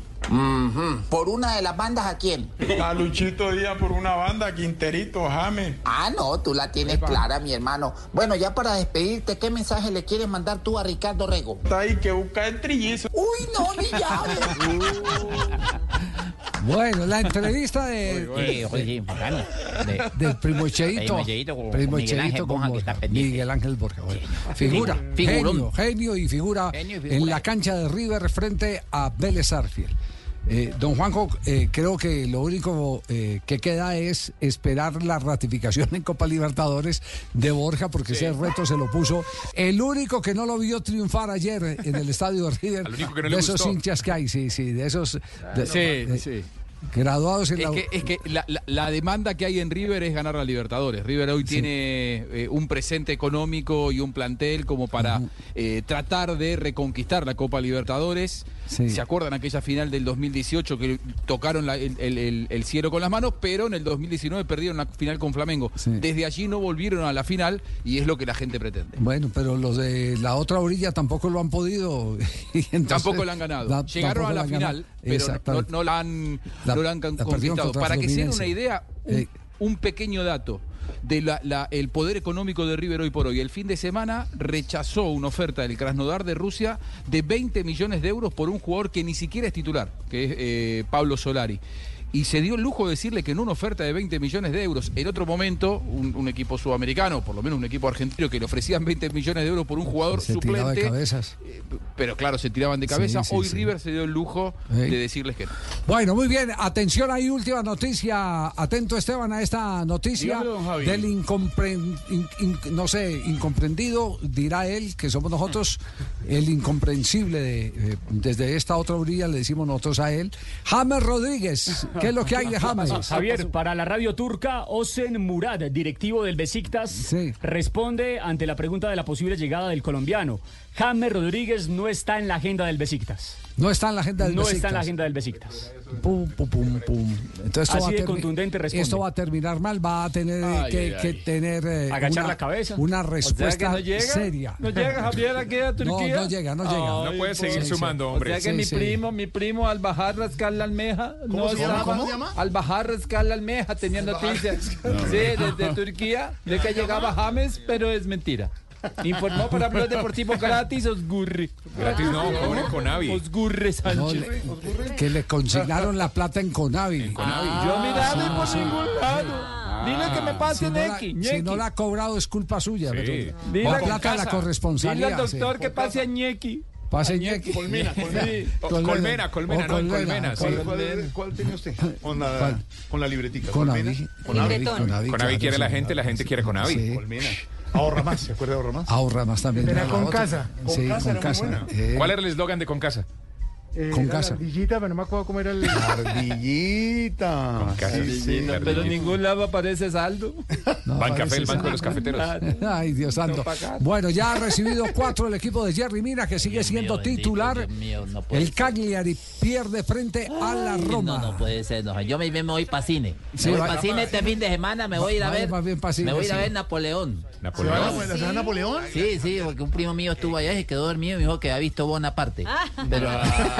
¿Por una de las bandas a quién? A Luchito Díaz por una banda, Quinterito, James. Ah, no, tú la tienes clara, mi hermano. Bueno, ya para despedirte, ¿qué mensaje le quieres mandar tú a Ricardo Rego? Está ahí que busca el trillizo. Uy, no, mi llave. Bueno, la entrevista de, Sí, oye, sí, bacano. De- del primo Cheito. Primo Cheito con- Primo Miguel Ángel Cheito con. Miguel Ángel Borja. bueno. Figura, genio, genio y figura Genio y en la cancha de River frente a Vélez Arfiel. Eh, don Juanjo, eh, creo que lo único eh, que queda es esperar la ratificación en Copa Libertadores de Borja, porque ese reto se lo puso el único que no lo vio triunfar ayer en el estadio de River. Único que no de esos gustó. hinchas que hay, sí, sí, de esos de- Sí, de- sí. graduados en Es la. que, es que la, la- la demanda que hay en River es ganar la Libertadores. River hoy tiene eh, un presente económico y un plantel como para eh, tratar de reconquistar la Copa Libertadores. Sí. ¿Se acuerdan aquella final del 2018 que tocaron la- el, el- el- el cielo con las manos, pero en el 2019 perdieron la final con Flamengo? Sí. Desde allí no volvieron a la final y es lo que la gente pretende. Bueno, pero los de la otra orilla tampoco lo han podido. entonces- tampoco la han ganado. la- Llegaron a la final, pero no, la han, no han conquistado. Para que se den una idea, un, Eh. un pequeño dato de la, la- el poder económico de River hoy por hoy. El fin de semana rechazó una oferta del Krasnodar de Rusia de 20 millones de euros por un jugador que ni siquiera es titular, que es eh, Pablo Solari. Y se dio el lujo de decirle que en una oferta de 20 millones de euros, en otro momento, un, un equipo sudamericano, por lo menos un equipo argentino, que le ofrecían 20 millones de euros por un jugador Se tiraba de suplente, cabezas. pero claro, se tiraban de cabeza. Sí, sí, Hoy sí. River se dio el lujo de decirles que no. Bueno, muy bien. Atención, hay última noticia. Atento, Esteban, a esta noticia Dígame, del incompren- in- in- no sé, incomprendido, dirá él, que somos nosotros, el incomprensible de, eh, desde esta otra orilla, le decimos nosotros a él. James Rodríguez, ¿qué es lo que hay de James? Javier, para la radio turca, Osen Murad, directivo del Besiktas, Sí. responde ante la pregunta de la posible llegada del colombiano. James Rodríguez no está en la agenda del Besiktas. No está en la agenda del No está en la Besiktas. agenda del Besiktas. Pum, pum, pum, pum. Entonces esto Así va a de termi- contundente responde. Esto va a terminar mal, va a tener Ay, que, ay, que ay. tener eh, Agachar una, la cabeza. una O sea que respuesta no llega. seria. ¿No llega Javier aquí a No, Turquía? no llega, no llega. No puede seguir sí, sumando, hombre. O sea que Sí, mi sí. primo, mi primo al bajar rascar la almeja, no se llama? ¿Cómo se llama? Al bajar rascar la almeja tenía noticias. Sí, desde Turquía, de que llegaba James, pero es mentira. Informó para Blog Deportivo gratis Osgurri. Gratis no, cobren con Avi. Osgurri No, Sánchez. le- que le consignaron la plata en Conavi. Yo miraba por sí. ningún lado. Dile que me pase Si no, la, Neki, si Ñequi. no la ha cobrado es culpa suya. pero Dile la plata de la Dile corresponsalía. al doctor sí. que pase a Ñequi. Pase Ñequi. Colmena, colmena. Sí. Colmena, colmena, no, en colmena, sí. Colmena. ¿Cuál tenía usted? Con la, ¿Cuál? con la libretica. Con ¿Colmena? Avi. Con Avi. Libretón. Con Avi, Con Avi claro, quiere la sí. gente, la gente quiere con Avi. Sí. Colmena. Ahorra más, ¿se acuerda de ahorra más? Ahorra más también. Era con casa. Con Sí, casa con era muy casa. buena. Eh, ¿Cuál era el eslogan de Con Casa? Eh, Con casa. Ardillita, pero no me acuerdo cómo era el. Ardillita. Con Casa. Sí, sí. Pero en ningún lado aparece saldo. no, Bancafé, el Banco de los Cafeteros. Ay, Dios santo. Bueno, ya ha recibido cuatro el equipo de Jerry Mina, que sigue siendo titular. Dios mío, no puede el ser. Cagliari pierde frente a la Roma. No, no puede ser. no. Yo me, me voy para cine. Me Sí, voy va- para cine este fin de semana. Me voy a ir a ver. más bien pa' cine, me voy a ir a ver Napoleón. ¿Se va a Napoleón. de Napoleón? Sí, sí, porque un primo mío estuvo allá y se quedó dormido y me dijo que había visto Bonaparte. Pero.